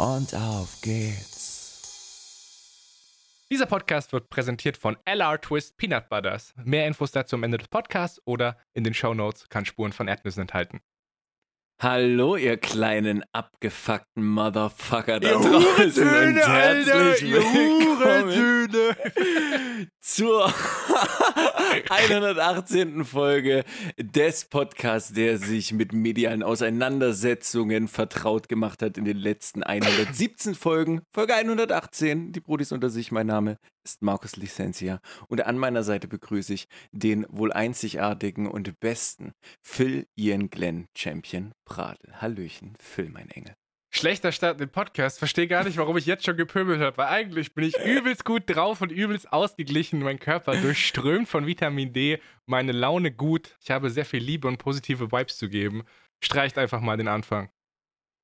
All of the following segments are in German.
und auf geht's. Dieser Podcast wird präsentiert von LR Twist Peanut Butters. Mehr Infos dazu am Ende des Podcasts oder in den Show Notes kann Spuren von Erdnüssen enthalten. Hallo, ihr kleinen abgefuckten Motherfucker da Ihr draußen und herzlich willkommen zur 118. Folge des Podcasts, der sich mit medialen Auseinandersetzungen vertraut gemacht hat in den letzten 117 Folgen. Folge 118, die Brudis unter sich. Mein Name ist Markus Licencia und an meiner Seite begrüße ich den wohl einzigartigen und besten Phil Ian Glenn Champion Pradel. Hallöchen, Phil, mein Engel. Schlechter Start in den Podcast. Verstehe gar nicht, warum ich jetzt schon gepöbelt habe, weil eigentlich bin ich übelst gut drauf und übelst ausgeglichen. Mein Körper durchströmt von Vitamin D, meine Laune gut. Ich habe sehr viel Liebe und positive Vibes zu geben. Streicht einfach mal den Anfang.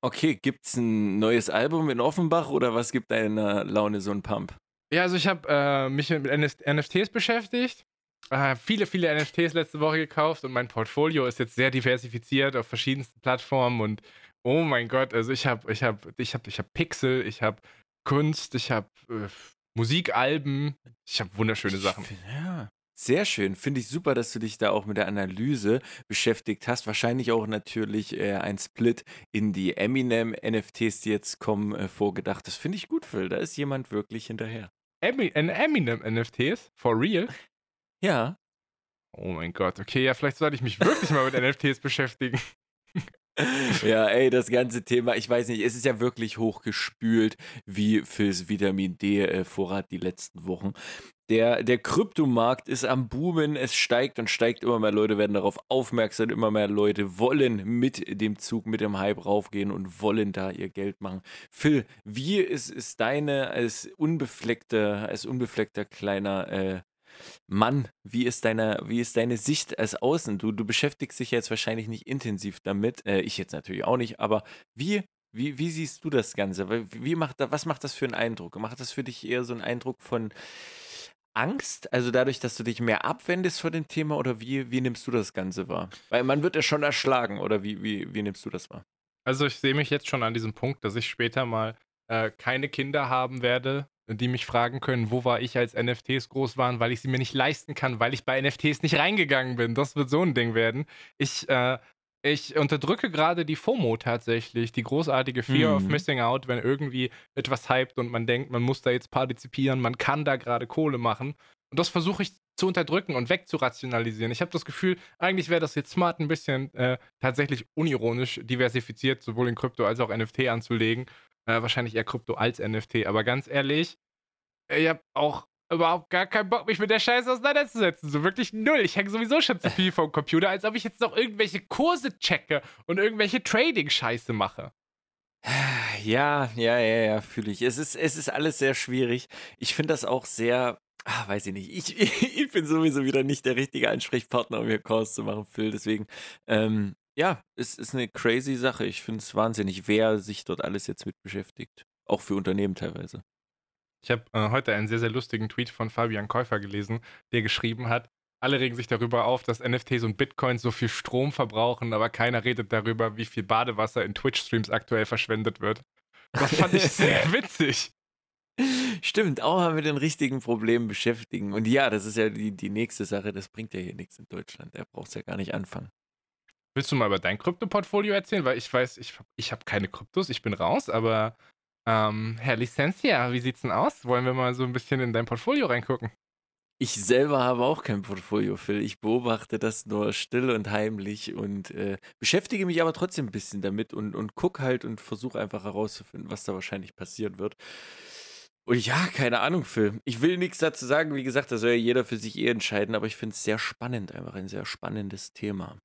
Okay, gibt's ein neues Album in Offenbach oder was gibt deiner Laune so einen Pump? Ja, also ich habe äh, mich mit NF NFTs beschäftigt. Äh, viele, viele NFTs letzte Woche gekauft und mein Portfolio ist jetzt sehr diversifiziert auf verschiedensten Plattformen und oh mein Gott, also ich habe ich habe ich habe ich habe Pixel, ich habe Kunst, ich habe äh, Musikalben, ich habe wunderschöne Sachen. Ja. Sehr schön. Finde ich super, dass du dich da auch mit der Analyse beschäftigt hast. Wahrscheinlich auch natürlich äh, ein Split in die Eminem-NFTs, die jetzt kommen, äh, vorgedacht. Das finde ich gut, Phil. Da ist jemand wirklich hinterher. Ein Eminem NFTs for real? Ja. Oh mein Gott. Okay, ja, vielleicht sollte ich mich wirklich mal mit NFTs beschäftigen. Ja, ey, das ganze Thema, ich weiß nicht, es ist ja wirklich hochgespült wie fürs Vitamin D-Vorrat die letzten Wochen. Der, der Kryptomarkt ist am Boomen, es steigt und steigt, immer mehr Leute werden darauf aufmerksam, immer mehr Leute wollen mit dem Zug, mit dem Hype raufgehen und wollen da ihr Geld machen. Phil, wie ist, ist deine als unbefleckter, als unbefleckter kleiner äh, Mann, wie ist deine, wie ist deine Sicht als Außen? Du, du beschäftigst dich jetzt wahrscheinlich nicht intensiv damit, äh, ich jetzt natürlich auch nicht, aber wie, wie, wie siehst du das Ganze? Wie macht, da- was macht das für einen Eindruck? Macht das für dich eher so einen Eindruck von Angst, also dadurch, dass du dich mehr abwendest von dem Thema oder wie, wie nimmst du das Ganze wahr? Weil man wird ja schon erschlagen oder wie, wie, wie nimmst du das wahr? Also ich sehe mich jetzt schon an diesem Punkt, dass ich später mal äh, keine Kinder haben werde, die mich fragen können, wo war ich, als NFTs groß waren, weil ich sie mir nicht leisten kann, weil ich bei NFTs nicht reingegangen bin. Das wird so ein Ding werden. Ich, äh, ich unterdrücke gerade die FOMO tatsächlich, die großartige Fear of Mhm. Missing Out, wenn irgendwie etwas hypt und man denkt, man muss da jetzt partizipieren, man kann da gerade Kohle machen. Und das versuche ich zu unterdrücken und wegzurationalisieren. Ich habe das Gefühl, eigentlich wäre das jetzt smart, ein bisschen äh, tatsächlich unironisch diversifiziert, sowohl in Krypto als auch NFT anzulegen. Äh, wahrscheinlich eher Krypto als NFT. Aber ganz ehrlich, ich habe auch überhaupt gar keinen Bock, mich mit der Scheiße auseinanderzusetzen. So wirklich null. Ich hänge sowieso schon zu viel vom Computer, als ob ich jetzt noch irgendwelche Kurse checke und irgendwelche Trading-Scheiße mache. Ja, ja, ja, ja, fühle ich. Es ist, es ist alles sehr schwierig. Ich finde das auch sehr, ah, weiß ich nicht. Ich, ich bin sowieso wieder nicht der richtige Ansprechpartner, um hier Calls zu machen, Phil. Deswegen, ähm, ja, es ist eine crazy Sache. Ich finde es wahnsinnig, wer sich dort alles jetzt mit beschäftigt. Auch für Unternehmen teilweise. Ich habe äh, heute einen sehr, sehr lustigen Tweet von Fabian Käufer gelesen, der geschrieben hat, alle regen sich darüber auf, dass NFTs und Bitcoins so viel Strom verbrauchen, aber keiner redet darüber, wie viel Badewasser in Twitch-Streams aktuell verschwendet wird. Das fand ich sehr witzig. Stimmt, auch mal mit den richtigen Problemen beschäftigen. Und ja, das ist ja die, die nächste Sache. Das bringt ja hier nichts in Deutschland. Da braucht es ja gar nicht anfangen. Willst du mal über dein Krypto-Portfolio erzählen? Weil ich weiß, ich, ich habe keine Kryptos, ich bin raus, aber ähm, Herr Licencia, wie sieht's denn aus? Wollen wir mal so ein bisschen in dein Portfolio reingucken? Ich selber habe auch kein Portfolio, Phil. Ich beobachte das nur still und heimlich und äh, beschäftige mich aber trotzdem ein bisschen damit und, und gucke halt und versuche einfach herauszufinden, was da wahrscheinlich passieren wird. Und ja, keine Ahnung, Phil. Ich will nichts dazu sagen. Wie gesagt, das soll ja jeder für sich eh entscheiden, aber ich finde es sehr spannend, einfach ein sehr spannendes Thema.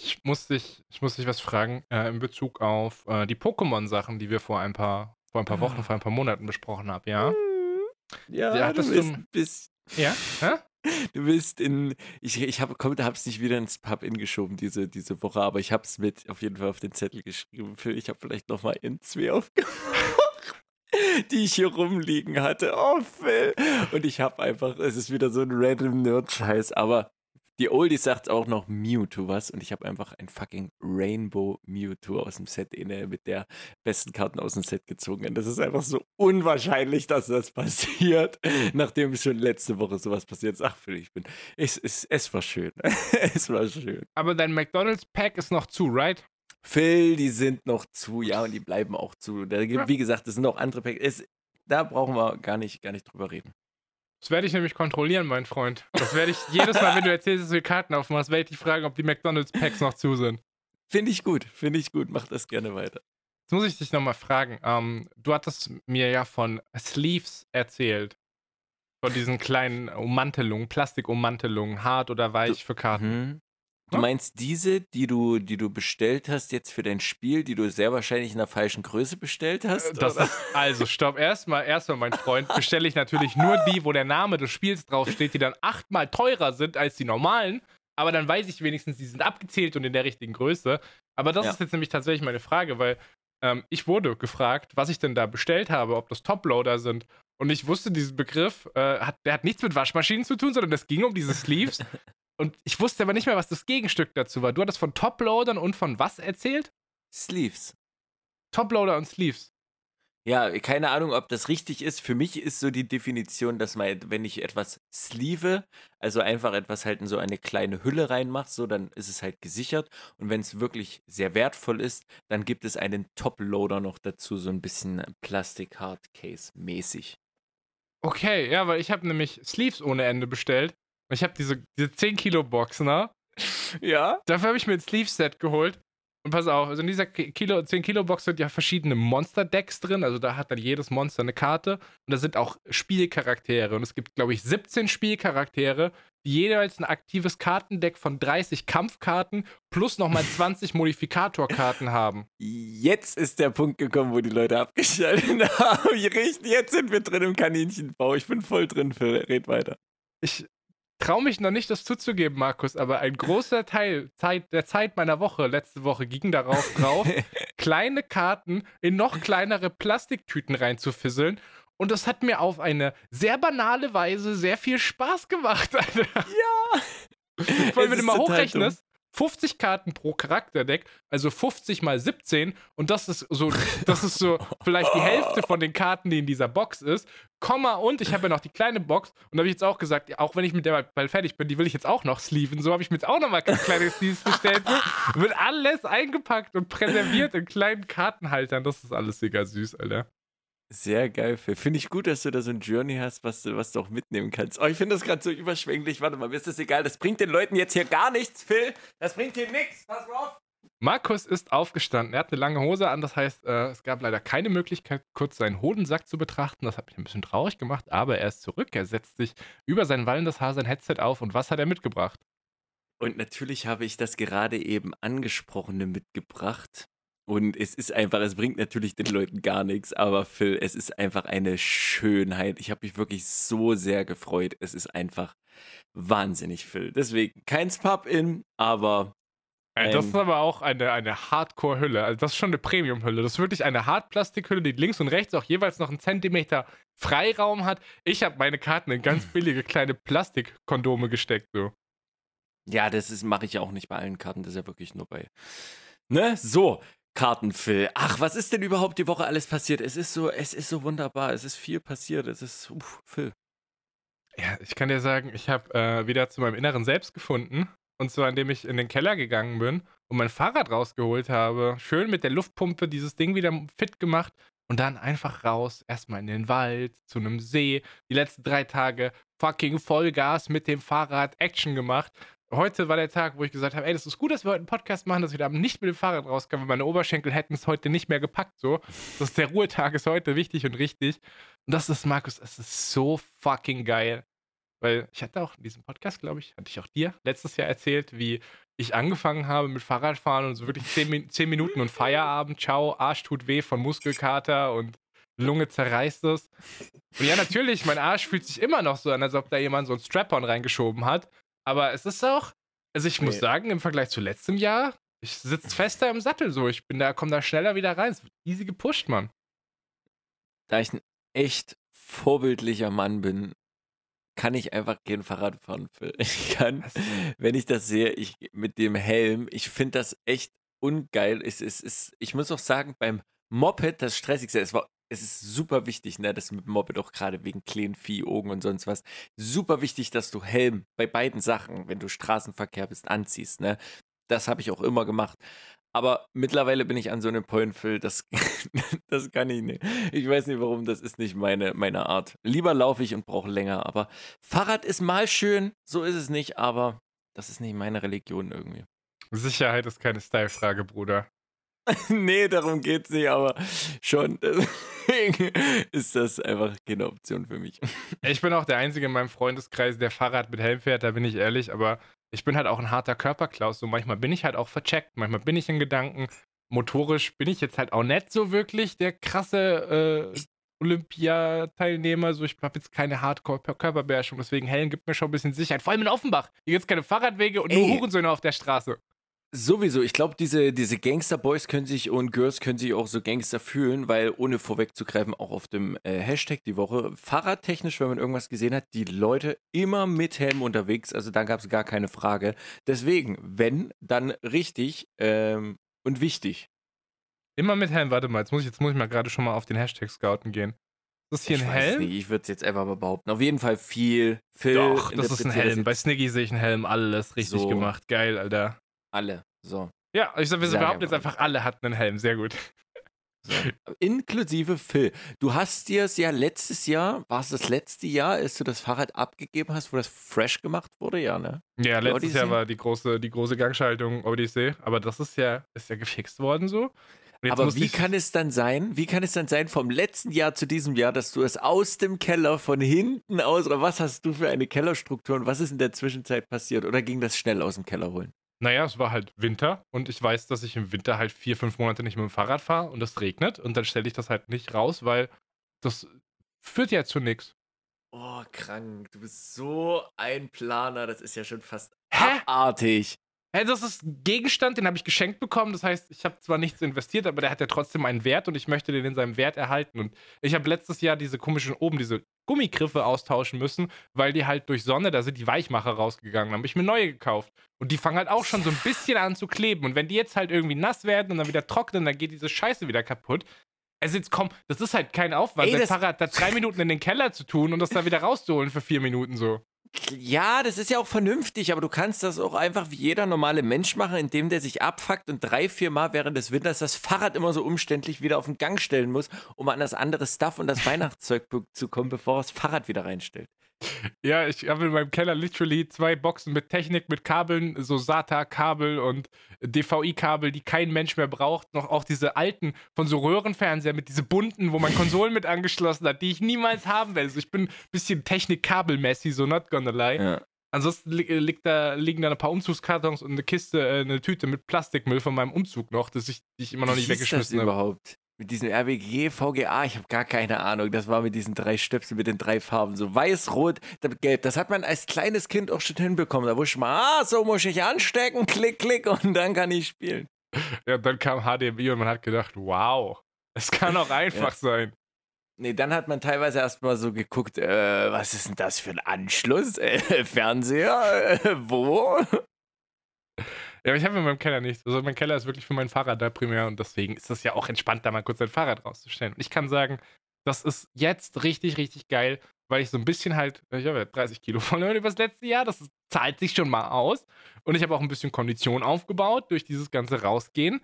Ich muss dich, ich muss dich was fragen äh, in Bezug auf äh, die Pokémon-Sachen, die wir vor ein paar vor ein paar Wochen, vor ein paar Monaten besprochen habe, ja? Ja, Ja, du bist, bist, Ja? Hä? du bist in. Ich, ich habe es nicht wieder ins Pub-In geschoben diese, diese Woche, aber ich habe es mit auf jeden Fall auf den Zettel geschrieben. Ich habe vielleicht nochmal in zwei aufgemacht, die ich hier rumliegen hatte. Oh, Phil. Und ich habe einfach, es ist wieder so ein random Nerd-Scheiß, aber die Oldie sagt auch noch Mewtwo was und ich habe einfach ein fucking Rainbow Mewtwo aus dem Set inne mit der besten Karten aus dem Set gezogen. Und das ist einfach so unwahrscheinlich, dass das passiert, nachdem schon letzte Woche sowas passiert ist. Ach, Phil, ich bin. Es, es, es war schön. es war schön. Aber dein McDonalds-Pack ist noch zu, right? Phil, die sind noch zu, ja, und die bleiben auch zu. Da gibt, wie gesagt, es sind auch andere Packs. Es, da brauchen wir gar nicht, gar nicht drüber reden. Das werde ich nämlich kontrollieren, mein Freund. Das werde ich jedes Mal, wenn du erzählst, dass du die Karten aufmachst, werde ich dich fragen, ob die McDonalds-Packs noch zu sind. Finde ich gut, finde ich gut. Mach das gerne weiter. Jetzt muss ich dich nochmal fragen. Ähm, du hattest mir ja von Sleeves erzählt. Von diesen kleinen Ummantelungen, Plastikummantelungen, hart oder weich für Karten. Mhm. Du Ja? meinst diese, die du, die du bestellt hast jetzt für dein Spiel, die du sehr wahrscheinlich in der falschen Größe bestellt hast? Äh, Das oder? ist, also, stopp. Erstmal, erstmal, mein Freund, bestelle ich natürlich nur die, wo der Name des Spiels draufsteht, die dann achtmal teurer sind als die normalen. Aber dann weiß ich wenigstens, die sind abgezählt und in der richtigen Größe. Aber das Ja. ist jetzt nämlich tatsächlich meine Frage, weil ähm, ich wurde gefragt, was ich denn da bestellt habe, ob das Toploader sind. Und ich wusste, diesen Begriff, äh, hat, der hat nichts mit Waschmaschinen zu tun, sondern es ging um diese Sleeves. Und ich wusste aber nicht mehr, was das Gegenstück dazu war. Du hattest von Toploadern und von was erzählt? Sleeves. Toploader und Sleeves. Ja, keine Ahnung, ob das richtig ist. Für mich ist so die Definition, dass man, wenn ich etwas sleeve, also einfach etwas halt in so eine kleine Hülle reinmache, so, dann ist es halt gesichert. Und wenn es wirklich sehr wertvoll ist, dann gibt es einen Top-Loader noch dazu, so ein bisschen Plastik-Hardcase-mäßig. Okay, ja, weil ich habe nämlich Sleeves ohne Ende bestellt. Ich habe diese, diese 10 Kilo Box, ne? Ja? Dafür habe ich mir ein Sleeve-Set geholt. Und pass auf, also in dieser Ki- Kilo, 10 Kilo Box sind ja verschiedene Monster-Decks drin. Also da hat dann jedes Monster eine Karte. Und da sind auch Spielcharaktere. Und es gibt, glaube ich, 17 Spielcharaktere, die jeweils ein aktives Kartendeck von 30 Kampfkarten plus nochmal 20 Modifikatorkarten haben. Jetzt ist der Punkt gekommen, wo die Leute abgeschaltet haben. Richtig, Jetzt sind wir drin im Kaninchenbau. Ich bin voll drin, Phil. Red weiter. Ich traue mich noch nicht, das zuzugeben, Markus, aber ein großer Teil Zeit, der Zeit meiner Woche, letzte Woche, ging darauf drauf, kleine Karten in noch kleinere Plastiktüten reinzufisseln. Und das hat mir auf eine sehr banale Weise sehr viel Spaß gemacht, Alter. ja. Weil wenn du mal hochrechnest, 50 Karten pro Charakterdeck, also 50 mal 17, und das ist so, das ist so vielleicht die Hälfte von den Karten, die in dieser Box ist. Komma und ich habe ja noch die kleine Box und da habe ich jetzt auch gesagt, auch wenn ich mit der bald fertig bin, die will ich jetzt auch noch sleeven. So habe ich mir jetzt auch noch mal kleine Sleeves bestellt. Wird alles eingepackt und präserviert in kleinen Kartenhaltern. Das ist alles mega süß, Alter. Sehr geil, Phil. Finde ich gut, dass du da so ein Journey hast, was du, was du auch mitnehmen kannst. Oh, ich finde das gerade so überschwänglich. Warte mal, mir ist das egal. Das bringt den Leuten jetzt hier gar nichts, Phil. Das bringt hier nichts. Pass mal auf. Markus ist aufgestanden. Er hat eine lange Hose an, das heißt, äh, es gab leider keine Möglichkeit, kurz seinen Hodensack zu betrachten. Das hat mich ein bisschen traurig gemacht, aber er ist zurück. Er setzt sich über sein wallendes Haar sein Headset auf und was hat er mitgebracht? Und natürlich habe ich das gerade eben angesprochene mitgebracht. Und es ist einfach, es bringt natürlich den Leuten gar nichts, aber Phil, es ist einfach eine Schönheit. Ich habe mich wirklich so sehr gefreut. Es ist einfach wahnsinnig, Phil. Deswegen kein Pub-In, aber Äh, das Ähm. ist aber auch eine, eine Hardcore-Hülle. Also das ist schon eine Premium-Hülle. Das ist wirklich eine Hartplastikhülle, die links und rechts auch jeweils noch einen Zentimeter Freiraum hat. Ich habe meine Karten in ganz billige kleine Plastikkondome gesteckt. So. ja, das mache ich ja auch nicht bei allen Karten. Das ist ja wirklich nur bei. Ne? So. Kartenphil. Ach, was ist denn überhaupt die Woche alles passiert? Es ist so, es ist so wunderbar. Es ist viel passiert. Es ist, uff, Phil. Ja, ich kann dir sagen, ich habe äh, wieder zu meinem inneren Selbst gefunden. Und zwar, indem ich in den Keller gegangen bin und mein Fahrrad rausgeholt habe. Schön mit der Luftpumpe dieses Ding wieder fit gemacht. Und dann einfach raus, erstmal in den Wald, zu einem See. Die letzten drei Tage fucking Vollgas mit dem Fahrrad Action gemacht. Heute war der Tag, wo ich gesagt habe, ey, das ist gut, dass wir heute einen Podcast machen, dass wir da nicht mit dem Fahrrad rauskommen, weil meine Oberschenkel hätten es heute nicht mehr gepackt. So, das ist der Ruhetag ist heute wichtig und richtig. Und das ist, Markus, es ist so fucking geil. Weil ich hatte auch in diesem Podcast, glaube ich, hatte ich auch dir letztes Jahr erzählt, wie ich angefangen habe mit Fahrradfahren und so wirklich 10, Min 10 Minuten und Feierabend, ciao, Arsch tut weh von Muskelkater und Lunge zerreißt es. Und ja, natürlich, mein Arsch fühlt sich immer noch so an, als ob da jemand so ein Strap-on reingeschoben hat. Aber es ist auch, also ich muss Nee. sagen, im Vergleich zu letztem Jahr, ich sitze fester im Sattel so. Ich bin da, komme da schneller wieder rein. Es wird easy gepusht, Mann. Da ich ein echt vorbildlicher Mann bin, kann ich einfach kein Fahrrad fahren. Phil. Ich kann, wenn ich das sehe, ich mit dem Helm, ich finde das echt ungeil. Es ist, es, ich muss auch sagen, beim Moped, das Stressigste, es war, es ist super wichtig, ne, das mit Moped auch gerade wegen kleinen Vieh, Augen und sonst was, super wichtig, dass du Helm bei beiden Sachen, wenn du Straßenverkehr bist, anziehst, ne. Das habe ich auch immer gemacht. Aber mittlerweile bin ich an so einem Phil, das, das kann ich nicht. Ich weiß nicht warum, das ist nicht meine, meine Art. Lieber laufe ich und brauche länger, aber Fahrrad ist mal schön, so ist es nicht, aber das ist nicht meine Religion irgendwie. Sicherheit ist keine Style-Frage, Bruder. nee, darum geht's nicht, aber schon. Deswegen ist das einfach keine Option für mich. Ich bin auch der Einzige in meinem Freundeskreis, der Fahrrad mit Helm fährt, da bin ich ehrlich, aber ich bin halt auch ein harter Körperklaus. So manchmal bin ich halt auch vercheckt, manchmal bin ich in Gedanken. Motorisch bin ich jetzt halt auch nicht so wirklich der krasse äh, Olympiateilnehmer. So, ich habe jetzt keine Hardcore-Körperbeherrschung, deswegen Helm gibt mir schon ein bisschen Sicherheit. Vor allem in Offenbach. Hier gibt es keine Fahrradwege und nur Ey. Hurensöhne auf der Straße. Sowieso, ich glaube, diese, diese Gangster-Boys können sich und Girls können sich auch so Gangster fühlen, weil ohne vorwegzugreifen, auch auf dem äh, Hashtag die Woche, fahrradtechnisch, wenn man irgendwas gesehen hat, die Leute immer mit Helm unterwegs, also da gab es gar keine Frage. Deswegen, wenn, dann richtig ähm, und wichtig. Immer mit Helm. Warte mal, jetzt muss ich, jetzt muss ich mal gerade schon mal auf den Hashtag scouten gehen. Ist das hier ich ein Helm? nicht, ich würde es jetzt einfach mal behaupten. Auf jeden Fall viel. Phil Doch, das ist ein Helm. Bei Sniggy sehe ich einen Helm. Alles richtig So. gemacht. Geil, Alter. Alle. So. Ja, ich sag, wir Sag behaupten jetzt einfach. alle hatten einen Helm. Sehr gut. Inklusive Phil. Du hast dir es ja letztes Jahr, war es das letzte Jahr, als du das Fahrrad abgegeben hast, wo das fresh gemacht wurde? Ja, ne? Ja, Die letztes Jahr Odyssey? war die große, die große Gangschaltung Odyssey, aber das ist ja, ist ja gefixt worden so. Aber wie kann es dann sein, wie kann es dann sein vom letzten Jahr zu diesem Jahr, dass du es aus dem Keller von hinten aus, oder was hast du für eine Kellerstruktur und was ist in der Zwischenzeit passiert? Oder ging das schnell aus dem Keller holen? Naja, es war halt Winter und ich weiß, dass ich im Winter halt vier, fünf Monate nicht mit dem Fahrrad fahre und es regnet und dann stelle ich das halt nicht raus, weil das führt ja zu nichts. Oh, krank. Du bist so ein Planer, das ist ja schon fast Hä? abartig. Hey, das ist ein Gegenstand, den habe ich geschenkt bekommen. Das heißt, ich habe zwar nichts investiert, aber der hat ja trotzdem einen Wert und ich möchte den in seinem Wert erhalten. Und ich habe letztes Jahr diese komischen oben, diese Gummigriffe austauschen müssen, weil die halt durch Sonne, da sind die Weichmacher rausgegangen. Dann habe ich mir neue gekauft. Und die fangen halt auch schon so ein bisschen an zu kleben. Und wenn die jetzt halt irgendwie nass werden und dann wieder trocknen, dann geht diese Scheiße wieder kaputt. Also jetzt komm, das ist halt kein Aufwand, Ey, das das- Fahrrad da drei Minuten in den Keller zu tun und das da wieder rauszuholen für vier Minuten so. Ja, das ist ja auch vernünftig, aber du kannst das auch einfach wie jeder normale Mensch machen, indem der sich abfuckt und drei, vier Mal während des Winters das Fahrrad immer so umständlich wieder auf den Gang stellen muss, um an das andere Stuff und das Weihnachtszeug zu kommen, bevor er das Fahrrad wieder reinstellt. Ja, ich habe in meinem Keller literally zwei Boxen mit Technik, mit Kabeln, so SATA-Kabel und DVI-Kabel, die kein Mensch mehr braucht. Noch auch diese alten von so Röhrenfernseher mit diese bunten, wo man Konsolen mit angeschlossen hat, die ich niemals haben werde. Also ich bin ein bisschen Technik-Kabel-Messi, so not gonna lie. Ja. Ansonsten li äh, liegt da, liegen da ein paar Umzugskartons und eine Kiste, äh, eine Tüte mit Plastikmüll von meinem Umzug noch, das ich, die ich immer noch Wie nicht hieß weggeschmissen habe. überhaupt? Mit diesem RBG, VGA, ich habe gar keine Ahnung. Das war mit diesen drei Stöpseln, mit den drei Farben. So weiß, rot, gelb. Das hat man als kleines Kind auch schon hinbekommen. Da wusste man, ah, so muss ich anstecken, klick, klick und dann kann ich spielen. Ja, dann kam HDMI und man hat gedacht, wow, es kann auch einfach sein. Nee, dann hat man teilweise erstmal so geguckt, äh, was ist denn das für ein Anschluss? Äh, Fernseher? Äh, wo? Ja, aber ich habe in meinem Keller nichts. Also mein Keller ist wirklich für mein Fahrrad da primär und deswegen ist das ja auch entspannt, da mal kurz ein Fahrrad rauszustellen. Und ich kann sagen, das ist jetzt richtig, richtig geil, weil ich so ein bisschen halt, ich habe ja 30 Kilo verloren über das letzte Jahr, das ist, zahlt sich schon mal aus. Und ich habe auch ein bisschen Kondition aufgebaut durch dieses ganze Rausgehen.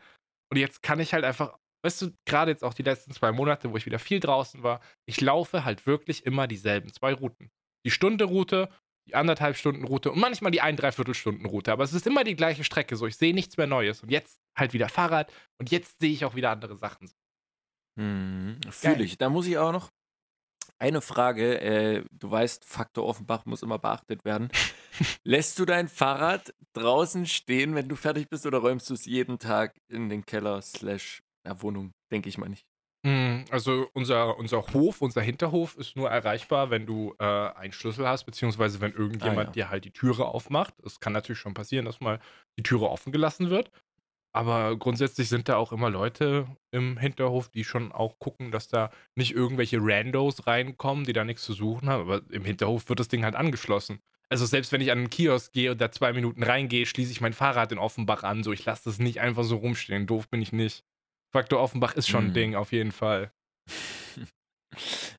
Und jetzt kann ich halt einfach, weißt du, gerade jetzt auch die letzten zwei Monate, wo ich wieder viel draußen war, ich laufe halt wirklich immer dieselben zwei Routen. Die Stunde-Route, die anderthalb Stunden Route und manchmal die ein Dreiviertelstunden Route. Aber es ist immer die gleiche Strecke. So, ich sehe nichts mehr Neues. Und jetzt halt wieder Fahrrad und jetzt sehe ich auch wieder andere Sachen. Hm, Fühle ich. Da muss ich auch noch eine Frage. Äh, du weißt, Faktor Offenbach muss immer beachtet werden. Lässt du dein Fahrrad draußen stehen, wenn du fertig bist, oder räumst du es jeden Tag in den Keller slash Wohnung? Denke ich mal nicht. Hm, also unser, unser Hof, unser Hinterhof ist nur erreichbar, wenn du äh, einen Schlüssel hast, beziehungsweise wenn Ah irgendjemand ja. dir halt die Türe aufmacht. Es kann natürlich schon passieren, dass mal die Türe offen gelassen wird. Aber grundsätzlich sind da auch immer Leute im Hinterhof, die schon auch gucken, dass da nicht irgendwelche Randos reinkommen, die da nichts zu suchen haben. Aber im Hinterhof wird das Ding halt angeschlossen. Also selbst wenn ich an einen Kiosk gehe und da zwei Minuten reingehe, schließe ich mein Fahrrad in Offenbach an. So, ich lasse das nicht einfach so rumstehen. Doof bin ich nicht. Faktor Offenbach ist schon ein Mhm. Ding, auf jeden Fall.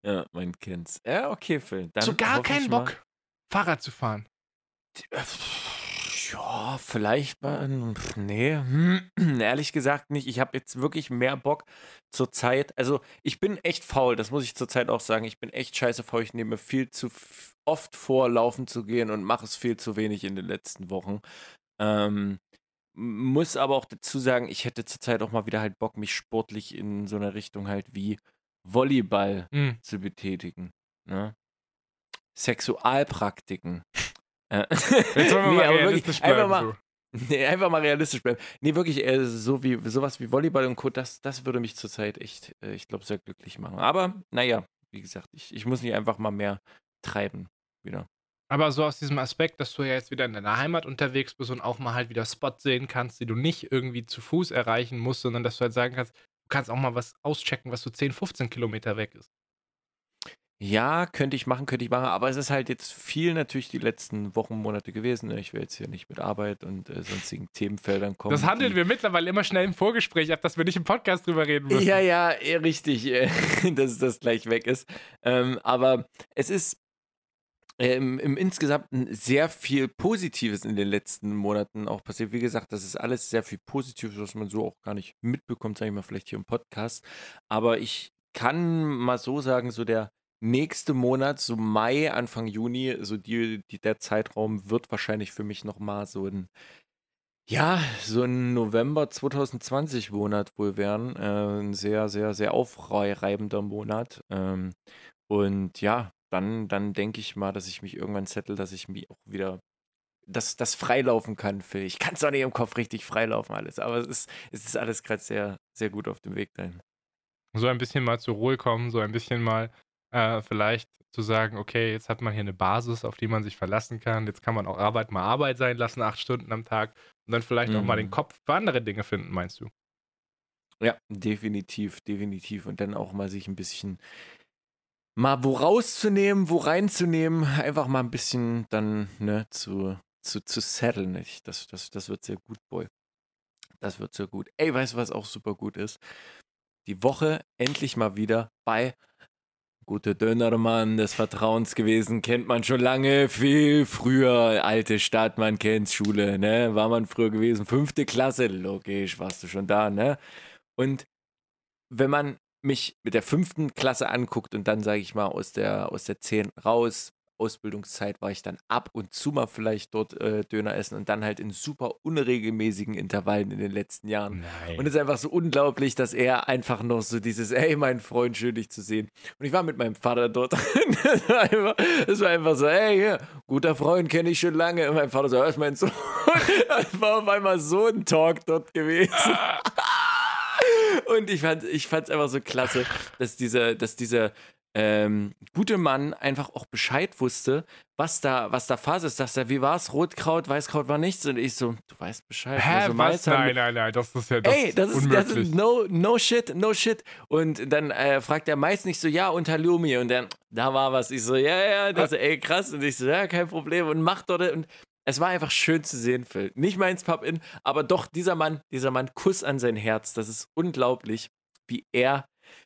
Ja, man kennt's. Ja, okay, Phil. Dann so gar keinen mal- Bock, Fahrrad zu fahren. Ja, vielleicht mal. Nee, ehrlich gesagt nicht. Ich habe jetzt wirklich mehr Bock zur Zeit. Also, ich bin echt faul, das muss ich zurzeit auch sagen. Ich bin echt scheiße faul. Ich nehme viel zu oft vor, laufen zu gehen und mache es viel zu wenig in den letzten Wochen. Ähm, muss aber auch dazu sagen, ich hätte zurzeit auch mal wieder halt Bock, mich sportlich in so einer Richtung halt wie Volleyball Hm. zu betätigen. Ne? Sexualpraktiken. Äh, Jetzt wollen wir nee, mal aber realistisch einfach bleiben. mal, so. Nee, einfach mal realistisch bleiben. Nee, wirklich, äh, so wie, sowas wie Volleyball und Co., das, das würde mich zurzeit echt, äh, ich glaube, sehr glücklich machen. Aber, naja, wie gesagt, ich, ich muss mich einfach mal mehr treiben wieder. Aber so aus diesem Aspekt, dass du ja jetzt wieder in deiner Heimat unterwegs bist und auch mal halt wieder Spots sehen kannst, die du nicht irgendwie zu Fuß erreichen musst, sondern dass du halt sagen kannst, du kannst auch mal was auschecken, was so 10, 15 Kilometer weg ist. Ja, könnte ich machen, könnte ich machen, aber es ist halt jetzt viel natürlich die letzten Wochen, Monate gewesen. ne? Ich will jetzt hier nicht mit Arbeit und äh, sonstigen Themenfeldern kommen. Das handeln wir mittlerweile immer schnell im Vorgespräch ab, dass wir nicht im Podcast drüber reden müssen. Ja, ja, eh, richtig, äh, dass das gleich weg ist. Ähm, aber es ist ähm, im Insgesamten sehr viel Positives in den letzten Monaten auch passiert. Wie gesagt, das ist alles sehr viel Positives, was man so auch gar nicht mitbekommt, sage ich mal, vielleicht hier im Podcast. Aber ich kann mal so sagen, so der nächste Monat, so Mai, Anfang Juni, so die, die, der Zeitraum wird wahrscheinlich für mich nochmal so ein ja, so ein November 2020 Monat wohl werden. Äh, ein sehr, sehr, sehr aufreibender Monat. Ähm, und ja, dann, dann denke ich mal, dass ich mich irgendwann zettel, dass ich mich auch wieder das, das freilaufen kann, Phil. Ich kann es auch nicht im Kopf richtig freilaufen alles, aber es ist, es ist alles gerade sehr, sehr gut auf dem Weg dahin. So ein bisschen mal zur Ruhe kommen, so ein bisschen mal äh, vielleicht zu sagen, okay, jetzt hat man hier eine Basis, auf die man sich verlassen kann. Jetzt kann man auch Arbeit mal Arbeit sein lassen, acht Stunden am Tag und dann vielleicht auch mal den Mhm. Kopf für andere Dinge finden, meinst du? Ja, definitiv, definitiv. Und dann auch mal sich ein bisschen mal wo rauszunehmen, wo reinzunehmen, einfach mal ein bisschen dann ne, zu, zu, zu setteln. Das, das, das wird sehr gut, Boy. Das wird sehr gut. Ey, weißt du, was auch super gut ist? Die Woche endlich mal wieder bei Gute Dönermann des Vertrauens gewesen, kennt man schon lange, viel früher, alte Stadt, man kennt's, Schule, ne? War man früher gewesen, fünfte Klasse, logisch, warst du schon da, ne? Und wenn man mich mit der fünften Klasse anguckt und dann, sage ich mal, aus der, aus der 10 raus, Ausbildungszeit war ich dann ab und zu mal vielleicht dort äh, Döner essen und dann halt in super unregelmäßigen Intervallen in den letzten Jahren. Nein. Und es ist einfach so unglaublich, dass er einfach noch so dieses, ey, mein Freund, schön dich zu sehen. Und ich war mit meinem Vater dort. das, war einfach, das war einfach so, ey, hier, guter Freund, kenne ich schon lange. Und mein Vater so, was meinst du? Das war auf einmal so ein Talk dort gewesen. Und ich fand ich fand's einfach so klasse, dass dieser, dass dieser ähm, gute Mann einfach auch Bescheid wusste, was da, was da Phase ist. Dass er, wie war's? Rotkraut, Weißkraut war nichts. Und ich so, du weißt Bescheid. Hä, Also was? Nein, nein, nein, das ist ja das Ey, das ist, das ist no, no shit, no shit. Und dann äh, fragt er meist nicht so, ja, und Halloumi. Und dann, da war was. Ich so, ja, ja, das ist ey, krass. Und ich so, ja, kein Problem. Und macht dort. Und es war einfach schön zu sehen, Phil. Nicht meins Pub-In, aber doch dieser Mann, dieser Mann, Kuss an sein Herz. Das ist unglaublich, wie er.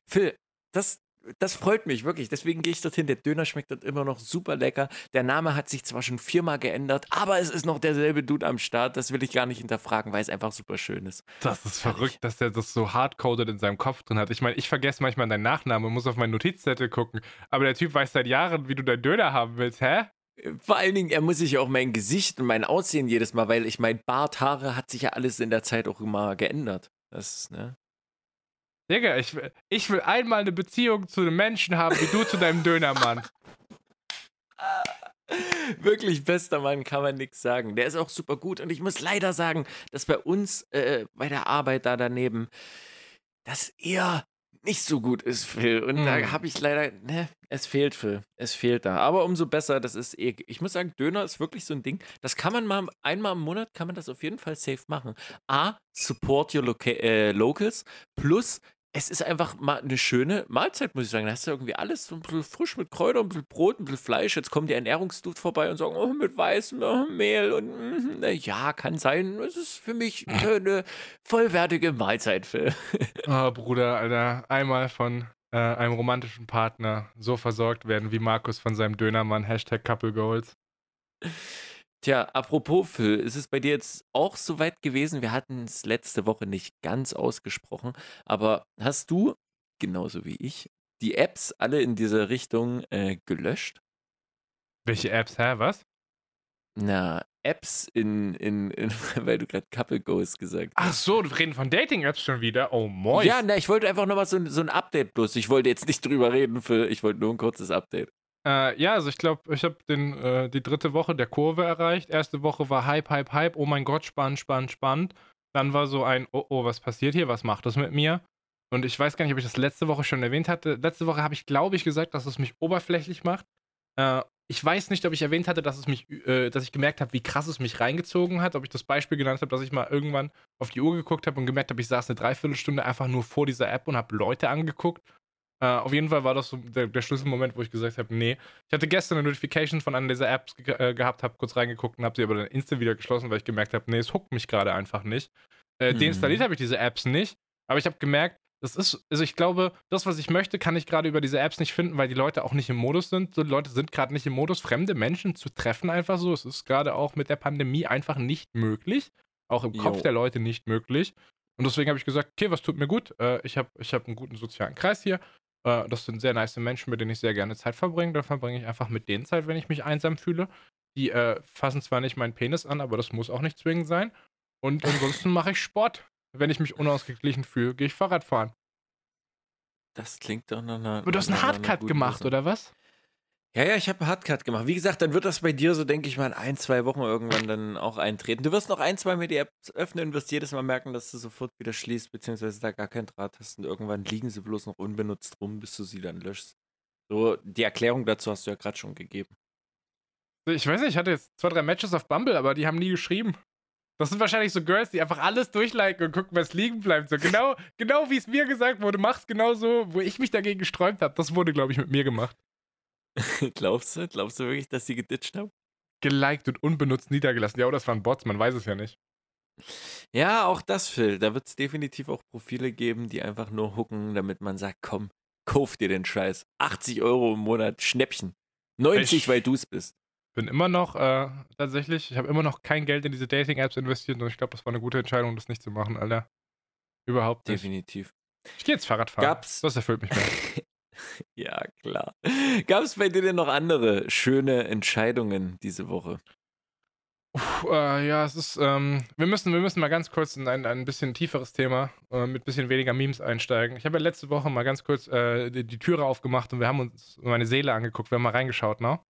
Phil, das. Das freut mich wirklich. Deswegen gehe ich dorthin. Der Döner schmeckt dort immer noch super lecker. Der Name hat sich zwar schon viermal geändert, aber es ist noch derselbe Dude am Start. Das will ich gar nicht hinterfragen, weil es einfach super schön ist. Das ist verrückt, dass der das so hardcoded in seinem Kopf drin hat. Ich meine, ich vergesse manchmal deinen Nachnamen und muss auf meinen Notizzettel gucken. Aber der Typ weiß seit Jahren, wie du deinen Döner haben willst, hä? Vor allen Dingen, er muss sich auch mein Gesicht und mein Aussehen jedes Mal, weil ich mein Bart, Haare hat sich ja alles in der Zeit auch immer geändert. Das, ne? Digga, ich, will- ich will einmal eine Beziehung zu einem Menschen haben, wie du zu deinem Dönermann. Wirklich bester Mann, kann man nichts sagen. Der ist auch super gut. Und ich muss leider sagen, dass bei uns, äh, bei der Arbeit da daneben, das eher nicht so gut ist, Phil. Und mm. da hm. habe ich leider, ne, es fehlt, Phil. Es fehlt da. Aber umso besser, das ist eh, ich muss sagen, Döner ist wirklich so ein Ding, das kann man mal, einmal im Monat kann man das auf jeden Fall safe machen. A, support your loca äh, locals, plus es ist einfach mal eine schöne Mahlzeit, muss ich sagen. Da hast du irgendwie alles so ein bisschen frisch mit Kräutern, ein bisschen Brot, ein bisschen Fleisch. Jetzt kommen die Ernährungsduft vorbei und sagen, oh, mit weißem oh, Mehl und mm, ja, kann sein. Es ist für mich eine vollwertige Mahlzeit, Phil. Oh, Bruder, Alter. Einmal von äh, einem romantischen Partner so versorgt werden wie Markus von seinem Dönermann. Hashtag Couple Goals. Tja, apropos Phil, ist es bei dir jetzt auch so weit gewesen? Wir hatten es letzte Woche nicht ganz ausgesprochen, aber hast du, genauso wie ich, die Apps alle in dieser Richtung äh, gelöscht? Welche Apps, hä? Was? Na, Apps in, in, in weil du gerade Couple Goes gesagt hast. Ach so, wir reden von Dating-Apps schon wieder. Oh, moin. Ja, na, ich wollte einfach nochmal so, so ein Update bloß. Ich wollte jetzt nicht drüber reden, Phil. Ich wollte nur ein kurzes Update. Äh, ja, also ich glaube, ich habe äh, die dritte Woche der Kurve erreicht. Erste Woche war Hype, Hype, Hype. Oh mein Gott, spannend, spannend, spannend. Dann war so ein, oh, oh, was passiert hier? Was macht das mit mir? Und ich weiß gar nicht, ob ich das letzte Woche schon erwähnt hatte. Letzte Woche habe ich, glaube ich, gesagt, dass es mich oberflächlich macht. Äh, ich weiß nicht, ob ich erwähnt hatte, dass es mich, äh, dass ich gemerkt habe, wie krass es mich reingezogen hat. Ob ich das Beispiel genannt habe, dass ich mal irgendwann auf die Uhr geguckt habe und gemerkt habe, ich saß eine Dreiviertelstunde einfach nur vor dieser App und habe Leute angeguckt äh, auf jeden Fall war das so der, der, Schlüsselmoment, wo ich gesagt habe, nee. Ich hatte gestern eine Notification von einer dieser Apps ge äh, gehabt, habe kurz reingeguckt und habe sie aber dann instant wieder geschlossen, weil ich gemerkt habe, nee, es huckt mich gerade einfach nicht. Äh, mhm. Deinstalliert habe ich diese Apps nicht, aber ich habe gemerkt, das ist, also ich glaube, das, was ich möchte, kann ich gerade über diese Apps nicht finden, weil die Leute auch nicht im Modus sind. Die Leute sind gerade nicht im Modus, fremde Menschen zu treffen, einfach so. Es ist gerade auch mit der Pandemie einfach nicht möglich. Auch im Kopf der Leute nicht möglich. Und deswegen habe ich gesagt, okay, was tut mir gut? Äh, ich habe ich hab einen guten sozialen Kreis hier. Äh, das sind sehr nice Menschen, mit denen ich sehr gerne Zeit verbringe. Dann verbringe ich einfach mit denen Zeit, wenn ich mich einsam fühle. Die äh, fassen zwar nicht meinen Penis an, aber das muss auch nicht zwingend sein. Und ansonsten mache ich Sport. Wenn ich mich unausgeglichen fühle, gehe ich Fahrrad fahren. Das klingt doch nach einer. Du hast einen Hardcut gemacht, Sache. oder was? Ja, ja, ich habe einen Hardcut gemacht. Wie gesagt, dann wird das bei dir so, denke ich mal, in ein, zwei Wochen irgendwann dann auch eintreten. Du wirst noch ein, zwei Mal die App öffnen und wirst jedes Mal merken, dass du sofort wieder schließt, beziehungsweise da gar kein Draht hast und irgendwann liegen sie bloß noch unbenutzt rum, bis du sie dann löschst. So, die Erklärung dazu hast du ja gerade schon gegeben. Ich weiß nicht, ich hatte jetzt zwei, drei Matches auf Bumble, aber die haben nie geschrieben. Das sind wahrscheinlich so Girls, die einfach alles durchliken und gucken, was liegen bleibt. So genau, genau wie es mir gesagt wurde, mach's genau so, wo ich mich dagegen gesträubt habe. Das wurde, glaube ich, mit mir gemacht. Glaubst du? Glaubst du wirklich, dass sie geditcht haben? Geliked und unbenutzt niedergelassen. Ja, oder das waren Bots, man weiß es ja nicht. Ja, auch das, Phil. Da wird es definitiv auch Profile geben, die einfach nur hucken, damit man sagt, komm, kauf dir den Scheiß. 80 Euro im Monat, Schnäppchen. 90, ich weil du es bist. Bin immer noch, äh, tatsächlich, ich habe immer noch kein Geld in diese Dating-Apps investiert und ich glaube, das war eine gute Entscheidung, das nicht zu machen, Alter. Überhaupt nicht. Definitiv. Ich gehe jetzt Fahrrad fahren. Gab's? Das erfüllt mich mehr. Ja, klar. Gab es bei dir denn noch andere schöne Entscheidungen diese Woche? Uff, äh, ja, es ist, ähm, wir, müssen, wir müssen mal ganz kurz in ein, ein bisschen tieferes Thema äh, mit ein bisschen weniger Memes einsteigen. Ich habe ja letzte Woche mal ganz kurz äh, die, die, Türe aufgemacht und wir haben uns meine Seele angeguckt, wir haben mal reingeschaut, ne?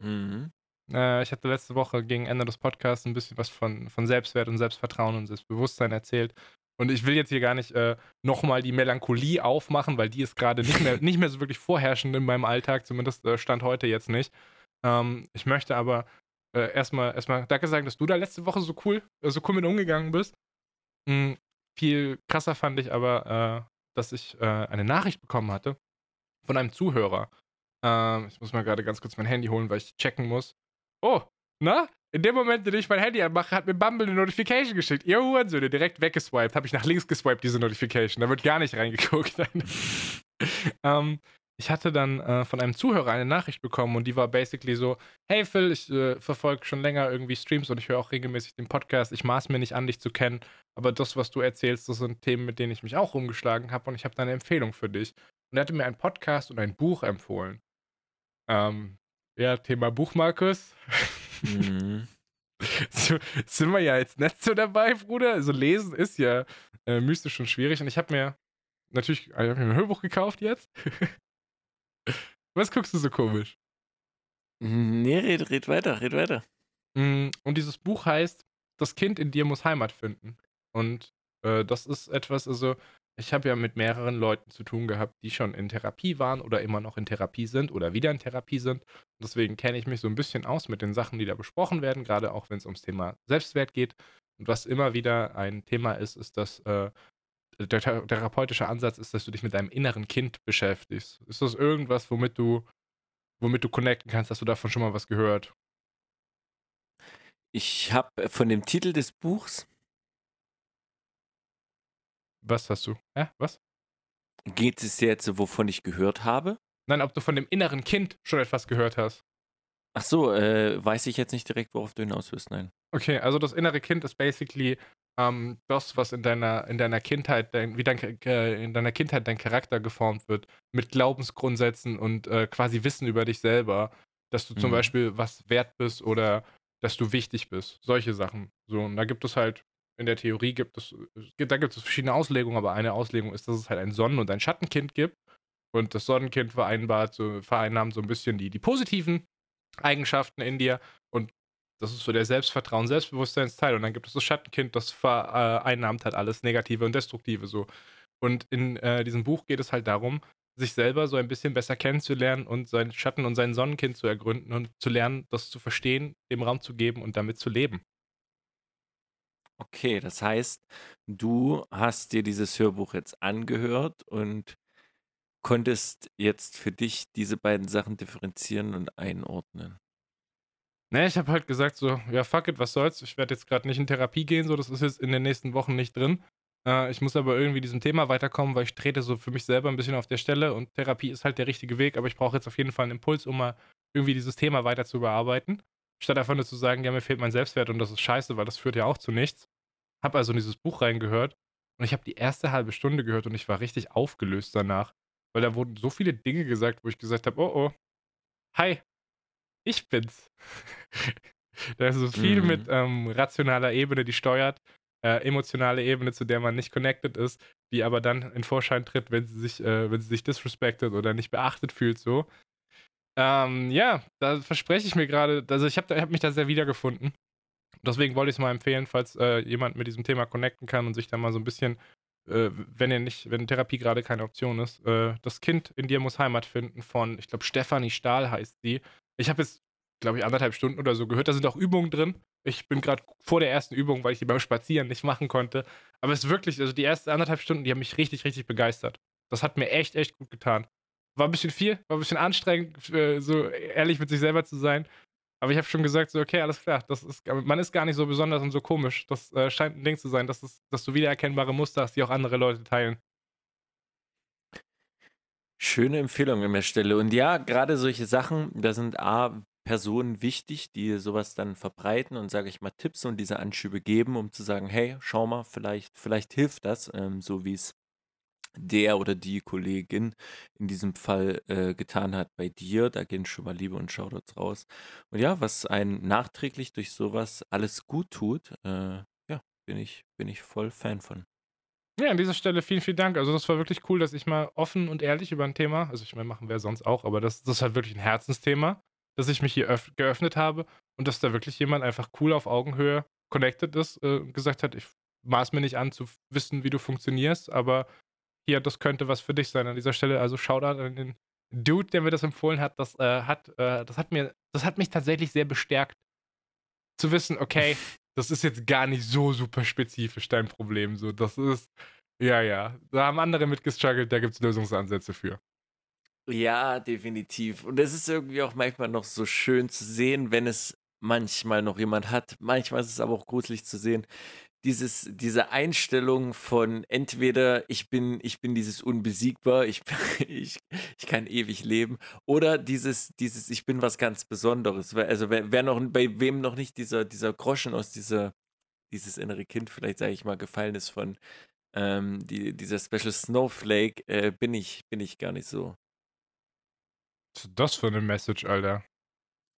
Mhm. Äh, ich hatte letzte Woche gegen Ende des Podcasts ein bisschen was von, von Selbstwert und Selbstvertrauen und Selbstbewusstsein erzählt. Und ich will jetzt hier gar nicht äh, nochmal die Melancholie aufmachen, weil die ist gerade nicht mehr, nicht mehr so wirklich vorherrschend in meinem Alltag, zumindest äh, Stand heute jetzt nicht. Ähm, ich möchte aber äh, erstmal erstmal danke sagen, dass du da letzte Woche so cool, äh, so cool mit umgegangen bist. Mhm, viel krasser fand ich aber, äh, dass ich äh, eine Nachricht bekommen hatte von einem Zuhörer. Ähm, ich muss mal gerade ganz kurz mein Handy holen, weil ich checken muss. Oh, na? In dem Moment, in dem ich mein Handy anmache, hat mir Bumble eine Notification geschickt. Ihr Hurensöhne, direkt weggeswiped. Habe ich nach links geswiped, diese Notification. Da wird gar nicht reingeguckt. ähm, ich hatte dann äh, von einem Zuhörer eine Nachricht bekommen und die war basically so: Hey Phil, ich äh, verfolge schon länger irgendwie Streams und ich höre auch regelmäßig den Podcast. Ich maß mir nicht an, dich zu kennen, aber das, was du erzählst, das sind Themen, mit denen ich mich auch rumgeschlagen habe und ich habe da eine Empfehlung für dich. Und er hatte mir einen Podcast und ein Buch empfohlen. Ähm, ja, Thema Buch, Markus. Mhm. So, sind wir ja jetzt nicht so dabei, Bruder. Also lesen ist ja äh, mystisch und schwierig. Und ich habe mir natürlich ich hab mir ein Hörbuch gekauft jetzt. Was guckst du so komisch? Nee, red, red weiter, red weiter. Mm, und dieses Buch heißt Das Kind in dir muss Heimat finden. Und äh, das ist etwas, also ich habe ja mit mehreren Leuten zu tun gehabt, die schon in Therapie waren oder immer noch in Therapie sind oder wieder in Therapie sind. Deswegen kenne ich mich so ein bisschen aus mit den Sachen, die da besprochen werden, gerade auch wenn es ums Thema Selbstwert geht. Und was immer wieder ein Thema ist, ist, dass äh, der therapeutische Ansatz ist, dass du dich mit deinem inneren Kind beschäftigst. Ist das irgendwas, womit du, womit du connecten kannst? Hast du davon schon mal was gehört? Ich habe von dem Titel des Buchs Was hast du? Hä? Was? Geht es jetzt, wovon ich gehört habe? Nein, ob du von dem inneren Kind schon etwas gehört hast. Ach so, äh, weiß ich jetzt nicht direkt, worauf du hinaus willst, nein. Okay, also das innere Kind ist basically ähm, das, was in deiner, in deiner Kindheit, dein, wie dein, äh, in deiner Kindheit dein Charakter geformt wird, mit Glaubensgrundsätzen und äh, quasi Wissen über dich selber, dass du zum Mhm. Beispiel was wert bist oder dass du wichtig bist. Solche Sachen. So, und da gibt es halt in der Theorie gibt es, da gibt es verschiedene Auslegungen, aber eine Auslegung ist, dass es halt ein Sonnen- und ein Schattenkind gibt. Und das Sonnenkind vereinbart, so, vereinnahmt so ein bisschen die, die positiven Eigenschaften in dir. Und das ist so der Selbstvertrauen, Selbstbewusstseinsteil. Und dann gibt es das Schattenkind, das vereinnahmt halt alles Negative und Destruktive so. Und in äh, diesem Buch geht es halt darum, sich selber so ein bisschen besser kennenzulernen und seinen Schatten und sein Sonnenkind zu ergründen und zu lernen, das zu verstehen, dem Raum zu geben und damit zu leben. Okay, das heißt, du hast dir dieses Hörbuch jetzt angehört und konntest jetzt für dich diese beiden Sachen differenzieren und einordnen. Ne, ich habe halt gesagt so: „Ja, fuck it, was soll's? Ich werde jetzt gerade nicht in Therapie gehen, so, das ist jetzt in den nächsten Wochen nicht drin. Äh, ich muss aber irgendwie diesem Thema weiterkommen, weil ich trete so für mich selber ein bisschen auf der Stelle und Therapie ist halt der richtige Weg, aber ich brauche jetzt auf jeden Fall einen Impuls, um mal irgendwie dieses Thema weiter zu bearbeiten.“ Statt einfach nur zu sagen: „Ja, mir fehlt mein Selbstwert und das ist scheiße, weil das führt ja auch zu nichts.“ Habe also in dieses Buch reingehört und ich habe die erste halbe Stunde gehört und ich war richtig aufgelöst danach, weil da wurden so viele Dinge gesagt, wo ich gesagt habe: „Oh, oh, hi, ich bin's.“ Da ist so viel mit, Mhm. ähm, rationaler Ebene, die steuert, äh, emotionale Ebene, zu der man nicht connected ist, die aber dann in Vorschein tritt, wenn sie sich äh, wenn sie sich disrespected oder nicht beachtet fühlt so. Ähm, ja, da verspreche ich mir gerade, also ich habe habe mich da sehr wiedergefunden. Deswegen wollte ich's mal empfehlen, falls, äh, jemand mit diesem Thema connecten kann und sich da mal so ein bisschen, äh, wenn ihr nicht wenn Therapie gerade keine Option ist, äh, „Das Kind in dir muss Heimat finden“ von, ich glaube, Stefanie Stahl heißt sie. Ich habe jetzt, glaube ich, anderthalb Stunden oder so gehört. Da sind auch Übungen drin. Ich bin gerade vor der ersten Übung, weil ich die beim Spazieren nicht machen konnte. Aber es ist wirklich also die ersten anderthalb Stunden, die haben mich richtig, richtig begeistert. Das hat mir echt, echt gut getan. War ein bisschen viel, war ein bisschen anstrengend, äh, so ehrlich mit sich selber zu sein. Aber ich habe schon gesagt, so, okay, alles klar, das ist, man ist gar nicht so besonders und so komisch. Das äh, scheint ein Ding zu sein, dass, es, dass du wiedererkennbare Muster hast, die auch andere Leute teilen. Schöne Empfehlung an der Stelle. Und ja, gerade solche Sachen, da sind A, Personen wichtig, die sowas dann verbreiten und, sage ich mal, Tipps und diese Anschübe geben, um zu sagen, hey, schau mal, vielleicht, vielleicht hilft das, ähm, so wie es der oder die Kollegin in diesem Fall äh, getan hat bei dir. Da gehen schon mal Liebe und Shoutouts raus. Und ja, was einen nachträglich durch sowas alles gut tut, äh, ja, bin ich, bin ich voll Fan von. Ja, an dieser Stelle vielen, vielen Dank. Also, das war wirklich cool, dass ich mal offen und ehrlich über ein Thema also, ich meine, machen wir sonst auch, aber das das ist halt wirklich ein Herzensthema, dass ich mich hier öff geöffnet habe und dass da wirklich jemand einfach cool auf Augenhöhe connected ist, äh, und gesagt hat: „Ich maß mir nicht an zu wissen, wie du funktionierst, aber hier, das könnte was für dich sein.“ An dieser Stelle also Shoutout an den Dude, der mir das empfohlen hat. Das, äh, hat äh, das hat mir das hat mich tatsächlich sehr bestärkt zu wissen, okay, das ist jetzt gar nicht so super spezifisch dein Problem so. Das ist ja, ja, da haben andere mit gestruggelt, da gibt's Lösungsansätze für. Ja, definitiv. Und es ist irgendwie auch manchmal noch so schön zu sehen, wenn es manchmal noch jemand hat. Manchmal ist es aber auch gruselig zu sehen. Dieses, diese Einstellung von entweder ich bin, ich bin dieses unbesiegbar, ich, ich, ich kann ewig leben, oder dieses, dieses ich bin was ganz Besonderes. Also wer, wer noch, bei wem noch nicht dieser, dieser Groschen aus dieser, dieses innere Kind, vielleicht sage ich mal, gefallen ist von ähm, die, dieser Special Snowflake, äh, bin ich, bin ich gar nicht so. Was ist das für eine Message, Alter?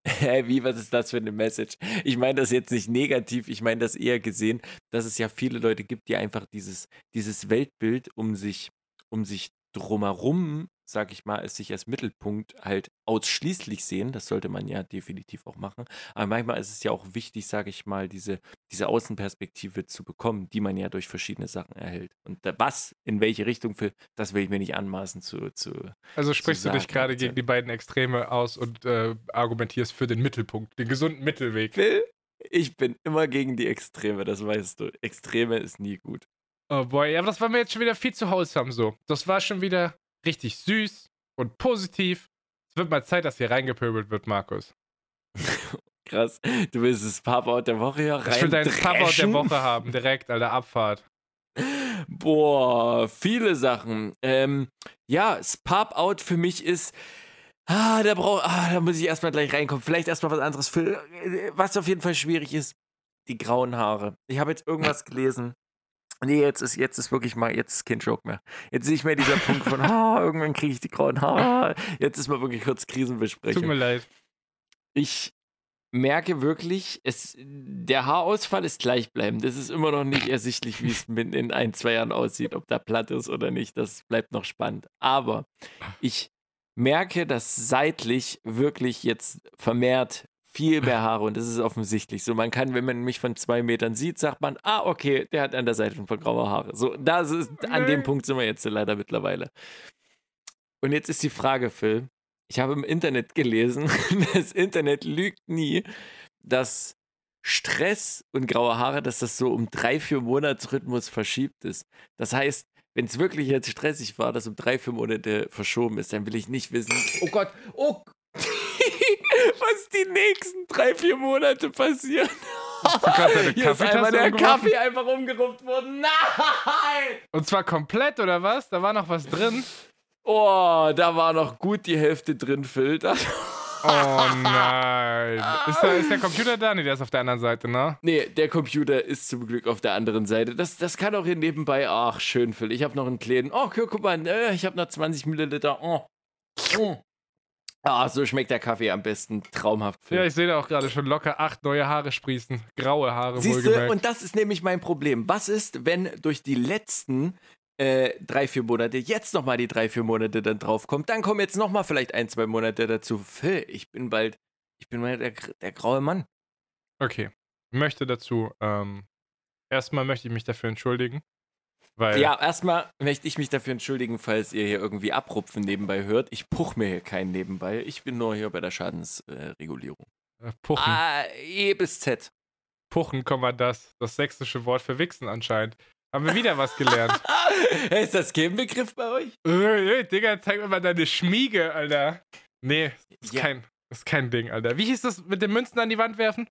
Wie, was ist das für eine Message? Ich meine das jetzt nicht negativ, ich meine das eher gesehen, dass es ja viele Leute gibt, die einfach dieses, dieses Weltbild um sich, um sich drumherum sag ich mal, es sich als Mittelpunkt halt ausschließlich sehen. Das sollte man ja definitiv auch machen. Aber manchmal ist es ja auch wichtig, sage ich mal, diese, diese Außenperspektive zu bekommen, die man ja durch verschiedene Sachen erhält. Und was, in welche Richtung will, das will ich mir nicht anmaßen zu. zu also sprichst zu du dich gerade gegen die beiden Extreme aus und äh, argumentierst für den Mittelpunkt, den gesunden Mittelweg. Phil, ich bin immer gegen die Extreme, das weißt du. Extreme ist nie gut. Oh boy, aber das war mir jetzt schon wieder viel zu wholesome so. Das war schon wieder richtig süß und positiv. Es wird mal Zeit, dass hier reingepöbelt wird, Markus. Krass. Du willst das Pop-Out der Woche hier rein. Ich will deinen Pop-Out der Woche haben, direkt, Alter, Abfahrt. Boah, viele Sachen. Ähm, ja, das Pop-Out für mich ist. Ah, da brauch, ah, da muss ich erstmal gleich reinkommen. Vielleicht erstmal was anderes. Für, was auf jeden Fall schwierig ist, die grauen Haare. Ich habe jetzt irgendwas gelesen. Nee, jetzt ist, jetzt ist wirklich mal, jetzt ist kein Joke mehr. Jetzt ist nicht mehr dieser Punkt von, ah, irgendwann kriege ich die grauen Haare. Jetzt ist mal wirklich kurz Krisenbesprechung. Tut mir leid. Ich merke wirklich, es, der Haarausfall ist gleichbleibend. Es ist immer noch nicht ersichtlich, wie es in ein, zwei Jahren aussieht, ob da platt ist oder nicht. Das bleibt noch spannend. Aber ich merke, dass seitlich wirklich jetzt vermehrt viel mehr Haare und das ist offensichtlich so. Man kann, wenn man mich von zwei Metern sieht, sagt man, ah, okay, der hat an der Seite ein paar graue Haare. So, das ist, an dem Punkt sind wir jetzt leider mittlerweile. Und jetzt ist die Frage, Phil, ich habe im Internet gelesen, das Internet lügt nie, dass Stress und graue Haare, dass das so um drei, vier Monatsrhythmus verschiebt ist. Das heißt, wenn es wirklich jetzt stressig war, dass um drei, vier Monate verschoben ist, dann will ich nicht wissen, oh Gott, oh was die nächsten drei, vier Monate passieren. Hier ist einmal der? Kaffee einfach umgerupft worden. Nein! Und zwar komplett, oder was? Da war noch was drin. Oh, da war noch gut die Hälfte drin, Filter. Oh nein. Ist der, ist der Computer da? Nee, der ist auf der anderen Seite, ne? Nee, der Computer ist zum Glück auf der anderen Seite. Das, das kann auch hier nebenbei. Ach, schön, Phil. Ich habe noch einen kleinen. Oh, guck, mal, äh, ich habe noch 20 Milliliter. Oh. Mm. Ah, so schmeckt der Kaffee am besten. Traumhaft. Ja, ich sehe da auch gerade schon locker acht neue Haare sprießen. Graue Haare, Siehst du, und das ist nämlich mein Problem. Was ist, wenn durch die letzten äh, drei, vier Monate jetzt nochmal die drei, vier Monate dann draufkommt? Dann kommen jetzt nochmal vielleicht ein, zwei Monate dazu. Phil, ich bin bald, ich bin bald der, der graue Mann. Okay. Ich möchte dazu, ähm, erstmal möchte ich mich dafür entschuldigen. Weil, Ja, erstmal möchte ich mich dafür entschuldigen, falls ihr hier irgendwie Abrupfen nebenbei hört. Ich puch mir hier keinen nebenbei. Ich bin nur hier bei der Schadensregulierung. äh, Puchen. ah, E bis Z. Puchen, das. Das sächsische Wort für Wichsen anscheinend. Haben wir wieder was gelernt. ist das kein Begriff bei euch? Äh, Digga, zeig mir mal deine Schmiege, Alter. Nee, ist, Ja. kein, ist kein Ding, Alter. Wie hieß das mit den Münzen an die Wand werfen?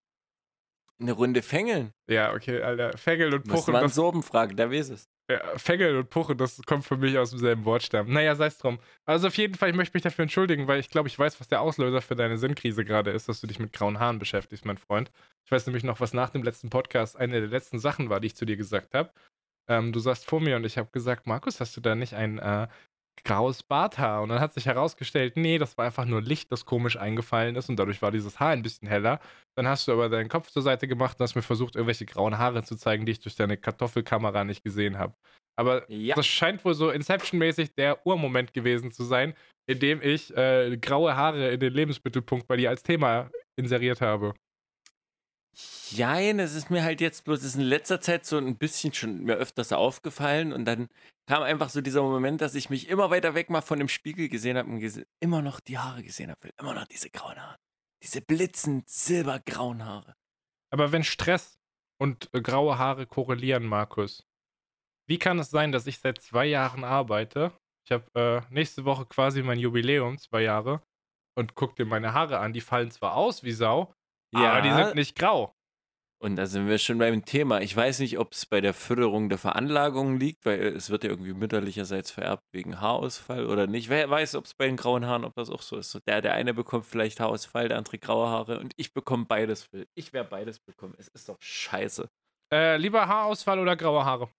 Eine Runde Fängeln. Ja, okay, Alter. Fegel und Muss Puchen. man Das, Sorben fragen, der weiß es. Ja, Fegel und Puchen, das kommt für mich aus demselben Wortstamm. Naja, sei es drum. Also auf jeden Fall, ich möchte mich dafür entschuldigen, weil ich glaube, ich weiß, was der Auslöser für deine Sinnkrise gerade ist, dass du dich mit grauen Haaren beschäftigst, mein Freund. Ich weiß nämlich noch, was nach dem letzten Podcast eine der letzten Sachen war, die ich zu dir gesagt habe. Ähm, du saßt vor mir und ich habe gesagt, Markus, hast du da nicht ein äh, graues Barthaar? Und dann hat sich herausgestellt, nee, das war einfach nur Licht, das komisch eingefallen ist und dadurch war dieses Haar ein bisschen heller. Dann hast du aber deinen Kopf zur Seite gemacht und hast mir versucht, irgendwelche grauen Haare zu zeigen, die ich durch deine Kartoffelkamera nicht gesehen habe. Aber Ja. das scheint wohl so Inception-mäßig der Urmoment gewesen zu sein, in dem ich äh, graue Haare in den Lebensmittelpunkt bei dir als Thema inseriert habe. Jein, es ist mir halt jetzt bloß, ist in letzter Zeit so ein bisschen schon mir öfters aufgefallen und dann kam einfach so dieser Moment, dass ich mich immer weiter weg mal von dem Spiegel gesehen habe und gese immer noch die Haare gesehen habe, immer noch diese grauen Haare. Diese blitzend silbergrauen Haare. Aber wenn Stress und äh, graue Haare korrelieren, Markus, wie kann es sein, dass ich seit zwei Jahren arbeite? Ich habe äh, nächste Woche quasi mein Jubiläum, zwei Jahre, und guck dir meine Haare an. Die fallen zwar aus wie Sau, aber die sind nicht grau. Und da sind wir schon beim Thema. Ich weiß nicht, ob es bei der Förderung der Veranlagung liegt, weil es wird ja irgendwie mütterlicherseits vererbt wegen Haarausfall oder nicht. Wer weiß, ob es bei den grauen Haaren, ob das auch so ist. Der, der eine bekommt vielleicht Haarausfall, der andere graue Haare und ich bekomme beides. Ich werde beides bekommen. Es ist doch scheiße. Äh, lieber Haarausfall oder graue Haare?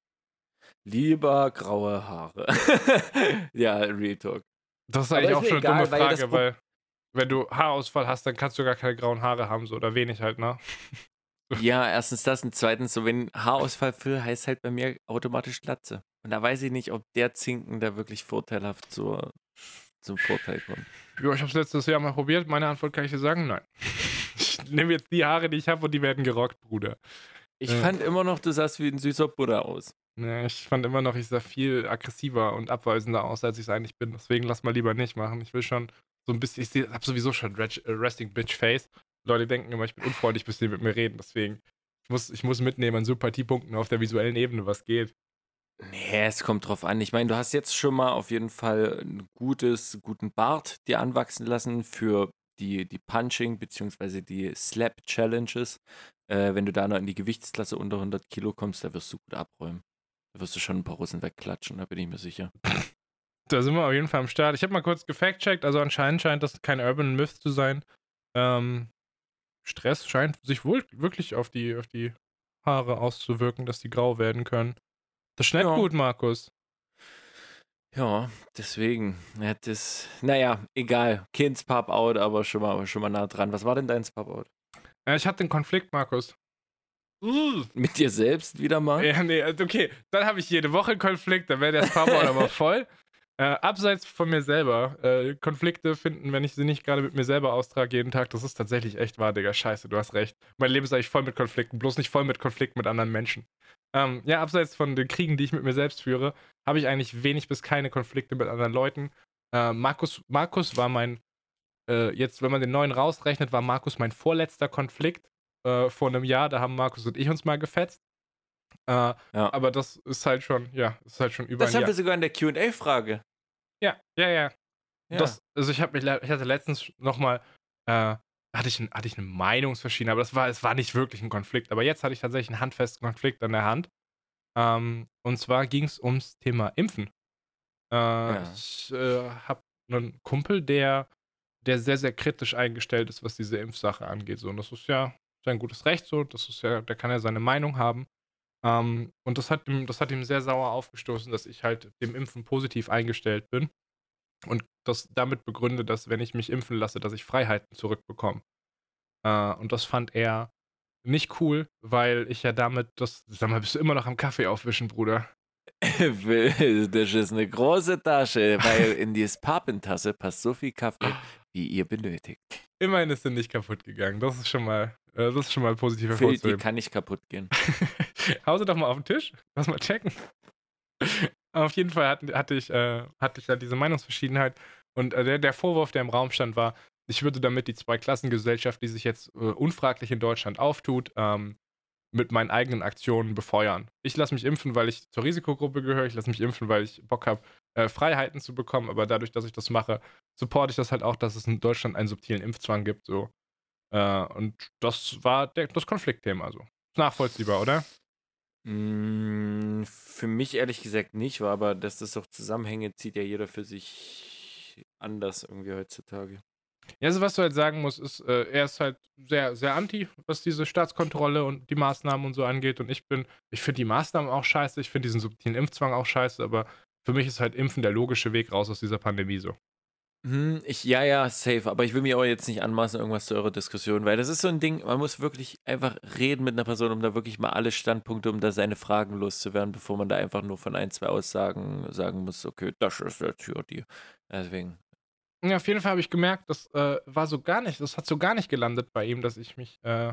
Lieber graue Haare. ja, Real Talk. Das ist eigentlich auch schon eine dumme Frage, weil wenn du Haarausfall hast, dann kannst du gar keine grauen Haare haben, so oder wenig halt, ne? Ja, erstens das und zweitens, so wenn Haarausfall Phil heißt halt bei mir automatisch Glatze. Und da weiß ich nicht, ob der Zinken da wirklich vorteilhaft so zum Vorteil kommen. Ja, ich habe es letztes Jahr mal probiert. Meine Antwort kann ich dir sagen, nein. Ich nehme jetzt die Haare, die ich habe und die werden gerockt, Bruder. Ich Ja. fand immer noch, du sahst wie ein süßer Buddha aus. Ja, ich fand immer noch, ich sah viel aggressiver und abweisender aus, als ich es eigentlich bin. Deswegen lass mal lieber nicht machen. Ich will schon so ein bisschen, ich hab sowieso schon äh, Resting Bitch Face. Leute denken immer, ich bin unfreundlich, bis sie mit mir reden. Deswegen, ich muss, ich muss mitnehmen an Sympathiepunkten auf der visuellen Ebene, was geht. Nee, es kommt drauf an. Ich meine, du hast jetzt schon mal auf jeden Fall ein gutes, guten Bart dir anwachsen lassen für die, die Punching- bzw. die Slap-Challenges. Äh, wenn du da noch in die Gewichtsklasse unter 100 Kilo kommst, da wirst du gut abräumen. Da wirst du schon ein paar Russen wegklatschen, da bin ich mir sicher. Da sind wir auf jeden Fall am Start. Ich habe mal kurz gefact-checkt, also anscheinend scheint das kein Urban Myth zu sein. Ähm, Stress scheint sich wohl wirklich auf die, auf die Haare auszuwirken, dass die grau werden können. Das schneidet Ja. gut, Markus. Ja, deswegen. Ja, das, naja, egal. Kinds Pop Out, aber schon mal, schon mal nah dran. Was war denn dein Pop Out? Äh, ich hatte den Konflikt, Markus. Uh. Mit dir selbst wieder mal? Ja, nee, also okay. Dann habe ich jede Woche einen Konflikt, dann wäre der Sparboard aber voll. Äh, abseits von mir selber, äh, Konflikte finden, wenn ich sie nicht gerade mit mir selber austrage jeden Tag, das ist tatsächlich echt wahr, Digga. Scheiße, du hast recht. Mein Leben ist eigentlich voll mit Konflikten, bloß nicht voll mit Konflikten mit anderen Menschen. Ähm, ja, abseits von den Kriegen, die ich mit mir selbst führe, habe ich eigentlich wenig bis keine Konflikte mit anderen Leuten. Äh, Markus, Markus war mein, äh, jetzt, wenn man den neuen rausrechnet, war Markus mein vorletzter Konflikt äh, vor einem Jahr. Da haben Markus und ich uns mal gefetzt. Äh, Ja. aber das ist halt schon, ja, ist halt schon über Das haben wir sogar in der QA-Frage. Ja, ja, ja. Ja. Das, also ich habe mich, ich hatte letztens nochmal, äh, hatte ich, ein, hatte ich eine Meinungsverschiedenheit, aber das war, es war nicht wirklich ein Konflikt. Aber jetzt hatte ich tatsächlich einen handfesten Konflikt an der Hand. Ähm, und zwar ging es ums Thema Impfen. Äh, Ich äh, habe einen Kumpel, der, der sehr, sehr kritisch eingestellt ist, was diese Impfsache angeht. So, und das ist ja sein gutes Recht so. Das ist ja, der kann ja seine Meinung haben. Ähm, und das hat, ihm, das hat ihm sehr sauer aufgestoßen, dass ich halt dem Impfen positiv eingestellt bin. Und das damit begründe, dass wenn ich mich impfen lasse, dass ich Freiheiten zurückbekomme. Äh, und das fand er nicht cool, weil ich ja damit das. Sag mal, bist du immer noch am Kaffee aufwischen, Bruder? das ist eine große Tasche, weil in die Papentasse passt so viel Kaffee, wie ihr benötigt. Immerhin ist sie nicht kaputt gegangen. Das ist schon mal, äh, das ist schon mal positiv Phil, die hervorzuheben. kann nicht kaputt gehen. Hau sie doch mal auf den Tisch. Lass mal checken. auf jeden Fall hatte, hatte, ich, äh, hatte ich ja diese Meinungsverschiedenheit. Und äh, der, der Vorwurf, der im Raum stand, war, ich würde damit die Zweiklassengesellschaft, die sich jetzt äh, unfraglich in Deutschland auftut, ähm, mit meinen eigenen Aktionen befeuern. Ich lasse mich impfen, weil ich zur Risikogruppe gehöre. Ich lasse mich impfen, weil ich Bock habe, äh, Freiheiten zu bekommen. Aber dadurch, dass ich das mache, supporte ich das halt auch, dass es in Deutschland einen subtilen Impfzwang gibt. So. Äh, und das war der, das Konfliktthema. So. Ist nachvollziehbar, oder? Mm, Für mich ehrlich gesagt nicht, aber, dass das auch Zusammenhänge zieht ja jeder für sich anders irgendwie heutzutage. Ja, also was du halt sagen musst, ist, äh, er ist halt sehr, sehr anti, was diese Staatskontrolle und die Maßnahmen und so angeht. Und ich bin, ich finde die Maßnahmen auch scheiße, ich finde diesen subtilen Impfzwang auch scheiße, aber für mich ist halt Impfen der logische Weg raus aus dieser Pandemie so. Hm, Ich, ja, ja, safe. Aber ich will mir auch jetzt nicht anmaßen, irgendwas zu eurer Diskussion, weil das ist so ein Ding, man muss wirklich einfach reden mit einer Person, um da wirklich mal alle Standpunkte, um da seine Fragen loszuwerden, bevor man da einfach nur von ein, zwei Aussagen sagen muss, okay, das ist jetzt hier die. Deswegen. Ja, auf jeden Fall habe ich gemerkt, das äh, war so gar nicht, das hat so gar nicht gelandet bei ihm, dass ich mich, äh,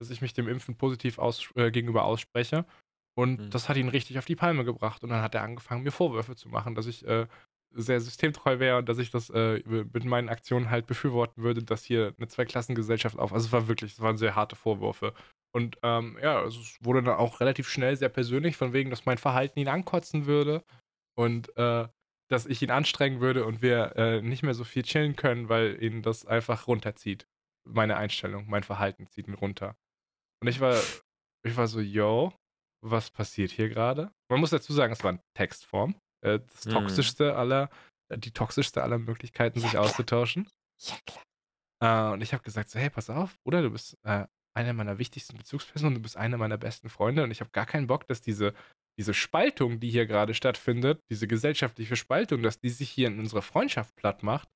dass ich mich dem Impfen positiv aus, äh, gegenüber ausspreche. Und Mhm. das hat ihn richtig auf die Palme gebracht. Und dann hat er angefangen, mir Vorwürfe zu machen, dass ich äh, sehr systemtreu wäre und dass ich das äh, mit meinen Aktionen halt befürworten würde, dass hier eine Zweiklassengesellschaft auf. Also es war wirklich, es waren sehr harte Vorwürfe. Und ähm, ja, also es wurde dann auch relativ schnell sehr persönlich, von wegen, dass mein Verhalten ihn ankotzen würde. Und äh, dass ich ihn anstrengen würde und wir äh, nicht mehr so viel chillen können, weil ihn das einfach runterzieht. Meine Einstellung, mein Verhalten zieht ihn runter. Und ich war, ich war so, yo, was passiert hier gerade? Man muss dazu sagen, es war in Textform. Äh, das Mhm. toxischste aller, äh, die toxischste aller Möglichkeiten, sich auszutauschen. Ja, klar. Äh, und ich habe gesagt, so, hey, pass auf, Bruder, du bist äh, eine meiner wichtigsten Bezugspersonen, du bist eine meiner besten Freunde und ich habe gar keinen Bock, dass diese, diese Spaltung, die hier gerade stattfindet, diese gesellschaftliche Spaltung, dass die sich hier in unserer Freundschaft platt macht.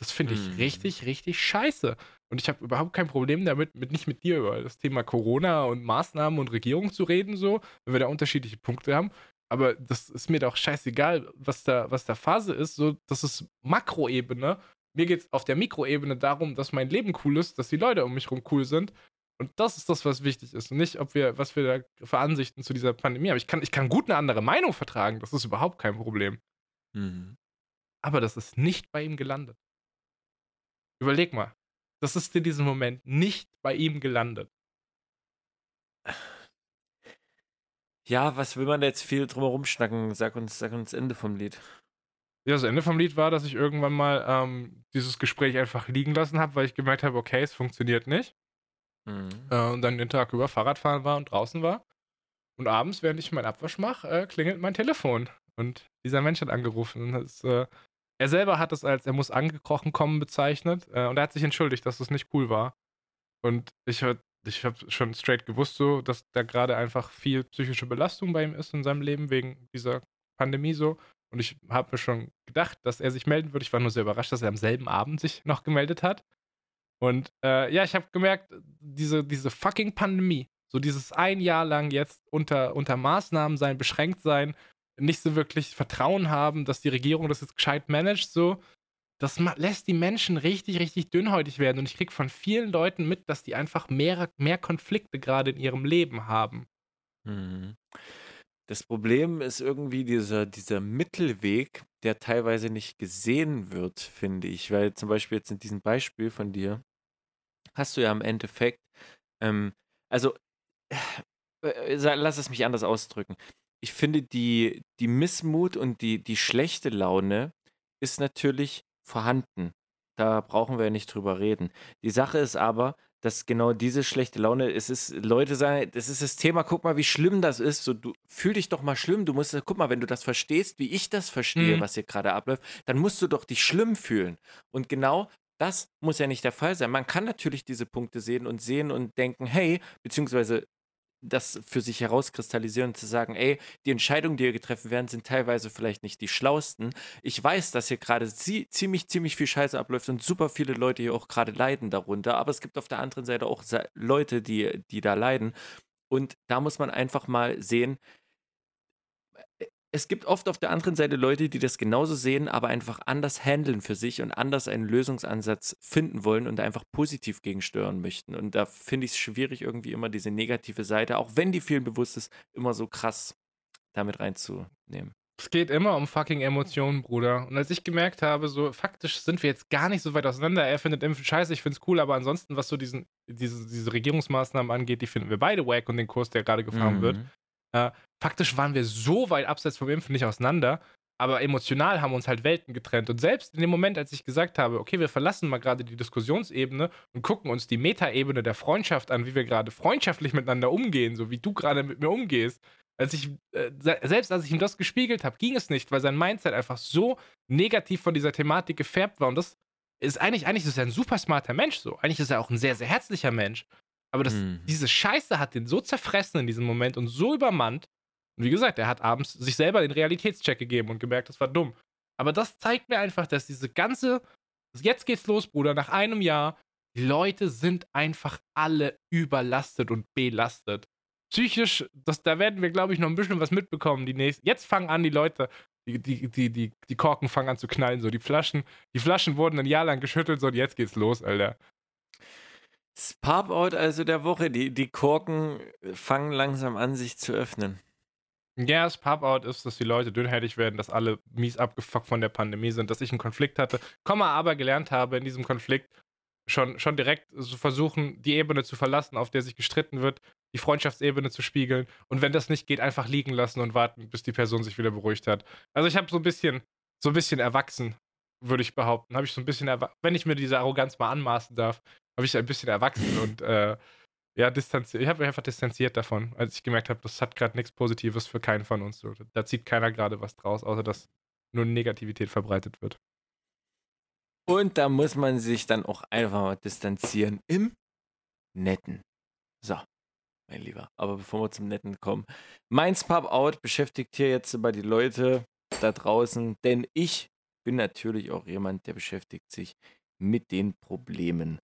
Das finde ich Mhm. richtig, richtig scheiße. Und ich habe überhaupt kein Problem damit, mit, nicht mit dir über das Thema Corona und Maßnahmen und Regierung zu reden, so, wenn wir da unterschiedliche Punkte haben. Aber das ist mir doch scheißegal, was da, was da Phase ist. So, das ist Makroebene. Mir geht es auf der Mikroebene darum, dass mein Leben cool ist, dass die Leute um mich herum cool sind. Und das ist das, was wichtig ist. Und nicht, ob wir, was wir da für Ansichten zu dieser Pandemie haben. Ich kann, ich kann gut eine andere Meinung vertragen. Das ist überhaupt kein Problem. Mhm. Aber das ist nicht bei ihm gelandet. Überleg mal. Das ist in diesem Moment nicht bei ihm gelandet. Ja, was will man da jetzt viel drumherum schnacken? Sag uns, sag uns Ende vom Lied. Ja, das Ende vom Lied war, dass ich irgendwann mal ähm, dieses Gespräch einfach liegen lassen habe, weil ich gemerkt habe, okay, es funktioniert nicht. Mhm. Äh, und dann den Tag über Fahrradfahren war und draußen war. Und abends, während ich meinen Abwasch mache, äh, klingelt mein Telefon. Und dieser Mensch hat angerufen. Und das, äh, er selber hat es als er muss angekrochen kommen bezeichnet. Äh, und er hat sich entschuldigt, dass das nicht cool war. Und ich, ich habe schon straight gewusst, so, dass da gerade einfach viel psychische Belastung bei ihm ist in seinem Leben wegen dieser Pandemie so. Und ich habe mir schon gedacht, dass er sich melden würde. Ich war nur sehr überrascht, dass er am selben Abend sich noch gemeldet hat. Und äh, ja, ich habe gemerkt, diese, diese fucking Pandemie, so dieses ein Jahr lang jetzt unter, unter Maßnahmen sein, beschränkt sein, nicht so wirklich Vertrauen haben, dass die Regierung das jetzt gescheit managt, so, das lässt die Menschen richtig, richtig dünnhäutig werden. Und ich kriege von vielen Leuten mit, dass die einfach mehr, mehr Konflikte gerade in ihrem Leben haben. Mhm. Das Problem ist irgendwie dieser, dieser Mittelweg, der teilweise nicht gesehen wird, finde ich. Weil zum Beispiel jetzt in diesem Beispiel von dir hast du ja im Endeffekt, ähm, also äh, äh lass es mich anders ausdrücken. Ich finde, die, die Missmut und die, die schlechte Laune ist natürlich vorhanden. Da brauchen wir ja nicht drüber reden. Die Sache ist aber, dass genau diese schlechte Laune, es ist, Leute sagen, das ist das Thema, guck mal, wie schlimm das ist. So, du fühl dich doch mal schlimm. Du musst, guck mal, wenn du das verstehst, wie ich das verstehe, Mhm. was hier gerade abläuft, dann musst du doch dich schlimm fühlen. Und genau das muss ja nicht der Fall sein. Man kann natürlich diese Punkte sehen und sehen und denken, hey, beziehungsweise das für sich herauskristallisieren und zu sagen, ey, die Entscheidungen, die hier getroffen werden, sind teilweise vielleicht nicht die schlausten. Ich weiß, dass hier gerade zie ziemlich, ziemlich viel Scheiße abläuft und super viele Leute hier auch gerade leiden darunter. Aber es gibt auf der anderen Seite auch Leute, die, die da leiden. Und da muss man einfach mal sehen, es gibt oft auf der anderen Seite Leute, die das genauso sehen, aber einfach anders handeln für sich und anders einen Lösungsansatz finden wollen und einfach positiv gegensteuern möchten. Und da finde ich es schwierig, irgendwie immer diese negative Seite, auch wenn die vielen bewusst ist, immer so krass damit reinzunehmen. Es geht immer um fucking Emotionen, Bruder. Und als ich gemerkt habe, so faktisch sind wir jetzt gar nicht so weit auseinander. Er findet Impfen scheiße, ich finde es cool, aber ansonsten, was so diesen, diese, diese Regierungsmaßnahmen angeht, die finden wir beide wack und den Kurs, der gerade gefahren mhm. wird. Äh, faktisch waren wir so weit abseits vom Impfen nicht auseinander, aber emotional haben uns halt Welten getrennt. Und selbst in dem Moment, als ich gesagt habe, okay, wir verlassen mal gerade die Diskussionsebene und gucken uns die Metaebene der Freundschaft an, wie wir gerade freundschaftlich miteinander umgehen, so wie du gerade mit mir umgehst. Als ich, äh, selbst als ich ihm das gespiegelt habe, ging es nicht, weil sein Mindset einfach so negativ von dieser Thematik gefärbt war. Und das ist eigentlich, eigentlich ist er ein super smarter Mensch so. Eigentlich ist er auch ein sehr, sehr herzlicher Mensch. Aber das, mhm. diese Scheiße hat den so zerfressen in diesem Moment und so übermannt. Und wie gesagt, er hat abends sich selber den Realitätscheck gegeben und gemerkt, das war dumm. Aber das zeigt mir einfach, dass diese ganze, jetzt geht's los, Bruder, nach einem Jahr, die Leute sind einfach alle überlastet und belastet. Psychisch, das, da werden wir, glaube ich, noch ein bisschen was mitbekommen. Die nächsten, jetzt fangen an, die Leute, die, die, die, die, die Korken fangen an zu knallen, so die Flaschen, die Flaschen wurden ein Jahr lang geschüttelt, so und jetzt geht's los, Alter. Pop-Out also der Woche, die, die Korken fangen langsam an, sich zu öffnen. Ja, das Pop-Out ist, dass die Leute dünnhäutig werden, dass alle mies abgefuckt von der Pandemie sind, dass ich einen Konflikt hatte, Komma aber gelernt habe, in diesem Konflikt schon, schon direkt zu versuchen, die Ebene zu verlassen, auf der sich gestritten wird, die Freundschaftsebene zu spiegeln und wenn das nicht geht, einfach liegen lassen und warten, bis die Person sich wieder beruhigt hat. Also ich habe so ein bisschen, so ein bisschen erwachsen, würde ich behaupten. Habe ich so ein bisschen, wenn ich mir diese Arroganz mal anmaßen darf, habe ich ein bisschen erwachsen und äh, ja, distanziert. Ich habe mich einfach distanziert davon, als ich gemerkt habe, das hat gerade nichts Positives für keinen von uns. Da zieht keiner gerade was draus, außer dass nur Negativität verbreitet wird. Und da muss man sich dann auch einfach mal distanzieren im Netten. So, mein Lieber. Aber bevor wir zum Netten kommen, mein Pub Out beschäftigt hier jetzt über die Leute da draußen, denn ich bin natürlich auch jemand, der beschäftigt sich mit den Problemen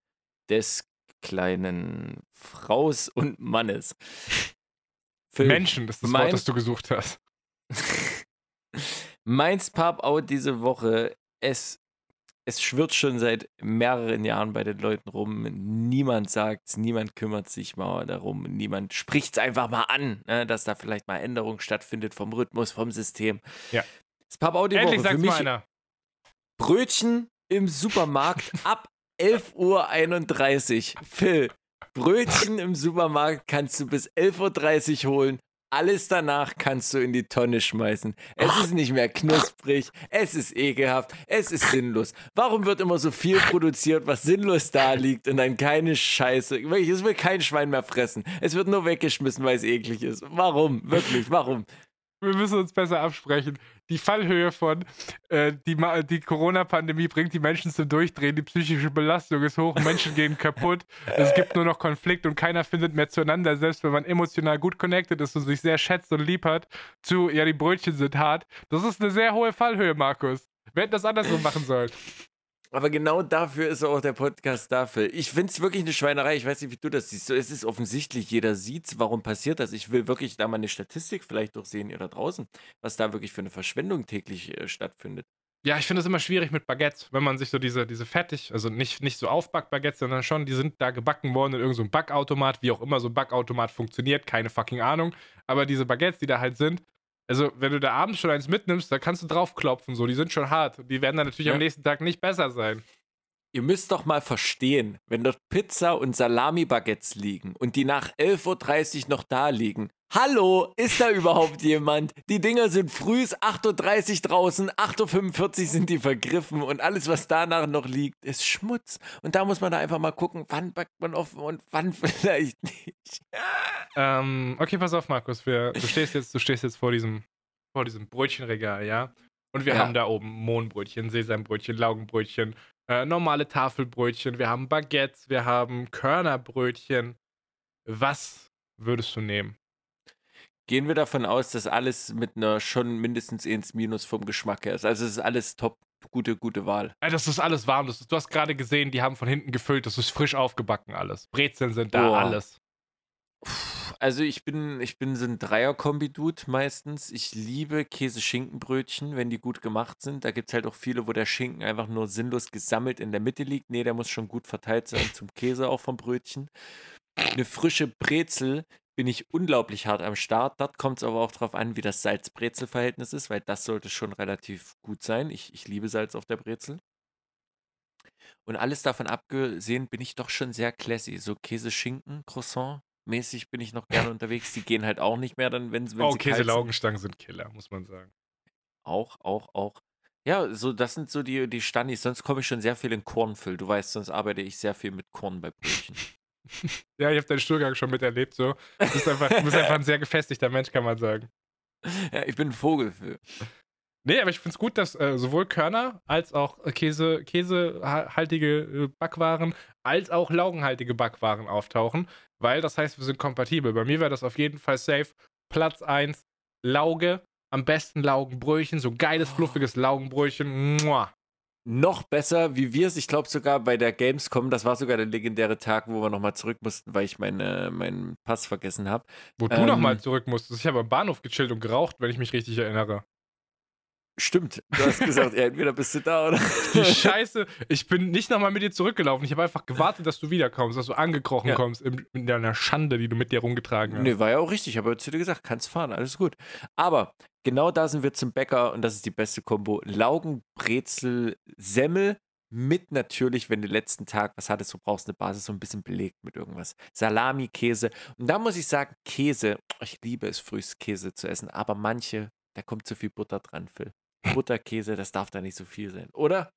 des kleinen Fraus und Mannes. Für Menschen ist das mein, Wort, das du gesucht hast. Meins Pop-Out diese Woche, es, es schwirrt schon seit mehreren Jahren bei den Leuten rum. Niemand sagt es, niemand kümmert sich mal darum, niemand spricht es einfach mal an, ne, dass da vielleicht mal Änderung stattfindet vom Rhythmus, vom System. Ja. Das Pop-Out die Endlich Woche für mich mal einer. Brötchen im Supermarkt ab 11.31 Uhr. Phil, Brötchen im Supermarkt kannst du bis 11.30 Uhr holen. Alles danach kannst du in die Tonne schmeißen. Es ist nicht mehr knusprig, es ist ekelhaft, es ist sinnlos. Warum wird immer so viel produziert, was sinnlos da liegt und dann keine Scheiße? Es will kein Schwein mehr fressen. Es wird nur weggeschmissen, weil es eklig ist. Warum? Wirklich, warum? Wir müssen uns besser absprechen. Die Fallhöhe von äh, die, die Corona-Pandemie bringt die Menschen zum Durchdrehen, die psychische Belastung ist hoch, Menschen gehen kaputt, es gibt nur noch Konflikt und keiner findet mehr zueinander, selbst wenn man emotional gut connected ist und sich sehr schätzt und lieb hat, zu, ja, die Brötchen sind hart. Das ist eine sehr hohe Fallhöhe, Markus. Wir hätten das andersrum machen sollen. Aber genau dafür ist auch der Podcast dafür. Ich finde es wirklich eine Schweinerei. Ich weiß nicht, wie du das siehst. Es ist offensichtlich, jeder sieht Warum passiert das? Ich will wirklich da mal eine Statistik vielleicht doch sehen, ihr da draußen, was da wirklich für eine Verschwendung täglich äh, stattfindet. Ja, ich finde es immer schwierig mit Baguettes, wenn man sich so diese, diese fertig, also nicht, nicht so Aufback-Baguettes, sondern schon, die sind da gebacken worden in irgendeinem so Backautomat, wie auch immer so ein Backautomat funktioniert, keine fucking Ahnung. Aber diese Baguettes, die da halt sind, also wenn du da abends schon eins mitnimmst, da kannst du draufklopfen, so, die sind schon hart. Die werden dann natürlich Ja. am nächsten Tag nicht besser sein. Ihr müsst doch mal verstehen, wenn dort Pizza und Salami-Baguettes liegen und die nach 11.30 Uhr noch da liegen. Hallo, ist da überhaupt jemand? Die Dinger sind früh 8.30 Uhr draußen, 8.45 Uhr sind die vergriffen und alles, was danach noch liegt, ist Schmutz. Und da muss man da einfach mal gucken, wann backt man offen und wann vielleicht nicht. Ähm, okay, pass auf, Markus. Wir, du, stehst jetzt, du stehst jetzt vor diesem, vor diesem Brötchenregal, ja? Und wir Ja. haben da oben Mohnbrötchen, Sesambrötchen, Laugenbrötchen, äh, normale Tafelbrötchen, wir haben Baguettes, wir haben Körnerbrötchen. Was würdest du nehmen? Gehen wir davon aus, dass alles mit einer schon mindestens 1 Minus vom Geschmack her ist. Also es ist alles top, gute, gute Wahl. Ey, das ist alles warm. Ist, du hast gerade gesehen, die haben von hinten gefüllt. Das ist frisch aufgebacken alles. Brezeln sind da, Boah. alles. Also ich bin, ich bin so ein Dreier-Kombi-Dude meistens. Ich liebe Käse-Schinkenbrötchen, wenn die gut gemacht sind. Da gibt es halt auch viele, wo der Schinken einfach nur sinnlos gesammelt in der Mitte liegt. Nee, der muss schon gut verteilt sein zum Käse auch vom Brötchen. Eine frische Brezel bin ich unglaublich hart am Start. Dort kommt es aber auch drauf an, wie das Salz-Brezel-Verhältnis ist, weil das sollte schon relativ gut sein. Ich, ich liebe Salz auf der Brezel. Und alles davon abgesehen bin ich doch schon sehr classy. So Käse-Schinken, Croissant mäßig bin ich noch gerne unterwegs. Die gehen halt auch nicht mehr dann, wenn, wenn oh, sie. Käse-Laugenstangen sind Killer, muss man sagen. Auch, auch, auch. Ja, so das sind so die, die Standis. Sonst komme ich schon sehr viel in Kornfüll. Du weißt, sonst arbeite ich sehr viel mit Korn bei Brötchen. Ja, ich habe deinen Stuhlgang schon miterlebt. So. Du, bist einfach, du bist einfach ein sehr gefestigter Mensch, kann man sagen. ja, ich bin ein Vogel. Phil. Nee, aber ich finde es gut, dass äh, sowohl Körner als auch äh, Käse, käsehaltige äh, Backwaren als auch laugenhaltige Backwaren auftauchen, weil das heißt, wir sind kompatibel. Bei mir wäre das auf jeden Fall safe. Platz 1, Lauge, am besten Laugenbrötchen, so geiles, fluffiges Laugenbrötchen. Mua. Noch besser, wie wir es, ich glaube sogar bei der Gamescom, das war sogar der legendäre Tag, wo wir nochmal zurück mussten, weil ich meine, meinen Pass vergessen habe. Wo du Ähm. nochmal zurück musstest. Ich habe am Bahnhof gechillt und geraucht, wenn ich mich richtig erinnere. Stimmt, du hast gesagt, ja, entweder bist du da oder. Die Scheiße, ich bin nicht nochmal mit dir zurückgelaufen. Ich habe einfach gewartet, dass du wiederkommst, dass du angekrochen Ja. kommst in, in deiner Schande, die du mit dir rumgetragen hast. Nee, war ja auch richtig. Ich habe zu dir gesagt, kannst fahren, alles gut. Aber genau da sind wir zum Bäcker und das ist die beste Kombo. Laugenbrezel, Semmel mit natürlich, wenn du letzten Tag was hattest, du brauchst eine Basis so ein bisschen belegt mit irgendwas. Salami, Käse. Und da muss ich sagen, Käse, ich liebe es, frühst Käse zu essen, aber manche, da kommt zu viel Butter dran, Phil. Butterkäse, das darf da nicht so viel sein, oder?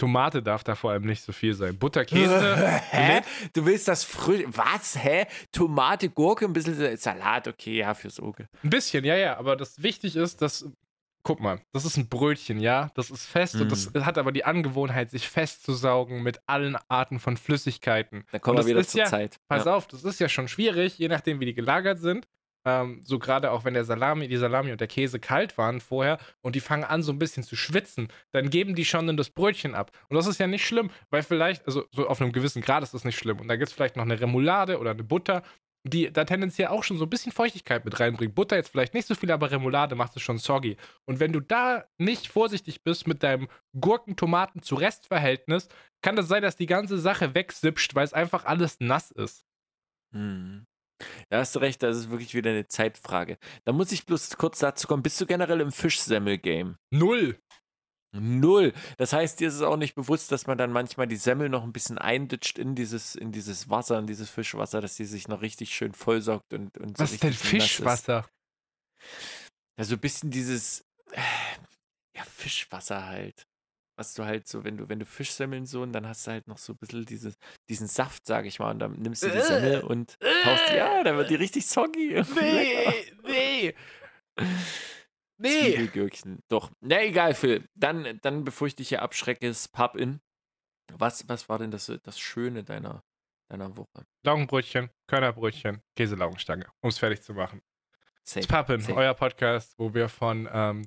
Tomate darf da vor allem nicht so viel sein. Butterkäse. Hä? Du willst das frisch. Was? Hä? Tomate, Gurke, ein bisschen Salat, okay, ja, fürs Auge. Ein bisschen, ja, ja. Aber das wichtig ist, dass. Guck mal, das ist ein Brötchen, ja? Das ist fest und das Mm. hat aber die Angewohnheit, sich festzusaugen mit allen Arten von Flüssigkeiten. Dann kommen wir wieder zur ja- Zeit. Pass ja. auf, das ist ja schon schwierig, je nachdem, wie die gelagert sind. Ähm, so gerade auch wenn der Salami, die Salami und der Käse kalt waren vorher und die fangen an so ein bisschen zu schwitzen, dann geben die schon das Brötchen ab. Und das ist ja nicht schlimm, weil vielleicht, also so auf einem gewissen Grad ist das nicht schlimm. Und da gibt es vielleicht noch eine Remoulade oder eine Butter. die da tendenziell auch schon so ein bisschen Feuchtigkeit mit reinbringen. Butter jetzt vielleicht nicht so viel, aber Remoulade macht es schon soggy. Und wenn du da nicht vorsichtig bist mit deinem Gurken-Tomaten-zu-Rest-Verhältnis, kann das sein, dass die ganze Sache wegsipscht, weil es einfach alles nass ist. Mhm. Da hast du recht, das ist wirklich wieder eine Zeitfrage. Da muss ich bloß kurz dazu kommen. Bist du generell im Fischsemmel-Game? Null. Null. Das heißt, dir ist es auch nicht bewusst, dass man dann manchmal die Semmel noch ein bisschen einditscht in dieses, in dieses Wasser, in dieses Fischwasser, dass die sich noch richtig schön vollsaugt und, und so Was ist denn nass ist. Fischwasser? Ja, so ein bisschen dieses, äh, ja, Fischwasser halt. Was du halt so, wenn du, wenn du Fischsemmeln so und dann hast du halt noch so ein bisschen dieses, diesen Saft, sag ich mal, und dann nimmst du die Semmel und tauchst die, ja, dann wird die richtig soggy. Nee, nee. Nee. Zwiebelgürkchen. Doch. Na egal, Phil. Dann, dann bevor ich dich hier abschrecke, ist Pub in. Was, was war denn das, das Schöne deiner, deiner Woche? Laugenbrötchen, Körnerbrötchen, Käselaugenstange, um es fertig zu machen. Safe. Pappen, safe. euer Podcast, wo wir von ähm,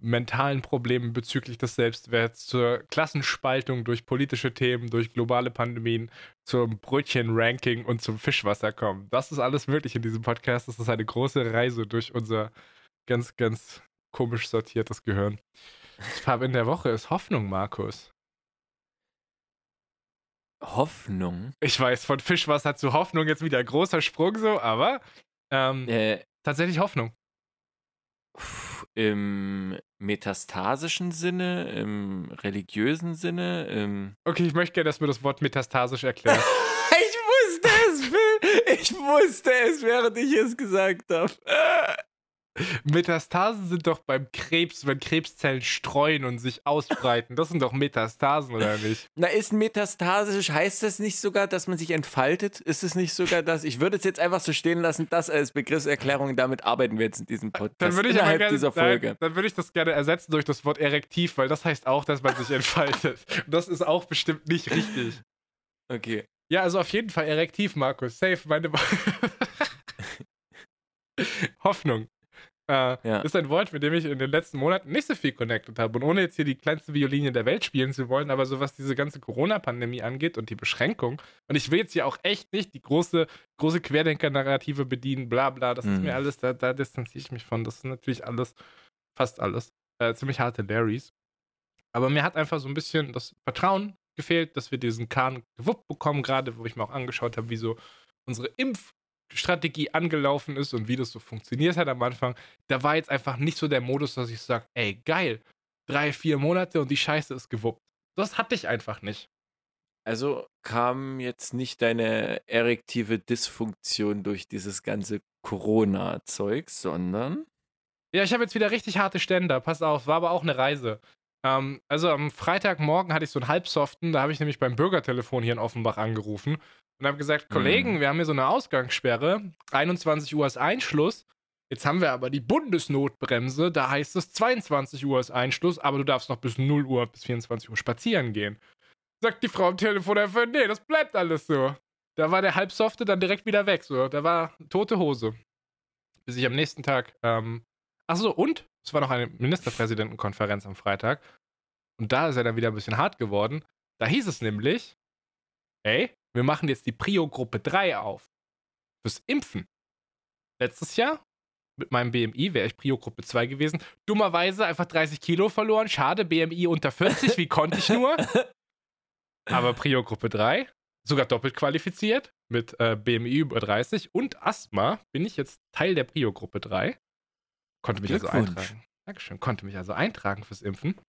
mentalen Problemen bezüglich des Selbstwerts zur Klassenspaltung durch politische Themen, durch globale Pandemien, zum Brötchen-Ranking und zum Fischwasser kommen. Das ist alles möglich in diesem Podcast. Das ist eine große Reise durch unser ganz, ganz komisch sortiertes Gehirn. Das Pub in der Woche ist Hoffnung, Markus. Hoffnung. Ich weiß, von Fischwasser zu Hoffnung jetzt wieder ein großer Sprung so, aber ähm, Äh, tatsächlich Hoffnung. Im metastasischen Sinne, im religiösen Sinne, im. Okay, ich möchte gerne, dass mir das Wort metastasisch erklärt. Ich wusste es, Phil! Ich wusste es, während ich es gesagt habe. Metastasen sind doch beim Krebs, wenn Krebszellen streuen und sich ausbreiten. Das sind doch Metastasen, oder nicht? Na, ist metastasisch, heißt das nicht sogar, dass man sich entfaltet? Ist es nicht sogar das? Ich würde es jetzt einfach so stehen lassen, das als Begriffserklärung, damit arbeiten wir jetzt in diesem Podcast. Dann würde ich innerhalb gerne, dieser Folge. Nein, dann würde ich das gerne ersetzen durch das Wort erektiv, weil das heißt auch, dass man sich entfaltet. Und das ist auch bestimmt nicht richtig. Okay. Ja, also auf jeden Fall erektiv, Markus. Safe, meine Hoffnung. Äh, Ja. Ist ein Wort, mit dem ich in den letzten Monaten nicht so viel connected habe. Und ohne jetzt hier die kleinste Violine der Welt spielen zu wollen, aber so was diese ganze Corona-Pandemie angeht und die Beschränkung. Und ich will jetzt hier auch echt nicht die große, große Querdenker-Narrative bedienen, bla bla. Das ist Mhm. mir alles, da, da distanziere ich mich von. Das ist natürlich alles, fast alles, äh, ziemlich harte Larrys. Aber mir hat einfach so ein bisschen das Vertrauen gefehlt, dass wir diesen Kahn gewuppt bekommen, gerade wo ich mir auch angeschaut habe, wie so unsere Impfstrategie angelaufen ist und wie das so funktioniert hat am Anfang. Da war jetzt einfach nicht so der Modus, dass ich sage, ey, geil, drei, vier Monate und die Scheiße ist gewuppt. Das hatte ich einfach nicht. Also kam jetzt nicht deine erektive Dysfunktion durch dieses ganze Corona-Zeug, sondern. Ja, ich habe jetzt wieder richtig harte Ständer. Pass auf, war aber auch eine Reise. Ähm, also am Freitagmorgen hatte ich so einen Halbsoften, da habe ich nämlich beim Bürgertelefon hier in Offenbach angerufen und habe gesagt, Mhm. Kollegen, wir haben hier so eine Ausgangssperre, 21 Uhr ist Einschluss. Jetzt haben wir aber die Bundesnotbremse, da heißt es 22 Uhr ist Einschluss, aber du darfst noch bis 0 Uhr, bis 24 Uhr spazieren gehen. Sagt die Frau am Telefon einfach, nee, das bleibt alles so. Da war der Halbsofte dann direkt wieder weg, so. Da war tote Hose. Bis ich am nächsten Tag ähm, Ach so, und es war noch eine Ministerpräsidentenkonferenz am Freitag. Und da ist er dann wieder ein bisschen hart geworden. Da hieß es nämlich, ey, wir machen jetzt die Prio-Gruppe 3 auf. Fürs Impfen. Letztes Jahr mit meinem BMI wäre ich Prio-Gruppe 2 gewesen. Dummerweise einfach 30 Kilo verloren. Schade, BMI unter 40. Wie konnte ich nur? Aber Prio-Gruppe 3, sogar doppelt qualifiziert mit äh, BMI über 30 und Asthma bin ich jetzt Teil der Prio-Gruppe 3. Konnte mich also eintragen. Dankeschön. Konnte mich also eintragen fürs Impfen.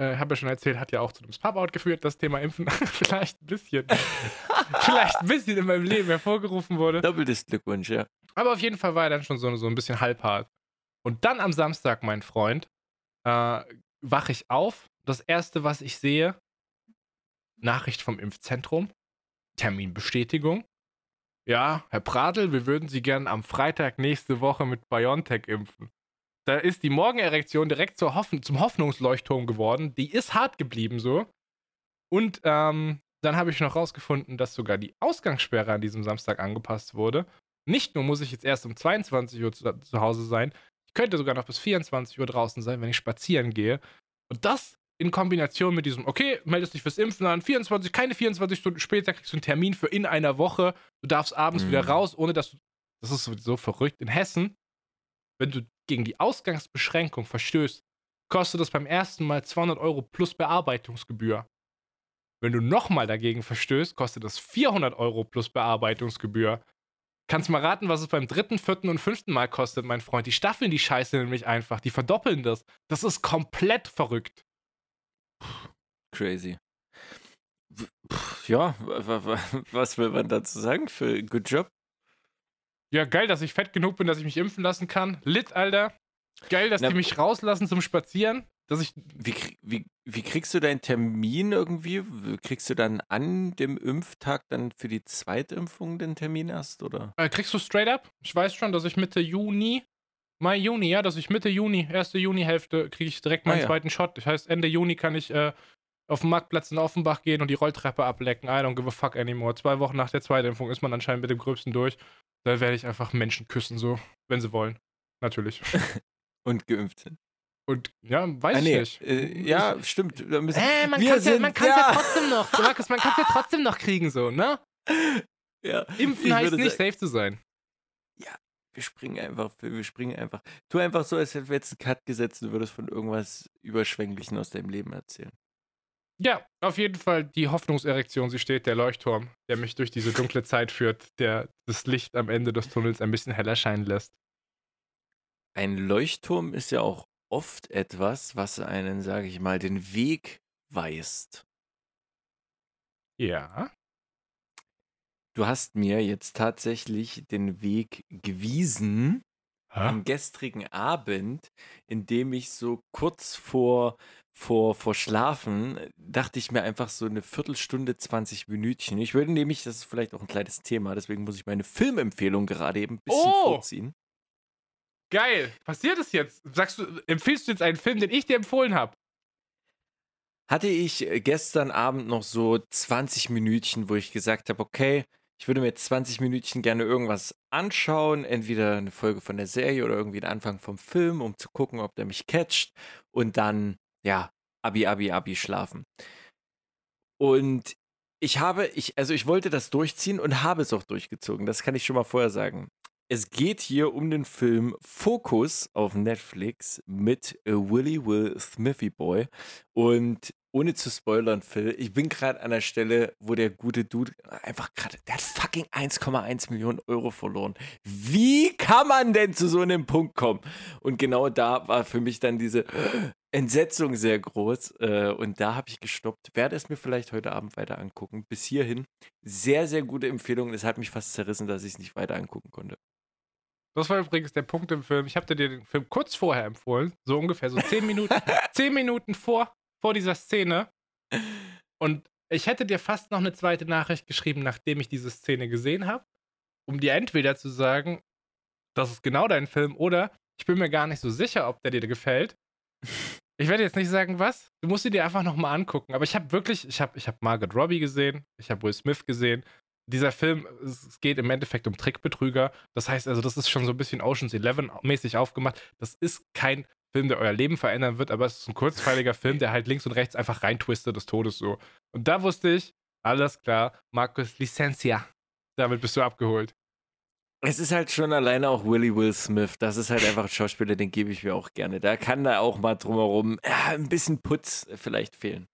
Äh, Habe ja schon erzählt, hat ja auch zu einem Pop-Out geführt, das Thema Impfen vielleicht ein bisschen, vielleicht ein bisschen in meinem Leben hervorgerufen wurde. Doppeltes Glückwunsch, ja. Aber auf jeden Fall war er dann schon so, so ein bisschen halbhart. Und dann am Samstag, mein Freund, äh, wache ich auf. Das erste, was ich sehe, Nachricht vom Impfzentrum, Terminbestätigung. Ja, Herr Pradel, wir würden Sie gern am Freitag nächste Woche mit BioNTech impfen. Da ist die Morgenerektion direkt zur Hoffn zum Hoffnungsleuchtturm geworden. Die ist hart geblieben so. Und ähm, dann habe ich noch rausgefunden, dass sogar die Ausgangssperre an diesem Samstag angepasst wurde. Nicht nur muss ich jetzt erst um 22 Uhr zu, zu Hause sein, ich könnte sogar noch bis 24 Uhr draußen sein, wenn ich spazieren gehe. Und das in Kombination mit diesem, okay, meldest dich fürs Impfen an, 24, keine 24 Stunden später kriegst du einen Termin für in einer Woche. Du darfst abends mhm. wieder raus, ohne dass du. Das ist sowieso verrückt. In Hessen, wenn du gegen die Ausgangsbeschränkung verstößt, kostet das beim ersten Mal 200 Euro plus Bearbeitungsgebühr. Wenn du nochmal dagegen verstößt, kostet das 400 Euro plus Bearbeitungsgebühr. Kannst mal raten, was es beim dritten, vierten und fünften Mal kostet, mein Freund. Die staffeln die Scheiße nämlich einfach. Die verdoppeln das. Das ist komplett verrückt. Crazy. Ja, was will man dazu sagen für Good Job? Ja, geil, dass ich fett genug bin, dass ich mich impfen lassen kann. Lit, Alter. Geil, dass Na, die mich rauslassen zum Spazieren. Dass ich wie, wie, wie kriegst du deinen Termin irgendwie? Kriegst du dann an dem Impftag dann für die Zweitimpfung den Termin erst, oder? Äh, kriegst du straight up? Ich weiß schon, dass ich Mitte Juni, Mai, Juni, ja, dass ich Mitte Juni, erste Juni-Hälfte, kriege ich direkt meinen ah, ja. zweiten Shot. Das heißt, Ende Juni kann ich äh, auf den Marktplatz in Offenbach gehen und die Rolltreppe ablecken. I don't give a fuck anymore. Zwei Wochen nach der Zweitimpfung ist man anscheinend mit dem Gröbsten durch. Da werde ich einfach Menschen küssen, so, wenn sie wollen. Natürlich. Und geimpft sind. Und ja, weiß ah, nee. ich nicht. Äh, ja, stimmt. Da müssen, äh, man kann es ja, ja, trotzdem noch. Markus, man kann es ja trotzdem noch kriegen, so, ne? Ja. Impfen heißt nicht, safe zu sein. Ja, wir springen einfach, wir springen einfach. Tu einfach so, als hätten wir jetzt einen Cut gesetzt und würdest von irgendwas Überschwänglichen aus deinem Leben erzählen. Ja, auf jeden Fall die Hoffnungserektion. Sie steht, der Leuchtturm, der mich durch diese dunkle Zeit führt, der das Licht am Ende des Tunnels ein bisschen heller scheinen lässt. Ein Leuchtturm ist ja auch oft etwas, was einen, sage ich mal, den Weg weist. Ja. Du hast mir jetzt tatsächlich den Weg gewiesen Hä? am gestrigen Abend, indem ich so kurz vor, vor, vor Schlafen dachte ich mir einfach so eine Viertelstunde, 20 Minütchen. Ich würde nämlich, das ist vielleicht auch ein kleines Thema, deswegen muss ich meine Filmempfehlung gerade eben ein bisschen oh! vorziehen. Geil. Passiert es jetzt? Sagst du, empfiehlst du jetzt einen Film, den ich dir empfohlen habe? Hatte ich äh, gestern Abend noch so 20 Minütchen, wo ich gesagt habe, okay, ich würde mir jetzt 20 Minütchen gerne irgendwas anschauen, entweder eine Folge von der Serie oder irgendwie den Anfang vom Film, um zu gucken, ob der mich catcht und dann, ja, Abi, Abi, Abi schlafen. Und ich habe, ich, also ich wollte das durchziehen und habe es auch durchgezogen. Das kann ich schon mal vorher sagen. Es geht hier um den Film Focus auf Netflix mit äh, Willy Will Smithy Boy. Und ohne zu spoilern, Phil, ich bin gerade an der Stelle, wo der gute Dude einfach gerade, der hat fucking 1,1 Millionen Euro verloren. Wie kann man denn zu so einem Punkt kommen? Und genau da war für mich dann diese Entsetzung sehr groß. Äh, und da habe ich gestoppt. Werde es mir vielleicht heute Abend weiter angucken. Bis hierhin sehr, sehr gute Empfehlung. Es hat mich fast zerrissen, dass ich es nicht weiter angucken konnte. Das war übrigens der Punkt im Film. Ich habe dir den Film kurz vorher empfohlen, so ungefähr so zehn Minuten, zehn Minuten vor, vor dieser Szene. Und ich hätte dir fast noch eine zweite Nachricht geschrieben, nachdem ich diese Szene gesehen habe, um dir entweder zu sagen, das ist genau dein Film, oder ich bin mir gar nicht so sicher, ob der dir gefällt. Ich werde jetzt nicht sagen, was. Du musst ihn dir einfach nochmal angucken. Aber ich habe wirklich, ich habe ich hab Margaret Robbie gesehen, ich habe Will Smith gesehen, dieser Film, es geht im Endeffekt um Trickbetrüger. Das heißt also, das ist schon so ein bisschen Oceans 11 mäßig aufgemacht. Das ist kein Film, der euer Leben verändern wird, aber es ist ein kurzweiliger Film, der halt links und rechts einfach reintwistet des Todes so. Und da wusste ich, alles klar, Markus Licencia. Damit bist du abgeholt. Es ist halt schon alleine auch Willy Will Smith. Das ist halt einfach ein Schauspieler, den gebe ich mir auch gerne. Da kann da auch mal drumherum ja, ein bisschen Putz vielleicht fehlen.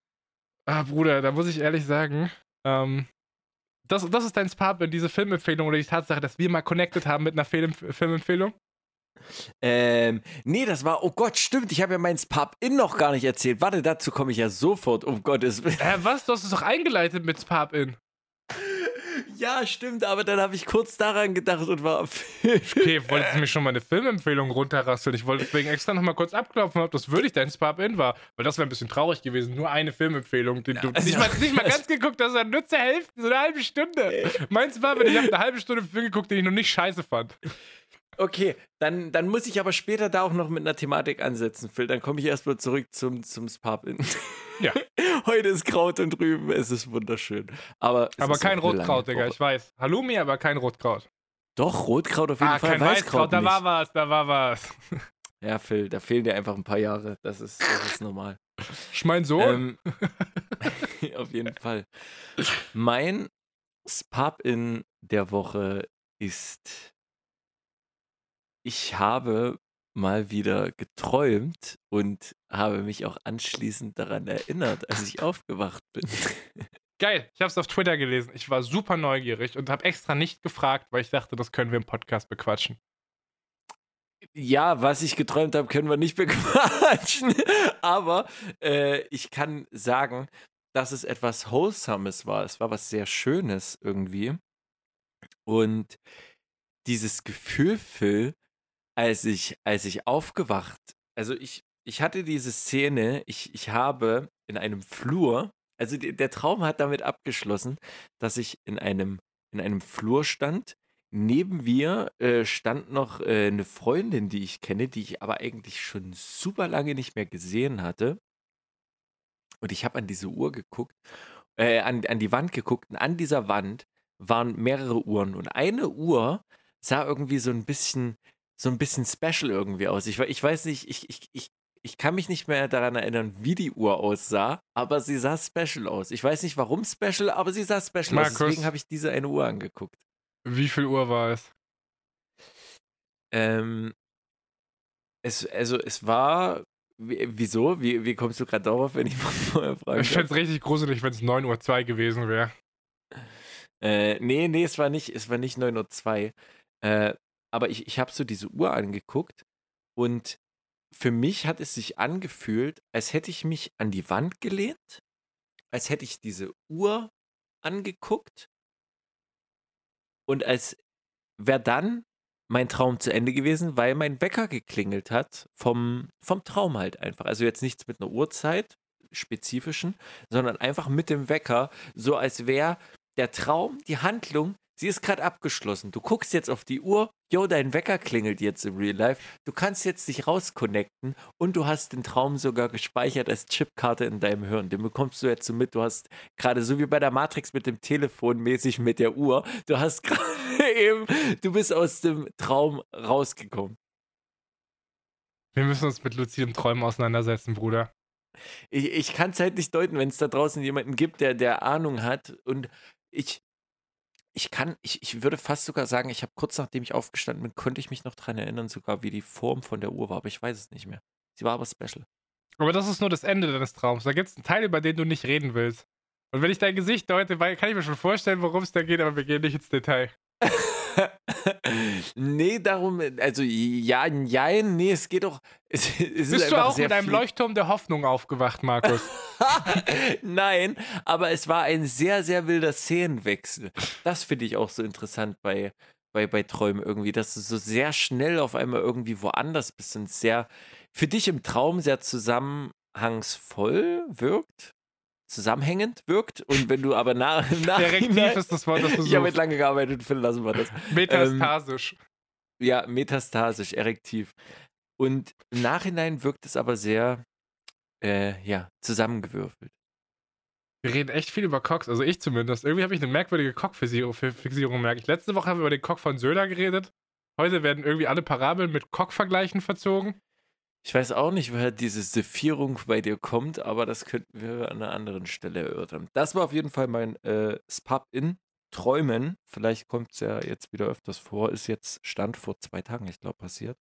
Ah, Bruder, da muss ich ehrlich sagen, ähm, das, das ist dein in diese Filmempfehlung oder die Tatsache, dass wir mal connected haben mit einer Film Filmempfehlung? Ähm, nee, das war, oh Gott, stimmt, ich habe ja meinen Spap-In noch gar nicht erzählt. Warte, dazu komme ich ja sofort, um Gottes Willen. Äh, was? Du hast es doch eingeleitet mit Spap-In. Ja, stimmt, aber dann habe ich kurz daran gedacht und war. okay, wolltest du mir schon mal eine Filmempfehlung runterrasseln? Ich wollte deswegen extra nochmal kurz abklopfen, ob das wirklich dein Spap-In war. Weil das wäre ein bisschen traurig gewesen. Nur eine Filmempfehlung, die ja, du also nicht, mal, nicht mal ganz geguckt hast, sondern nur zur Hälfte, so eine halbe Stunde. Mein Spap-In, ich habe eine halbe Stunde Film geguckt, den ich noch nicht scheiße fand. Okay, dann, dann muss ich aber später da auch noch mit einer Thematik ansetzen, Phil. Dann komme ich erstmal zurück zum, zum Spap-In. Ja. Heute ist Kraut und Rüben, es ist wunderschön. Aber, aber kein Rotkraut, Digga, ich weiß. Halloumi, aber kein Rotkraut. Doch, Rotkraut auf jeden ah, Fall. Kein Weißkraut, Weißkraut da war was, da war was. Ja, Phil, da fehlen dir einfach ein paar Jahre. Das ist, das ist normal. Ich mein Sohn. Ähm, auf jeden Fall. Mein Spap-In der Woche ist, ich habe mal wieder geträumt und habe mich auch anschließend daran erinnert, als ich aufgewacht bin. Geil, ich habe es auf Twitter gelesen. Ich war super neugierig und habe extra nicht gefragt, weil ich dachte, das können wir im Podcast bequatschen. Ja, was ich geträumt habe, können wir nicht bequatschen. Aber äh, ich kann sagen, dass es etwas Wholesomes war. Es war was sehr Schönes irgendwie. Und dieses Gefühl, Phil, als ich, als ich aufgewacht, also ich, ich hatte diese Szene, ich, ich habe in einem Flur, also der Traum hat damit abgeschlossen, dass ich in einem, in einem Flur stand Neben mir äh, stand noch äh, 'ne Freundin, die ich kenne, die ich aber eigentlich schon super lange nicht mehr gesehen hatte. Und ich habe an diese Uhr geguckt, äh, an an die Wand geguckt und an dieser Wand waren mehrere Uhren und eine Uhr sah irgendwie so ein bisschen so ein bisschen special irgendwie aus. Ich ich weiß nicht, ich ich ich ich kann mich nicht mehr daran erinnern, wie die Uhr aussah, aber sie sah special aus. Ich weiß nicht, warum special, aber sie sah special aus. Deswegen habe ich diese eine Uhr angeguckt. Wie viel Uhr war es? Ähm, es, also es war. Wieso? Wie, wie kommst du gerade darauf, wenn ich mal vorher frage? Ich fände es richtig gruselig, wenn es 9.02 Uhr gewesen wäre. Äh, nee, nee, es war nicht, es war nicht 9.02 Uhr. Äh, aber ich, ich habe so diese Uhr angeguckt und für mich hat es sich angefühlt, als hätte ich mich an die Wand gelehnt, als hätte ich diese Uhr angeguckt und als wäre dann mein Traum zu Ende gewesen, weil mein Wecker geklingelt hat vom, vom Traum halt einfach. Also jetzt nichts mit einer Uhrzeit, spezifischen, sondern einfach mit dem Wecker, so als wäre der Traum, die Handlung Sie ist gerade abgeschlossen. Du guckst jetzt auf die Uhr, yo, dein Wecker klingelt jetzt im Real Life. Du kannst jetzt dich rausconnecten und du hast den Traum sogar gespeichert als Chipkarte in deinem Hirn. Den bekommst du jetzt so mit. Du hast gerade so wie bei der Matrix mit dem Telefon mäßig mit der Uhr. Du hast gerade eben, du bist aus dem Traum rausgekommen. Wir müssen uns mit luzidem Träumen auseinandersetzen, Bruder. Ich, ich kann es halt nicht deuten, wenn es da draußen jemanden gibt, der, der Ahnung hat. Und ich, ich kann, ich, ich würde fast sogar sagen, ich habe kurz nachdem ich aufgestanden bin, konnte ich mich noch daran erinnern, sogar wie die Form von der Uhr war, aber ich weiß es nicht mehr. Sie war aber special. Aber das ist nur das Ende deines Traums. Da gibt es einen Teil, über den du nicht reden willst. Und wenn ich dein Gesicht deute, kann ich mir schon vorstellen, worum es da geht, aber wir gehen nicht ins Detail. nee, darum, also ja, nein, nee, es geht doch. Es, es Bist du auch in einem Leuchtturm der Hoffnung aufgewacht, Markus? nein, aber es war ein sehr, sehr wilder Szenenwechsel. Das finde ich auch so interessant bei, bei, bei Träumen irgendwie, dass du so sehr schnell auf einmal irgendwie woanders bist und sehr für dich im Traum sehr zusammenhangsvoll wirkt zusammenhängend wirkt und wenn du aber nach, nach Erektiv ist das Wort, das du Ich habe lange gearbeitet, Phil, lassen wir das. Metastasisch. Ähm, ja, metastasisch, erektiv. Und im Nachhinein wirkt es aber sehr, äh, ja, zusammengewürfelt. Wir reden echt viel über Cox, also ich zumindest. Irgendwie habe ich eine merkwürdige Cock-Fixierung, merke ich. Letzte Woche haben wir über den Cock von Söder geredet. Heute werden irgendwie alle Parabeln mit Cock-Vergleichen verzogen. Ich weiß auch nicht, woher diese Sephierung bei dir kommt, aber das könnten wir an einer anderen Stelle erörtern. Das war auf jeden Fall mein äh, Spap in Träumen. Vielleicht kommt es ja jetzt wieder öfters vor. Ist jetzt Stand vor zwei Tagen, ich glaube, passiert.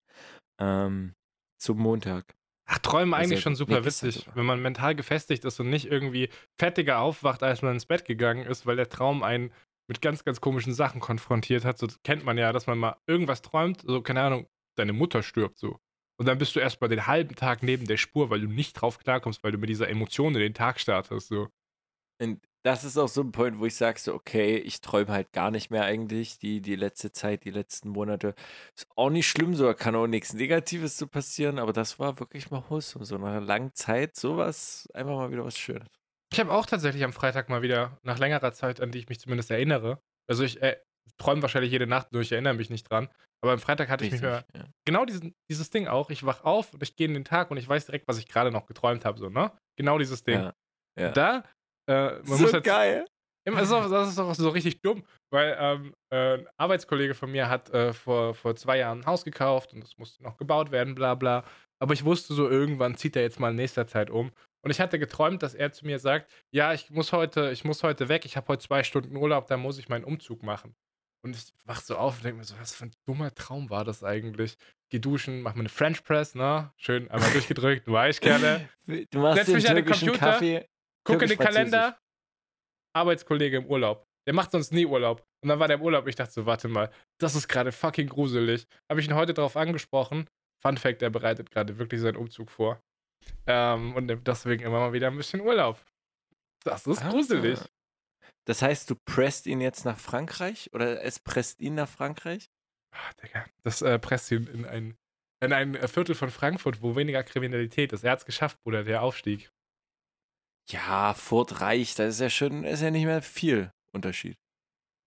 Ähm, zum Montag. Ach, Träumen eigentlich schon super nee, witzig, wenn man mental gefestigt ist und nicht irgendwie fettiger aufwacht, als man ins Bett gegangen ist, weil der Traum einen mit ganz, ganz komischen Sachen konfrontiert hat. So kennt man ja, dass man mal irgendwas träumt, so, keine Ahnung, deine Mutter stirbt so. Und dann bist du erstmal den halben Tag neben der Spur, weil du nicht drauf klarkommst, weil du mit dieser Emotion in den Tag startest. So. Und das ist auch so ein Punkt, wo ich sage so, okay, ich träume halt gar nicht mehr eigentlich. Die, die letzte Zeit, die letzten Monate. Ist auch nicht schlimm, so kann auch nichts Negatives zu passieren, aber das war wirklich mal wholesome. So nach einer langen Zeit, sowas, einfach mal wieder was Schönes. Ich habe auch tatsächlich am Freitag mal wieder, nach längerer Zeit, an die ich mich zumindest erinnere. Also ich äh, träume wahrscheinlich jede Nacht nur, ich erinnere mich nicht dran. Aber am Freitag hatte Richtig, ich mich ja. genau diesen, dieses Ding auch. Ich wach auf und ich gehe in den Tag und ich weiß direkt, was ich gerade noch geträumt habe. So, ne? Genau dieses Ding. Ja, ja. Da, äh, man so muss jetzt, geil. Das ist, auch, das ist auch so richtig dumm, weil ähm, äh, ein Arbeitskollege von mir hat äh, vor, vor zwei Jahren ein Haus gekauft und das musste noch gebaut werden, bla bla. Aber ich wusste so, irgendwann zieht er jetzt mal in nächster Zeit um. Und ich hatte geträumt, dass er zu mir sagt, ja, ich muss heute, ich muss heute weg, ich habe heute zwei Stunden Urlaub, da muss ich meinen Umzug machen. Und ich wach so auf und denke mir so, was für ein dummer Traum war das eigentlich? Geh duschen, mach mir eine French Press, ne? Schön einmal durchgedrückt, war ich gerne. Du machst Setz den mich an den Computer, Kaffee. Guck in den. Kalender, Arbeitskollege im Urlaub. Der macht sonst nie Urlaub. Und dann war der im Urlaub. Ich dachte so, warte mal, das ist gerade fucking gruselig. Habe ich ihn heute darauf angesprochen. Fun Fact, er bereitet gerade wirklich seinen Umzug vor. Ähm, und nimmt deswegen immer mal wieder ein bisschen Urlaub. Das ist Ah. gruselig. Das heißt, du presst ihn jetzt nach Frankreich? Oder es presst ihn nach Frankreich? Ah, Digga, das äh, presst ihn in ein, in ein äh, Viertel von Frankfurt, wo weniger Kriminalität ist. Er hat es geschafft, Bruder, der Aufstieg. Ja, Furt Reich, das ist ja schon, ist ja nicht mehr viel Unterschied.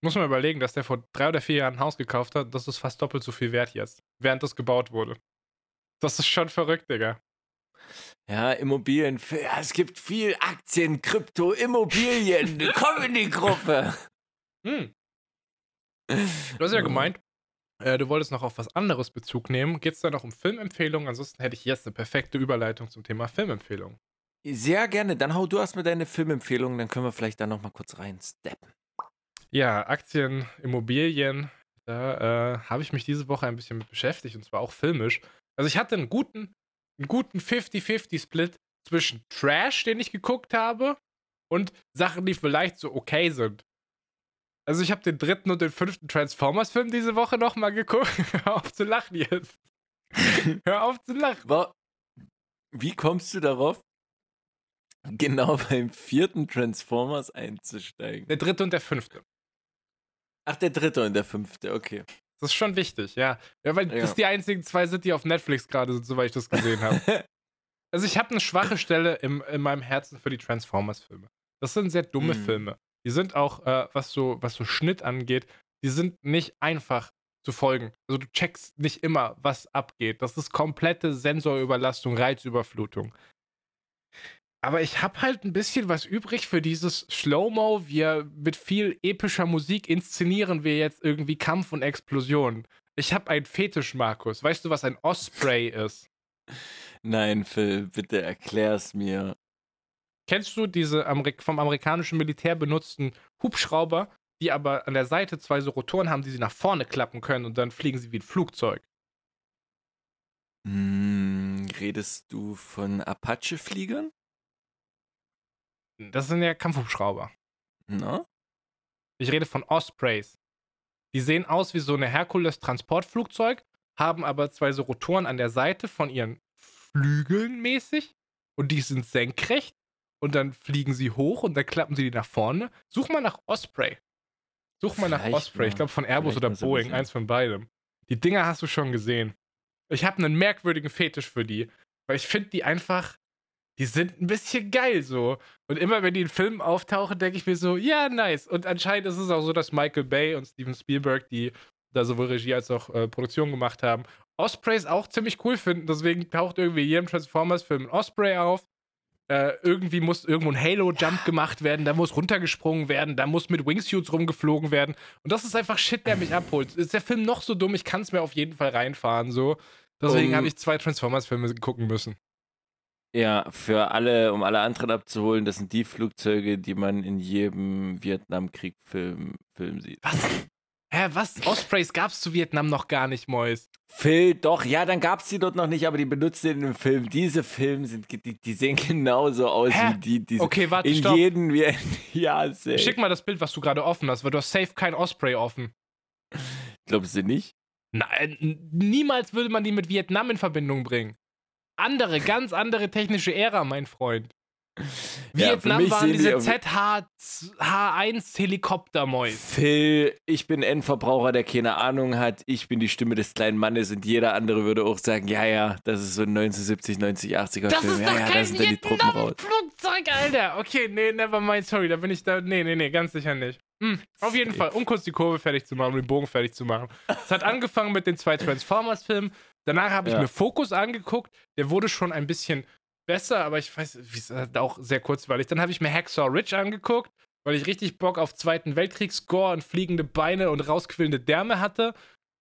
Muss man überlegen, dass der vor drei oder vier Jahren ein Haus gekauft hat. Das ist fast doppelt so viel wert jetzt, während das gebaut wurde. Das ist schon verrückt, Digga. Ja, Immobilien, ja, es gibt viel Aktien, Krypto, Immobilien. Komm in die Gruppe. Hm. Du hast ja gemeint, äh, du wolltest noch auf was anderes Bezug nehmen. Geht es da noch um Filmempfehlungen? Ansonsten hätte ich jetzt eine perfekte Überleitung zum Thema Filmempfehlungen. Sehr gerne. Dann hau du erstmal deine Filmempfehlungen, dann können wir vielleicht da nochmal kurz reinsteppen. Ja, Aktien, Immobilien, da äh, habe ich mich diese Woche ein bisschen mit beschäftigt und zwar auch filmisch. Also ich hatte einen guten, einen guten 50-50-Split zwischen Trash, den ich geguckt habe, und Sachen, die vielleicht so okay sind. Also ich habe den dritten und den fünften Transformers-Film diese Woche nochmal geguckt. Hör auf zu lachen jetzt. Hör auf zu lachen. Wa- Wie kommst du darauf, genau beim vierten Transformers einzusteigen? Der dritte und der fünfte. Ach, der dritte und der fünfte, okay. Das ist schon wichtig, ja. Ja, weil Ja. das die einzigen zwei sind, die auf Netflix gerade sind, soweit ich das gesehen habe. Also ich habe eine schwache Stelle im, in meinem Herzen für die Transformers-Filme. Das sind sehr dumme Mhm. Filme. Die sind auch, äh, was, so, was so Schnitt angeht, die sind nicht einfach zu folgen. Also du checkst nicht immer, was abgeht. Das ist komplette Sensorüberlastung, Reizüberflutung. Aber ich habe halt ein bisschen was übrig für dieses Slow-Mo. Wir mit viel epischer Musik inszenieren wir jetzt irgendwie Kampf und Explosion. Ich habe einen Fetisch, Markus. Weißt du, was ein Osprey ist? Nein, Phil, bitte erklär's mir. Kennst du diese Amerik vom amerikanischen Militär benutzten Hubschrauber, die aber an der Seite zwei so Rotoren haben, die sie nach vorne klappen können und dann fliegen sie wie ein Flugzeug? Hm, redest du von Apache-Fliegern? Das sind ja Kampfhubschrauber. Na? Ich rede von Ospreys. Die sehen aus wie so eine Herkules-Transportflugzeug, haben aber zwei so Rotoren an der Seite von ihren Flügeln mäßig und die sind senkrecht und dann fliegen sie hoch und dann klappen sie die nach vorne. Such mal nach Osprey. Such mal nach Vielleicht Osprey. Ich mal. glaube von Airbus Vielleicht oder Boeing, eins von beidem. Die Dinger hast du schon gesehen. Ich habe einen merkwürdigen Fetisch für die, weil ich finde die einfach, die sind ein bisschen geil so. Und immer wenn die in Filmen auftauchen, denke ich mir so, ja, nice. Und anscheinend ist es auch so, dass Michael Bay und Steven Spielberg, die da sowohl Regie als auch äh, Produktion gemacht haben, Ospreys auch ziemlich cool finden. Deswegen taucht irgendwie jedem Transformers-Film ein Osprey auf. Äh, irgendwie muss irgendwo ein Halo-Jump gemacht werden, da muss runtergesprungen werden, da muss mit Wingsuits rumgeflogen werden. Und das ist einfach Shit, der mich abholt. Ist der Film noch so dumm, ich kann es mir auf jeden Fall reinfahren, so. Deswegen Um- habe ich zwei Transformers-Filme gucken müssen. Ja, für alle, um alle anderen abzuholen, das sind die Flugzeuge, die man in jedem Vietnamkrieg-Film Film sieht. Was? Hä, was? Ospreys gab's zu Vietnam noch gar nicht, Mois. Phil, doch, ja, dann gab es die dort noch nicht, aber die benutzt den im Film. Diese Filme sind, die, die sehen genauso aus Hä? wie die, die Okay, warte, in stopp. jedem, ja, safe. Schick mal das Bild, was du gerade offen hast, weil du hast safe kein Osprey offen. Glaubst du nicht? Nein, niemals würde man die mit Vietnam in Verbindung bringen. Andere, ganz andere technische Ära, mein Freund. Ja, Vietnam mich waren diese auf- ZH1 Helikoptermäuse. Phil, ich bin Endverbraucher, der keine Ahnung hat. Ich bin die Stimme des kleinen Mannes und jeder andere würde auch sagen, ja, ja, das ist so ein 1970, 90, 80er Das Film. ist ja, doch ja, kein sind dann die Truppen raus. Vietnam-Flugzeug, Alter. Okay, nee, never mind, sorry, da bin ich da. Nee, nee, nee, ganz sicher nicht. Hm, auf jeden. Fall, um kurz die Kurve fertig zu machen, um den Bogen fertig zu machen. Es hat angefangen mit den zwei Transformers-Filmen. Danach habe ich Ja. mir Focus angeguckt. Der wurde schon ein bisschen besser, aber ich weiß, wie ist das auch sehr kurzweilig. Dann habe ich mir Hacksaw Ridge angeguckt, weil ich richtig Bock auf Zweiten Weltkrieg-Score und fliegende Beine und rausquillende Därme hatte.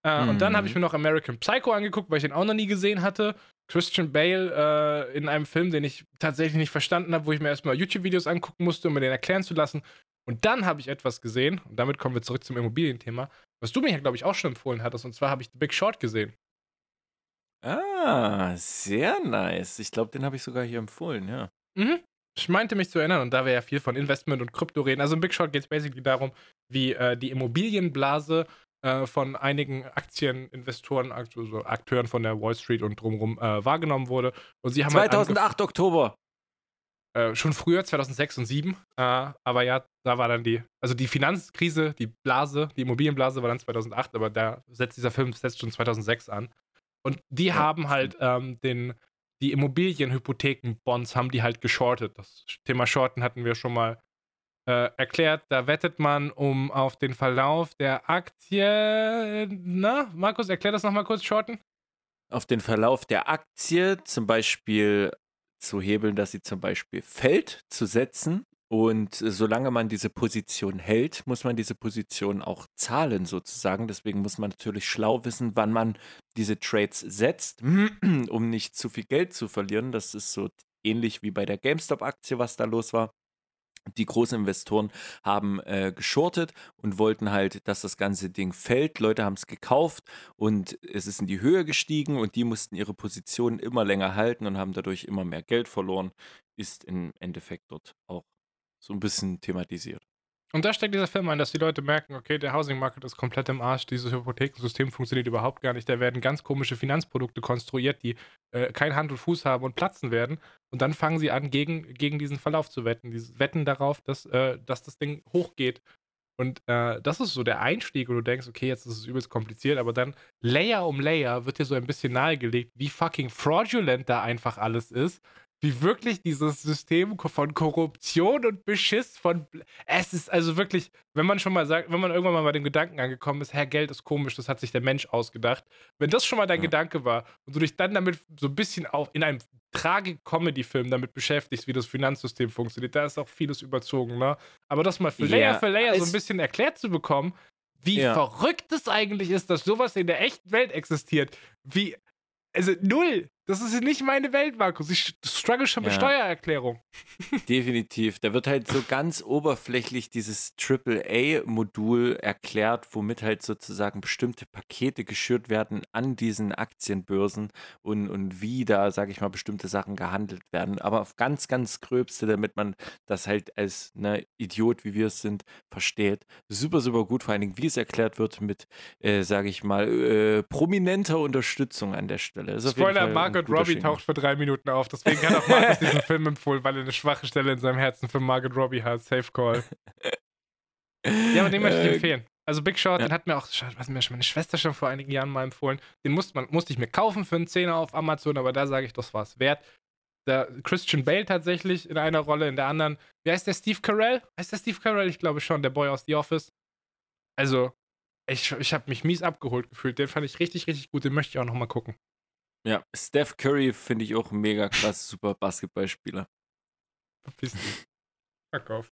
Äh, mhm. Und dann habe ich mhm. mir noch American Psycho angeguckt, weil ich den auch noch nie gesehen hatte. Christian Bale äh, in einem Film, den ich tatsächlich nicht verstanden habe, wo ich mir erstmal YouTube-Videos angucken musste, um mir den erklären zu lassen. Und dann habe ich etwas gesehen, und damit kommen wir zurück zum Immobilienthema, was du mir ja, glaube ich, auch schon empfohlen hattest, und zwar habe ich The Big Short gesehen. Ah, sehr nice. Ich glaube, den habe ich sogar hier empfohlen, ja. Mhm. Ich meinte mich zu erinnern, und da wir ja viel von Investment und Krypto reden, also im Big Short geht es basically darum, wie äh, die Immobilienblase äh, von einigen Aktieninvestoren, also Akteuren von der Wall Street und drumherum äh, wahrgenommen wurde. Und sie haben 2008 halt Oktober. Äh, schon früher, 2006 und 2007. Äh, aber ja, da war dann die, also die Finanzkrise, die Blase, die Immobilienblase war dann 2008, aber da setzt dieser Film setzt schon 2006 an. Und die ja, haben halt ähm, den, die Immobilienhypothekenbonds haben die halt geschortet. Das Thema Shorten hatten wir schon mal äh, erklärt. Da wettet man um auf den Verlauf der Aktie. Na, Markus, erklär das nochmal kurz, Shorten. Auf den Verlauf der Aktie zum Beispiel zu hebeln, dass sie zum Beispiel fällt, zu setzen. Und solange man diese Position hält, muss man diese Position auch zahlen sozusagen. Deswegen muss man natürlich schlau wissen, wann man diese Trades setzt, um nicht zu viel Geld zu verlieren. Das ist so ähnlich wie bei der GameStop-Aktie, was da los war die großen Investoren haben äh, geschortet und wollten halt, dass das ganze Ding fällt. Leute haben es gekauft und es ist in die Höhe gestiegen und die mussten ihre Positionen immer länger halten und haben dadurch immer mehr Geld verloren. Ist im Endeffekt dort auch so ein bisschen thematisiert. Und da steckt dieser Film ein, dass die Leute merken, okay, der Housing Market ist komplett im Arsch, dieses Hypothekensystem funktioniert überhaupt gar nicht, da werden ganz komische Finanzprodukte konstruiert, die äh, kein Hand und Fuß haben und platzen werden. Und dann fangen sie an, gegen, gegen diesen Verlauf zu wetten. Die wetten darauf, dass, äh, dass das Ding hochgeht. Und äh, das ist so der Einstieg, wo du denkst, okay, jetzt ist es übelst kompliziert, aber dann Layer um Layer wird dir so ein bisschen nahegelegt, wie fucking fraudulent da einfach alles ist wie wirklich dieses System von Korruption und Beschiss von. Es ist also wirklich, wenn man schon mal sagt, wenn man irgendwann mal bei dem Gedanken angekommen ist, Herr, Geld ist komisch, das hat sich der Mensch ausgedacht. Wenn das schon mal dein ja. Gedanke war und du dich dann damit so ein bisschen auch in einem Tragik-Comedy-Film damit beschäftigst, wie das Finanzsystem funktioniert, da ist auch vieles überzogen, ne? Aber das mal für ja, Layer für Layer so ein bisschen erklärt zu bekommen, wie ja. verrückt es eigentlich ist, dass sowas in der echten Welt existiert. Wie, also null. Das ist nicht meine Welt, Markus. Ich struggle schon mit ja. Steuererklärung. Definitiv. Da wird halt so ganz oberflächlich dieses AAA-Modul erklärt, womit halt sozusagen bestimmte Pakete geschürt werden an diesen Aktienbörsen und, und wie da, sage ich mal, bestimmte Sachen gehandelt werden. Aber auf ganz, ganz gröbste, damit man das halt als ne, Idiot, wie wir es sind, versteht. Super, super gut. Vor allen Dingen, wie es erklärt wird mit, äh, sage ich mal, äh, prominenter Unterstützung an der Stelle. Spoiler, Markus Margot Robbie Schinken. taucht für drei Minuten auf. Deswegen hat auch Markus diesen Film empfohlen, weil er eine schwache Stelle in seinem Herzen für Margot Robbie hat. Safe Call. Ja, aber den möchte ich äh, empfehlen. Also Big Short, ja. den hat mir auch, was mir meine Schwester schon vor einigen Jahren mal empfohlen. Den musste, man, musste ich mir kaufen für einen Zehner auf Amazon, aber da sage ich, das war es wert. Der Christian Bale tatsächlich in einer Rolle, in der anderen. Wie heißt der Steve Carell? Heißt der Steve Carell? Ich glaube schon, der Boy aus The Office. Also, ich, ich habe mich mies abgeholt gefühlt. Den fand ich richtig, richtig gut. Den möchte ich auch nochmal gucken. Ja, Steph Curry finde ich auch mega krass, super Basketballspieler. Verpiss dich. Verkauf.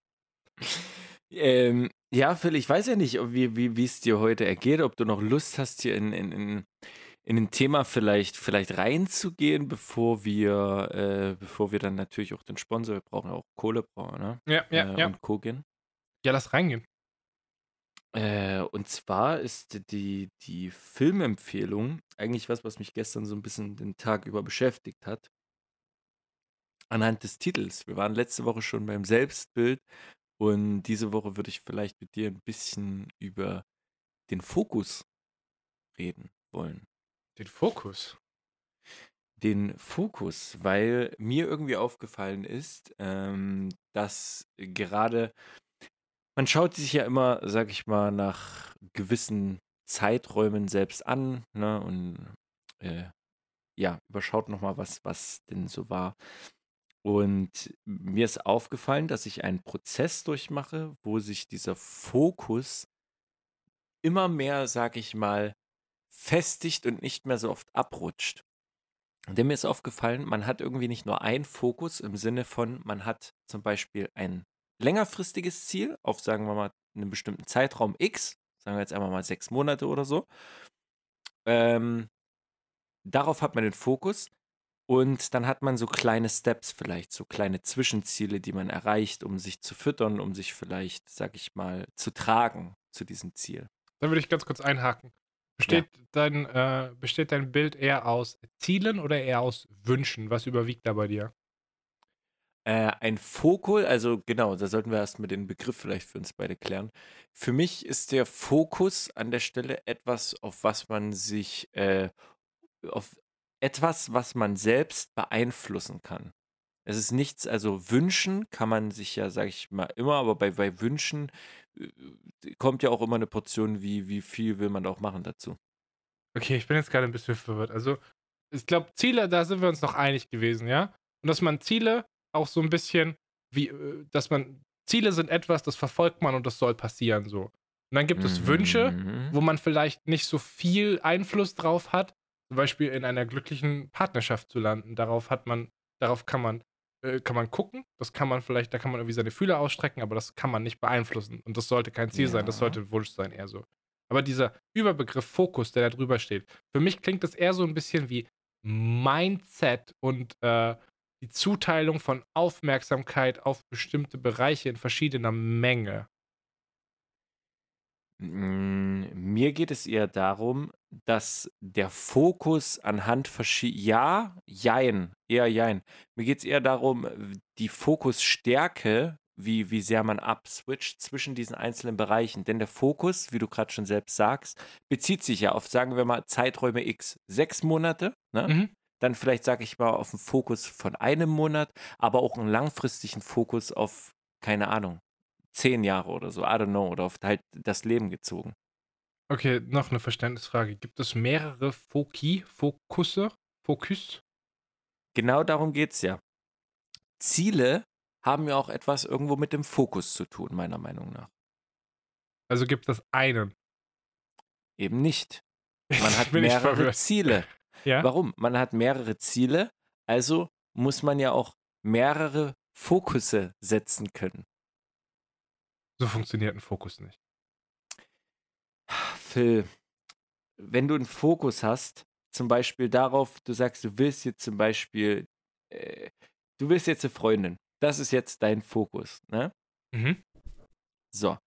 Ähm, ja, Phil, ich weiß ja nicht, wie, wie es dir heute ergeht, ob du noch Lust hast, hier in, in, in, in ein Thema vielleicht, vielleicht reinzugehen, bevor wir, äh, bevor wir dann natürlich auch den Sponsor, wir brauchen ja auch Kohle, ne? Ja, ja, äh, ja. Und Co. gehen. Ja, lass reingehen. Äh, und zwar ist die, die Filmempfehlung eigentlich was, was mich gestern so ein bisschen den Tag über beschäftigt hat. Anhand des Titels. Wir waren letzte Woche schon beim Selbstbild und diese Woche würde ich vielleicht mit dir ein bisschen über den Fokus reden wollen. Den Fokus? Den Fokus, weil mir irgendwie aufgefallen ist, ähm, dass gerade man schaut sich ja immer, sag ich mal, nach gewissen Zeiträumen selbst an, ne? Und äh, ja, überschaut nochmal, was, was denn so war. Und mir ist aufgefallen, dass ich einen Prozess durchmache, wo sich dieser Fokus immer mehr, sag ich mal, festigt und nicht mehr so oft abrutscht. Denn mir ist aufgefallen, man hat irgendwie nicht nur einen Fokus im Sinne von, man hat zum Beispiel ein längerfristiges Ziel auf, sagen wir mal, einen bestimmten Zeitraum X, sagen wir jetzt einfach mal sechs Monate oder so. Ähm, darauf hat man den Fokus. Und dann hat man so kleine Steps vielleicht, so kleine Zwischenziele, die man erreicht, um sich zu füttern, um sich vielleicht, sag ich mal, zu tragen zu diesem Ziel. Dann würde ich ganz kurz einhaken. Besteht, ja. dein, äh, besteht dein Bild eher aus Zielen oder eher aus Wünschen? Was überwiegt da bei dir? Äh, ein Fokus, also genau, da sollten wir erstmal den Begriff vielleicht für uns beide klären. Für mich ist der Fokus an der Stelle etwas, auf was man sich äh, auf etwas, was man selbst beeinflussen kann. Es ist nichts, also wünschen kann man sich ja, sag ich mal, immer, aber bei, bei Wünschen äh, kommt ja auch immer eine Portion, wie, wie viel will man auch machen dazu. Okay, ich bin jetzt gerade ein bisschen verwirrt. Also, ich glaube, Ziele, da sind wir uns noch einig gewesen, ja? Und dass man Ziele auch so ein bisschen wie, äh, dass man, Ziele sind etwas, das verfolgt man und das soll passieren so. Und dann gibt es Wünsche, Mhm. wo man vielleicht nicht so viel Einfluss drauf hat, zum Beispiel in einer glücklichen Partnerschaft zu landen. Darauf hat man, darauf kann man, äh, kann man gucken. Das kann man vielleicht, da kann man irgendwie seine Fühler ausstrecken, aber das kann man nicht beeinflussen. Und das sollte kein Ziel sein, das Ja. sollte ein Wunsch sein, eher so. Aber dieser Überbegriff Fokus, der da drüber steht, für mich klingt das eher so ein bisschen wie Mindset und äh, die Zuteilung von Aufmerksamkeit auf bestimmte Bereiche in verschiedener Menge. Mm, Mir geht es eher darum, dass der Fokus anhand verschiedener, ja, jein, eher jein. Mir geht es eher darum, die Fokusstärke, wie, wie sehr man abswitcht zwischen diesen einzelnen Bereichen. Denn der Fokus, wie du gerade schon selbst sagst, bezieht sich ja auf, sagen wir mal, Zeiträume X. Sechs Monate, ne? Mhm. Dann vielleicht, sage ich mal, auf einen Fokus von einem Monat, aber auch einen langfristigen Fokus auf, keine Ahnung, zehn Jahre oder so, I don't know, oder auf halt das Leben gezogen. Okay, noch eine Verständnisfrage. Gibt es mehrere Foki, Fokusse, Fokus? Genau darum geht es ja. Ziele haben ja auch etwas irgendwo mit dem Fokus zu tun, meiner Meinung nach. Also gibt es einen. Eben nicht. Man hat mehrere. Ziele. Ja? Warum? Man hat mehrere Ziele, also muss man ja auch mehrere Fokusse setzen können. So funktioniert ein Fokus nicht. Phil, wenn du einen Fokus hast, zum Beispiel darauf, du sagst, du willst jetzt zum Beispiel, äh, du willst jetzt eine Freundin. Das ist jetzt dein Fokus, ne? Mhm. So,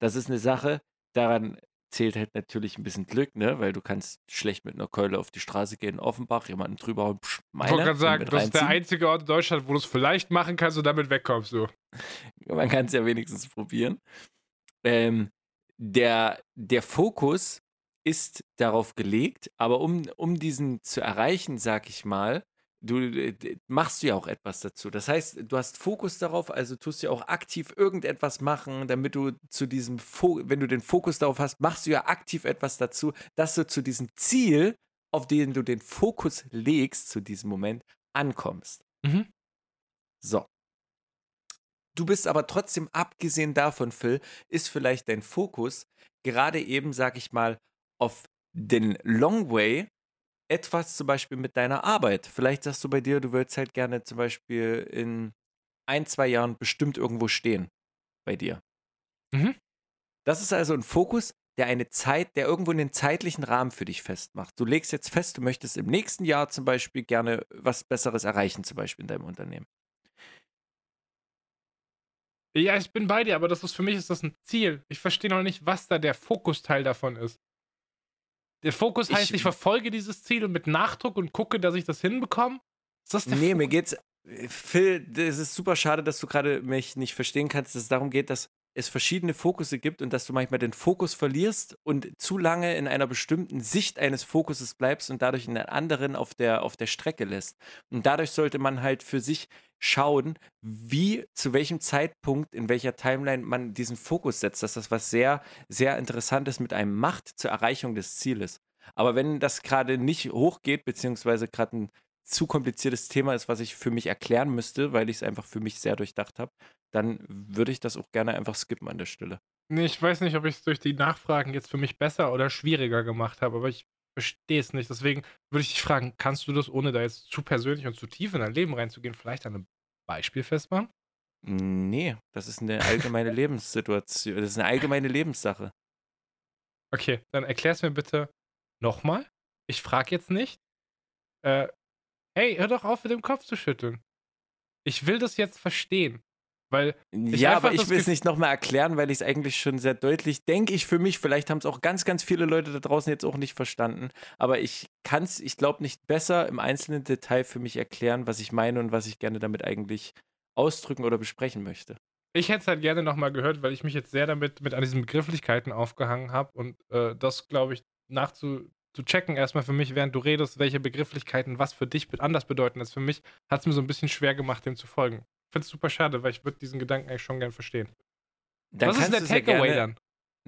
das ist eine Sache, daran zählt halt natürlich ein bisschen Glück, ne? Weil du kannst schlecht mit einer Keule auf die Straße gehen in Offenbach, jemanden drüber hauen, psch, Ich meine, wollte gerade und sagen, das ist der reinziehen. einzige Ort in Deutschland, wo du es vielleicht machen kannst und damit wegkommst. So. Man kann es ja wenigstens probieren. Ähm, der, der Fokus ist darauf gelegt, aber um, um diesen zu erreichen, sag ich mal, du äh, machst ja auch etwas dazu. Das heißt, du hast Fokus darauf, also tust du ja auch aktiv irgendetwas machen, damit du zu diesem, Fo wenn du den Fokus darauf hast, machst du ja aktiv etwas dazu, dass du zu diesem Ziel, auf den du den Fokus legst, zu diesem Moment, ankommst. Mhm. So. Du bist aber trotzdem, abgesehen davon, Phil, ist vielleicht dein Fokus gerade eben, sag ich mal, auf den Long Way etwas zum Beispiel mit deiner Arbeit. Vielleicht sagst du bei dir, du würdest halt gerne zum Beispiel in ein, zwei Jahren bestimmt irgendwo stehen bei dir. Mhm. Das ist also ein Fokus, der eine Zeit, der irgendwo einen zeitlichen Rahmen für dich festmacht. Du legst jetzt fest, du möchtest im nächsten Jahr zum Beispiel gerne was Besseres erreichen, zum Beispiel in deinem Unternehmen. Ja, ich bin bei dir, aber das ist für mich ist das ein Ziel. Ich verstehe noch nicht, was da der Fokusteil davon ist. Der Fokus heißt, Ich- ich verfolge dieses Ziel und mit Nachdruck und gucke, dass ich das hinbekomme. Ist das der Nee, mir Fokus? geht's. Phil, es ist super schade, dass du gerade mich nicht verstehen kannst, dass es darum geht, dass es verschiedene Fokusse gibt und dass du manchmal den Fokus verlierst und zu lange in einer bestimmten Sicht eines Fokuses bleibst und dadurch einen anderen auf der, auf der Strecke lässt. Und dadurch sollte man halt für sich schauen, wie, zu welchem Zeitpunkt, in welcher Timeline man diesen Fokus setzt, dass das was sehr, sehr Interessantes mit einem macht zur Erreichung des Zieles. Aber wenn das gerade nicht hochgeht, beziehungsweise gerade ein zu kompliziertes Thema ist, was ich für mich erklären müsste, weil ich es einfach für mich sehr durchdacht habe, dann würde ich das auch gerne einfach skippen an der Stelle. Ich weiß nicht, ob ich es durch die Nachfragen jetzt für mich besser oder schwieriger gemacht habe, aber ich verstehe es nicht. Deswegen würde ich dich fragen, kannst du das, ohne da jetzt zu persönlich und zu tief in dein Leben reinzugehen, vielleicht an einem Beispiel festmachen? Nee, das ist eine allgemeine Lebenssituation. Das ist eine allgemeine Lebenssache. Okay, dann erklär's mir bitte nochmal. Ich frage jetzt nicht. Äh, hey, hör doch auf, mit dem Kopf zu schütteln. Ich will das jetzt verstehen. Weil ja, aber ich will es nicht nochmal erklären, weil ich es eigentlich schon sehr deutlich denke ich für mich. Vielleicht haben es auch ganz, ganz viele Leute da draußen jetzt auch nicht verstanden. Aber ich kann es, ich glaube, nicht besser im einzelnen Detail für mich erklären, was ich meine und was ich gerne damit eigentlich ausdrücken oder besprechen möchte. Ich hätte es halt gerne nochmal gehört, weil ich mich jetzt sehr damit mit an diesen Begrifflichkeiten aufgehangen habe und äh, das, glaube ich, nachzu zu checken, erstmal für mich, während du redest, welche Begrifflichkeiten was für dich anders bedeuten als für mich, hat es mir so ein bisschen schwer gemacht, dem zu folgen. Finde es super schade, weil ich würde diesen Gedanken eigentlich schon gern verstehen. Dann was ist der Takeaway dann?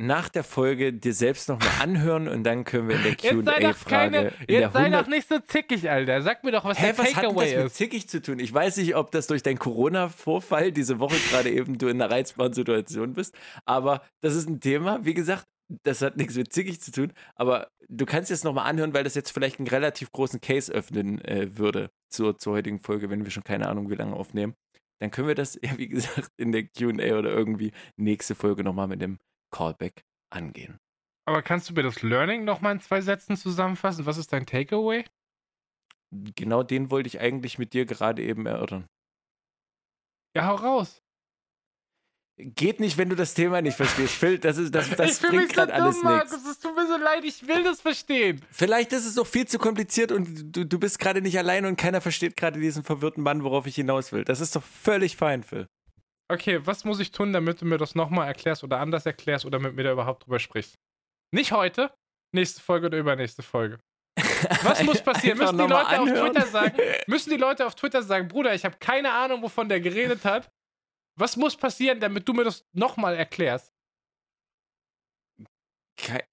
Nach der Folge dir selbst nochmal anhören und dann können wir in der QA-Frage. Jetzt sei doch nicht so zickig, Alter. Sag mir doch, was Hä, der was Takeaway hat das mit zickig zu tun? Ich weiß nicht, ob das durch deinen Corona-Vorfall diese Woche gerade eben du in einer reizbaren Situation bist, aber das ist ein Thema, wie gesagt, das hat nichts mit zickig zu tun, aber du kannst es nochmal anhören, weil das jetzt vielleicht einen relativ großen Case öffnen äh, würde zur, zur heutigen Folge, wenn wir schon keine Ahnung, wie lange aufnehmen. Dann können wir das, ja, wie gesagt, in der QA oder irgendwie nächste Folge nochmal mit dem Callback angehen. Aber kannst du mir das Learning nochmal in zwei Sätzen zusammenfassen? Was ist dein Takeaway? Genau den wollte ich eigentlich mit dir gerade eben erörtern. Ja, hau raus. Geht nicht, wenn du das Thema nicht verstehst. Phil, das, ist, das, das bringt gerade so alles nichts. Es tut mir so leid, ich will das verstehen. Vielleicht ist es auch viel zu kompliziert und du, du bist gerade nicht allein und keiner versteht gerade diesen verwirrten Mann, worauf ich hinaus will. Das ist doch völlig fein, Phil. Okay, was muss ich tun, damit du mir das nochmal erklärst oder anders erklärst oder mit mir da überhaupt drüber sprichst? Nicht heute, nächste Folge oder übernächste Folge. Was muss passieren? Müssen die Leute auf Twitter sagen, müssen die Leute auf Twitter sagen, Bruder, ich habe keine Ahnung, wovon der geredet hat. Was muss passieren, damit du mir das nochmal erklärst?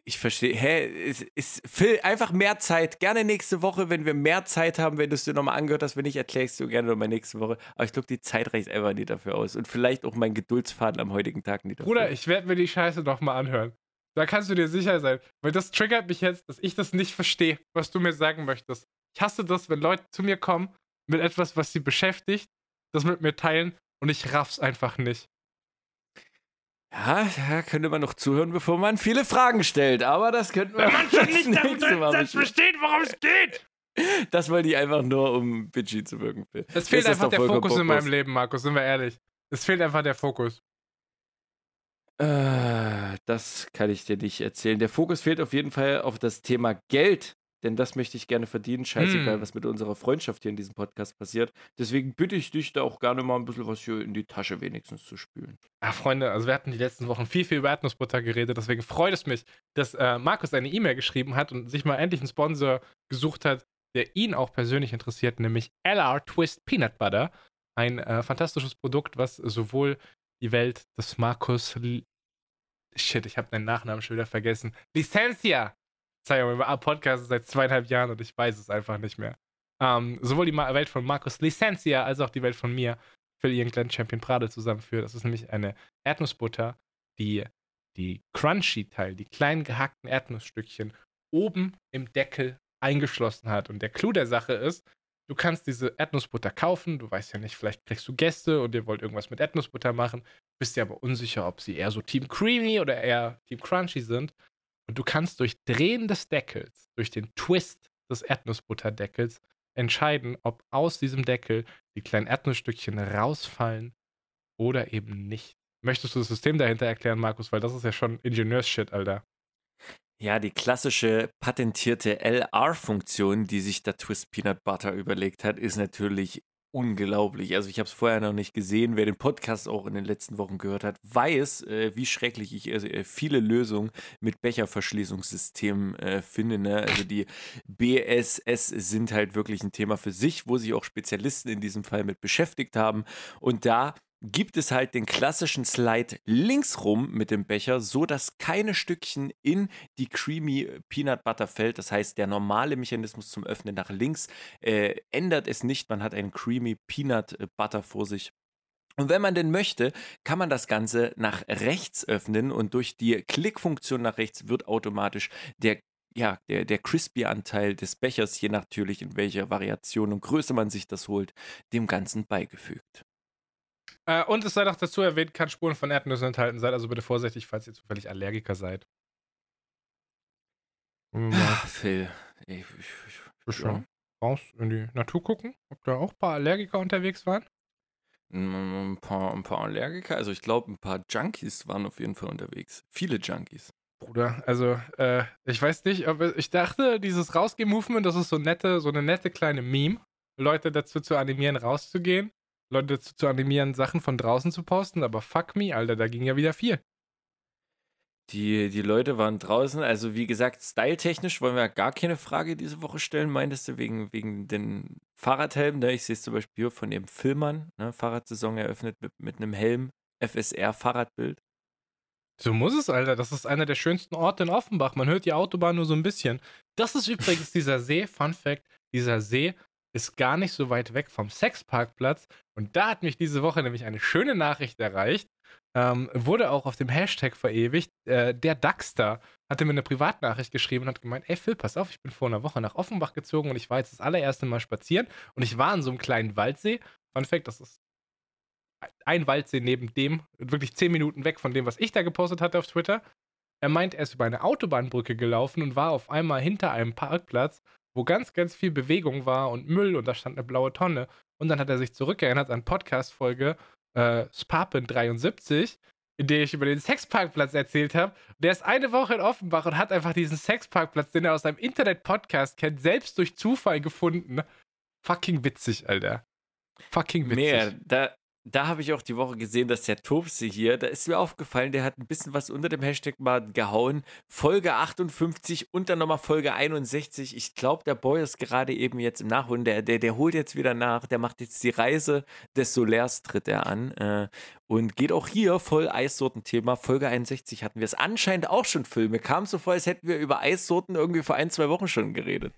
Ich verstehe. Hä? Ist, ist, Phil, einfach mehr Zeit. Gerne nächste Woche, wenn wir mehr Zeit haben, wenn du es dir nochmal angehört hast. Wenn nicht, erkläre ich es dir gerne nochmal nächste Woche. Aber ich glaube, die Zeit reicht einfach nicht dafür aus. Und vielleicht auch mein Geduldsfaden am heutigen Tag nicht dafür. Bruder, ich werde mir die Scheiße nochmal anhören. Da kannst du dir sicher sein. Weil das triggert mich jetzt, dass ich das nicht verstehe, was du mir sagen möchtest. Ich hasse das, wenn Leute zu mir kommen mit etwas, was sie beschäftigt, das mit mir teilen und ich raff's einfach nicht. Ja, da könnte man noch zuhören, bevor man viele Fragen stellt, aber das könnten wir Wenn man schon nicht damit versteht, worum es geht. Das wollte ich einfach nur, um bitchy zu wirken. Es fehlt einfach der Fokus in meinem Leben, Markus, sind wir ehrlich. Es fehlt einfach der Fokus. Äh, das kann ich dir nicht erzählen. Der Fokus fehlt auf jeden Fall auf das Thema Geld denn das möchte ich gerne verdienen. Scheißegal, hm. was mit unserer Freundschaft hier in diesem Podcast passiert. Deswegen bitte ich dich da auch gerne mal ein bisschen was hier in die Tasche wenigstens zu spülen. Ja, Freunde, also wir hatten die letzten Wochen viel, viel über Erdnussbutter geredet. Deswegen freut es mich, dass äh, Markus eine E-Mail geschrieben hat und sich mal endlich einen Sponsor gesucht hat, der ihn auch persönlich interessiert, nämlich LR Twist Peanut Butter. Ein äh, fantastisches Produkt, was sowohl die Welt des Markus Shit, ich habe deinen Nachnamen schon wieder vergessen. Licencia Verzeihung, wir podcasten seit zweieinhalb Jahren und ich weiß es einfach nicht mehr. Ähm, sowohl die Welt von Markus Licencia als auch die Welt von mir für ihren Glenn Champion Prade zusammenführt. Das ist nämlich eine Erdnussbutter, die die Crunchy-Teil, die kleinen gehackten Erdnussstückchen oben im Deckel eingeschlossen hat. Und der Clou der Sache ist, du kannst diese Erdnussbutter kaufen, du weißt ja nicht, vielleicht kriegst du Gäste und ihr wollt irgendwas mit Erdnussbutter machen, bist dir aber unsicher, ob sie eher so Team Creamy oder eher Team Crunchy sind. Und du kannst durch Drehen des Deckels, durch den Twist des Erdnussbutterdeckels, entscheiden, ob aus diesem Deckel die kleinen Erdnussstückchen rausfallen oder eben nicht. Möchtest du das System dahinter erklären, Markus? Weil das ist ja schon Ingenieurs-Shit, Alter. Ja, die klassische patentierte LR-Funktion, die sich der Twist Peanut Butter überlegt hat, ist natürlich unglaublich. Also ich habe es vorher noch nicht gesehen. Wer den Podcast auch in den letzten Wochen gehört hat, weiß, äh, wie schrecklich ich äh, viele Lösungen mit Becherverschließungssystemen äh, finde. Ne? Also die BSS sind halt wirklich ein Thema für sich, wo sich auch Spezialisten in diesem Fall mit beschäftigt haben. Und da gibt es halt den klassischen Slide links rum mit dem Becher, so dass keine Stückchen in die Creamy Peanut Butter fällt. Das heißt, der normale Mechanismus zum Öffnen nach links äh, ändert es nicht. Man hat einen Creamy Peanut Butter vor sich. Und wenn man denn möchte, kann man das Ganze nach rechts öffnen und durch die Klickfunktion nach rechts wird automatisch der ja, der, der Crispy-Anteil des Bechers, je natürlich in welcher Variation und Größe man sich das holt, dem Ganzen beigefügt. Äh, und es sei noch dazu erwähnt, kann Spuren von Erdnüssen enthalten sein, also bitte vorsichtig, falls ihr zufällig Allergiker seid. Ach, Phil. Ich, ich, ich, Bisschen raus in die Natur gucken, ob da auch ein paar Allergiker unterwegs waren. Ein paar, ein paar Allergiker, also ich glaube, ein paar Junkies waren auf jeden Fall unterwegs. Viele Junkies. Bruder, also äh, ich weiß nicht, aber ich dachte, dieses Rausgehen-Movement, das ist so nette, so eine nette kleine Meme, Leute dazu zu animieren, rauszugehen, Leute dazu zu animieren, Sachen von draußen zu posten, aber fuck me, Alter, da ging ja wieder viel. Die, die Leute waren draußen. Also, wie gesagt, styletechnisch wollen wir gar keine Frage diese Woche stellen, meintest du, wegen, wegen den Fahrradhelmen. Ne? Ich sehe es zum Beispiel hier von dem Filmern. Ne? Fahrradsaison eröffnet mit, mit einem Helm. FSR-Fahrradbild. So muss es, Alter. Das ist einer der schönsten Orte in Offenbach. Man hört die Autobahn nur so ein bisschen. Das ist übrigens dieser See. Fun Fact: Dieser See ist gar nicht so weit weg vom Sexparkplatz. Und da hat mich diese Woche nämlich eine schöne Nachricht erreicht ähm, wurde auch auf dem Hashtag verewigt. Äh, der Daxter hatte mir eine Privatnachricht geschrieben und hat gemeint, ey Phil, pass auf, ich bin vor einer Woche nach Offenbach gezogen und ich war jetzt das allererste Mal spazieren und ich war in so einem kleinen Waldsee. Fun Fact, das ist ein Waldsee neben dem, wirklich zehn Minuten weg von dem, was ich da gepostet hatte auf Twitter. Er meint, er ist über eine Autobahnbrücke gelaufen und war auf einmal hinter einem Parkplatz, wo ganz, ganz viel Bewegung war und Müll und da stand eine blaue Tonne. Und dann hat er sich zurückerinnert an Podcast-Folge äh, Spapen 73, in der ich über den Sexparkplatz erzählt habe. Der ist eine Woche in Offenbach und hat einfach diesen Sexparkplatz, den er aus einem Internet-Podcast kennt, selbst durch Zufall gefunden. Fucking witzig, Alter. Fucking witzig. Mehr, da, da habe ich auch die Woche gesehen, dass der Topse hier, da ist mir aufgefallen, der hat ein bisschen was unter dem Hashtag mal gehauen. Folge 58 und dann nochmal Folge 61. Ich glaube, der Boy ist gerade eben jetzt im Nachholen. Der, der, der holt jetzt wieder nach. Der macht jetzt die Reise des Solars, tritt er an. Äh, und geht auch hier voll Eissorten-Thema. Folge 61 hatten wir es anscheinend auch schon Filme. Kam so vor, als hätten wir über Eissorten irgendwie vor ein, zwei Wochen schon geredet.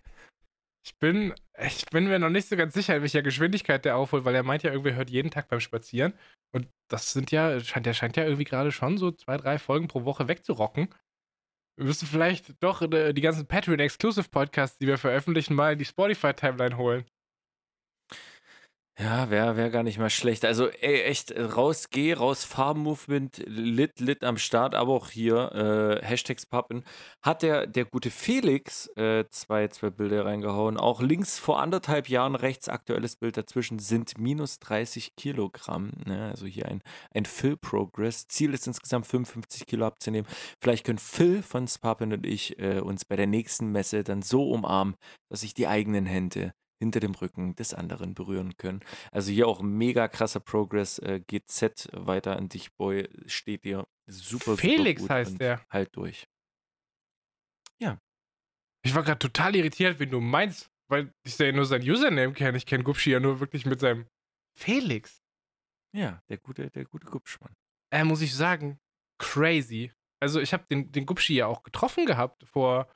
Ich bin, ich bin mir noch nicht so ganz sicher, in welcher Geschwindigkeit der aufholt, weil er meint ja irgendwie, hört jeden Tag beim Spazieren. Und das sind ja, scheint, der scheint ja irgendwie gerade schon so zwei, drei Folgen pro Woche wegzurocken. Wir müssen vielleicht doch äh, die ganzen Patreon-Exclusive-Podcasts, die wir veröffentlichen, mal in die Spotify-Timeline holen. Ja, wäre wär gar nicht mal schlecht. Also ey, echt, raus, geh, raus, Farben-Movement, lit, lit am Start, aber auch hier, äh, Hashtags pappen. Hat der, der gute Felix äh, zwei, zwei Bilder reingehauen. Auch links vor anderthalb Jahren, rechts aktuelles Bild dazwischen sind minus 30 Kilogramm. Ne? Also hier ein, ein Fill-Progress. Ziel ist insgesamt 55 Kilo abzunehmen. Vielleicht können Phil von Spappen und ich äh, uns bei der nächsten Messe dann so umarmen, dass ich die eigenen Hände hinter dem Rücken des anderen berühren können. Also hier auch mega krasser Progress. Äh, GZ weiter an dich, Boy, steht dir super, Felix super heißt der. Halt durch. Ja. Ich war gerade total irritiert, wenn du meinst, weil ich ja nur sein Username kenne. Ich kenne Gupschi ja nur wirklich mit seinem Felix. Ja, der gute, der gute Gupschmann. Äh, muss ich sagen, crazy. Also ich habe den, den Gupschi ja auch getroffen gehabt vor,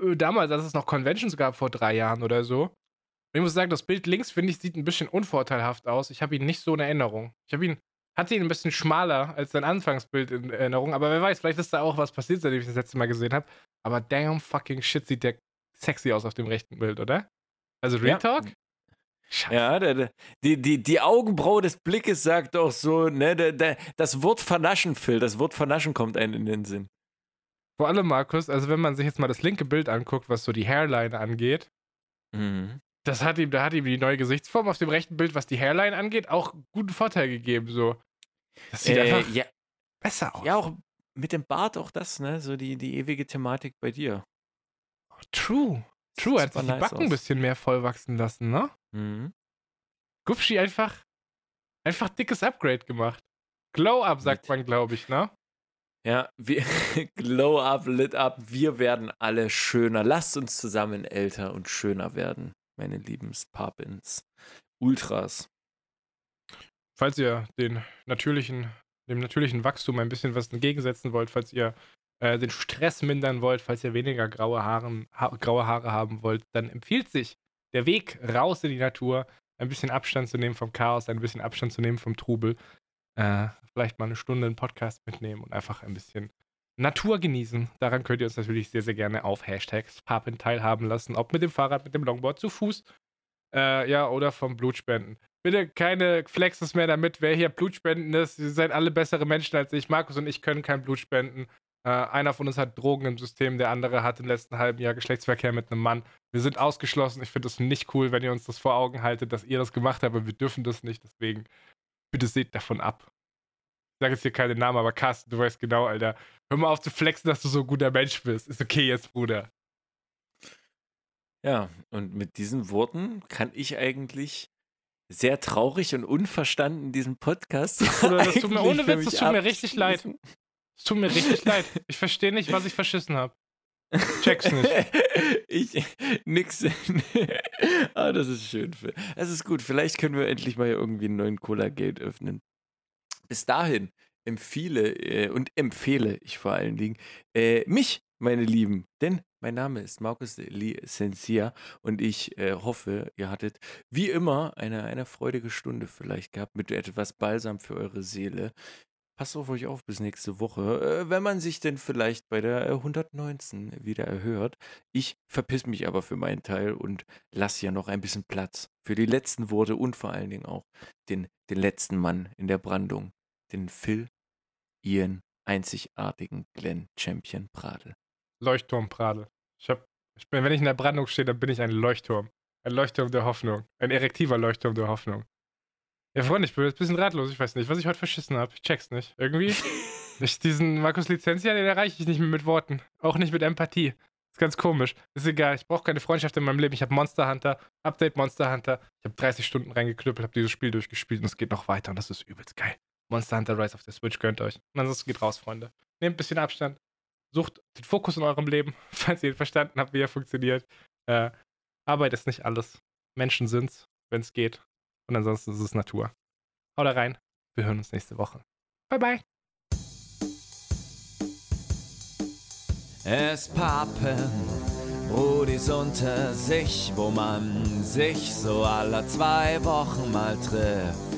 äh, damals, als es noch Conventions gab, vor drei Jahren oder so. Ich muss sagen, das Bild links, finde ich, sieht ein bisschen unvorteilhaft aus. Ich habe ihn nicht so in Erinnerung. Ich habe ihn, hatte ihn ein bisschen schmaler als sein Anfangsbild in Erinnerung. Aber wer weiß, vielleicht ist da auch was passiert, seitdem ich das letzte Mal gesehen habe. Aber damn fucking shit sieht der sexy aus auf dem rechten Bild, oder? Also Real Ja. Talk? Ja, der, der, die, die, die Augenbraue des Blickes sagt auch so, ne, der, das Wort vernaschen, Phil, das Wort vernaschen kommt einem in den Sinn. Vor allem, Markus, also wenn man sich jetzt mal das linke Bild anguckt, was so die Hairline angeht, Mhm. Das hat ihm, da hat ihm die neue Gesichtsform auf dem rechten Bild, was die Hairline angeht, auch guten Vorteil gegeben. So. Das sieht Äh, einfach ja, besser aus. ja, auch mit dem Bart auch das, ne, so die, die ewige Thematik bei dir. True. True, er hat sich die nice Backen ein bisschen mehr voll wachsen lassen, ne? Mhm. Gupschi einfach, einfach dickes Upgrade gemacht. Glow up, sagt man, glaube ich, ne? Ja, wir, glow up, lit up, wir werden alle schöner. Lasst uns zusammen älter und schöner werden, meine lieben Spapins. Ultras. Falls ihr den natürlichen, dem natürlichen Wachstum ein bisschen was entgegensetzen wollt, falls ihr äh, den Stress mindern wollt, falls ihr weniger graue Haare, ha graue Haare haben wollt, dann empfiehlt sich der Weg raus in die Natur, ein bisschen Abstand zu nehmen vom Chaos, ein bisschen Abstand zu nehmen vom Trubel. Äh, vielleicht mal eine Stunde einen Podcast mitnehmen und einfach ein bisschen Natur genießen. Daran könnt ihr uns natürlich sehr, sehr gerne auf Hashtags Papen teilhaben lassen. Ob mit dem Fahrrad, mit dem Longboard, zu Fuß. Äh, ja, oder vom Blutspenden. bitte keine Flexes mehr damit, wer hier Blutspenden ist. Ihr seid alle bessere Menschen als ich. Markus und ich können kein Blut spenden. Äh, einer von uns hat Drogen im System, der andere hat im letzten halben Jahr Geschlechtsverkehr mit einem Mann. Wir sind ausgeschlossen. Ich finde es nicht cool, wenn ihr uns das vor Augen haltet, dass ihr das gemacht habt, wir dürfen das nicht. Deswegen, bitte seht davon ab. Ich sage jetzt hier keine Namen, aber Carsten, du weißt genau, Alter. Hör mal auf zu flexen, dass du so ein guter Mensch bist. Ist okay jetzt, Bruder. Ja, und mit diesen Worten kann ich eigentlich sehr traurig und unverstanden diesen Podcast. Bruder, das tut mir, ohne Witz, das tut mir richtig leid. Es tut mir richtig leid. Ich verstehe nicht, was ich verschissen habe. Check's nicht. ich, nix. ah, das ist schön. Es ist gut. Vielleicht können wir endlich mal irgendwie einen neuen Cola-Gate öffnen. Bis dahin empfehle äh, und empfehle ich vor allen Dingen äh, mich, meine Lieben. Denn mein Name ist Markus Licencia und ich äh, hoffe, ihr hattet wie immer eine, eine freudige Stunde vielleicht gehabt mit etwas Balsam für eure Seele. Passt auf euch auf bis nächste Woche, äh, wenn man sich denn vielleicht bei der 119 äh, wieder erhört. Ich verpiss mich aber für meinen Teil und lasse hier noch ein bisschen Platz für die letzten Worte und vor allen Dingen auch den, den letzten Mann in der Brandung, den Phil Ian einzigartigen Glenn Champion Pradel. Leuchtturm Pradel. Ich, hab, ich bin, wenn ich in der Brandung stehe, dann bin ich ein Leuchtturm. Ein Leuchtturm der Hoffnung. Ein erektiver Leuchtturm der Hoffnung. Ja, Freunde, ich bin jetzt ein bisschen ratlos. Ich weiß nicht, was ich heute verschissen habe. Ich check's nicht. Irgendwie. ich, diesen Markus Lizenzia, den erreiche ich nicht mehr mit Worten. Auch nicht mit Empathie. Ist ganz komisch. Ist egal. Ich brauche keine Freundschaft in meinem Leben. Ich habe Monster Hunter, Update Monster Hunter. Ich habe 30 Stunden reingeknüppelt, habe dieses Spiel durchgespielt und es geht noch weiter und das ist übelst geil. Monster Hunter Rise auf der Switch gönnt euch. Und ansonsten geht raus, Freunde. Nehmt ein bisschen Abstand. Sucht den Fokus in eurem Leben, falls ihr ihn verstanden habt, wie er funktioniert. Äh, Arbeit ist nicht alles. Menschen sind's, wenn es geht. Und ansonsten ist es Natur. Haut rein. Wir hören uns nächste Woche. Bye, bye. Es pappen Brudis unter sich, wo man sich so alle zwei Wochen mal trifft.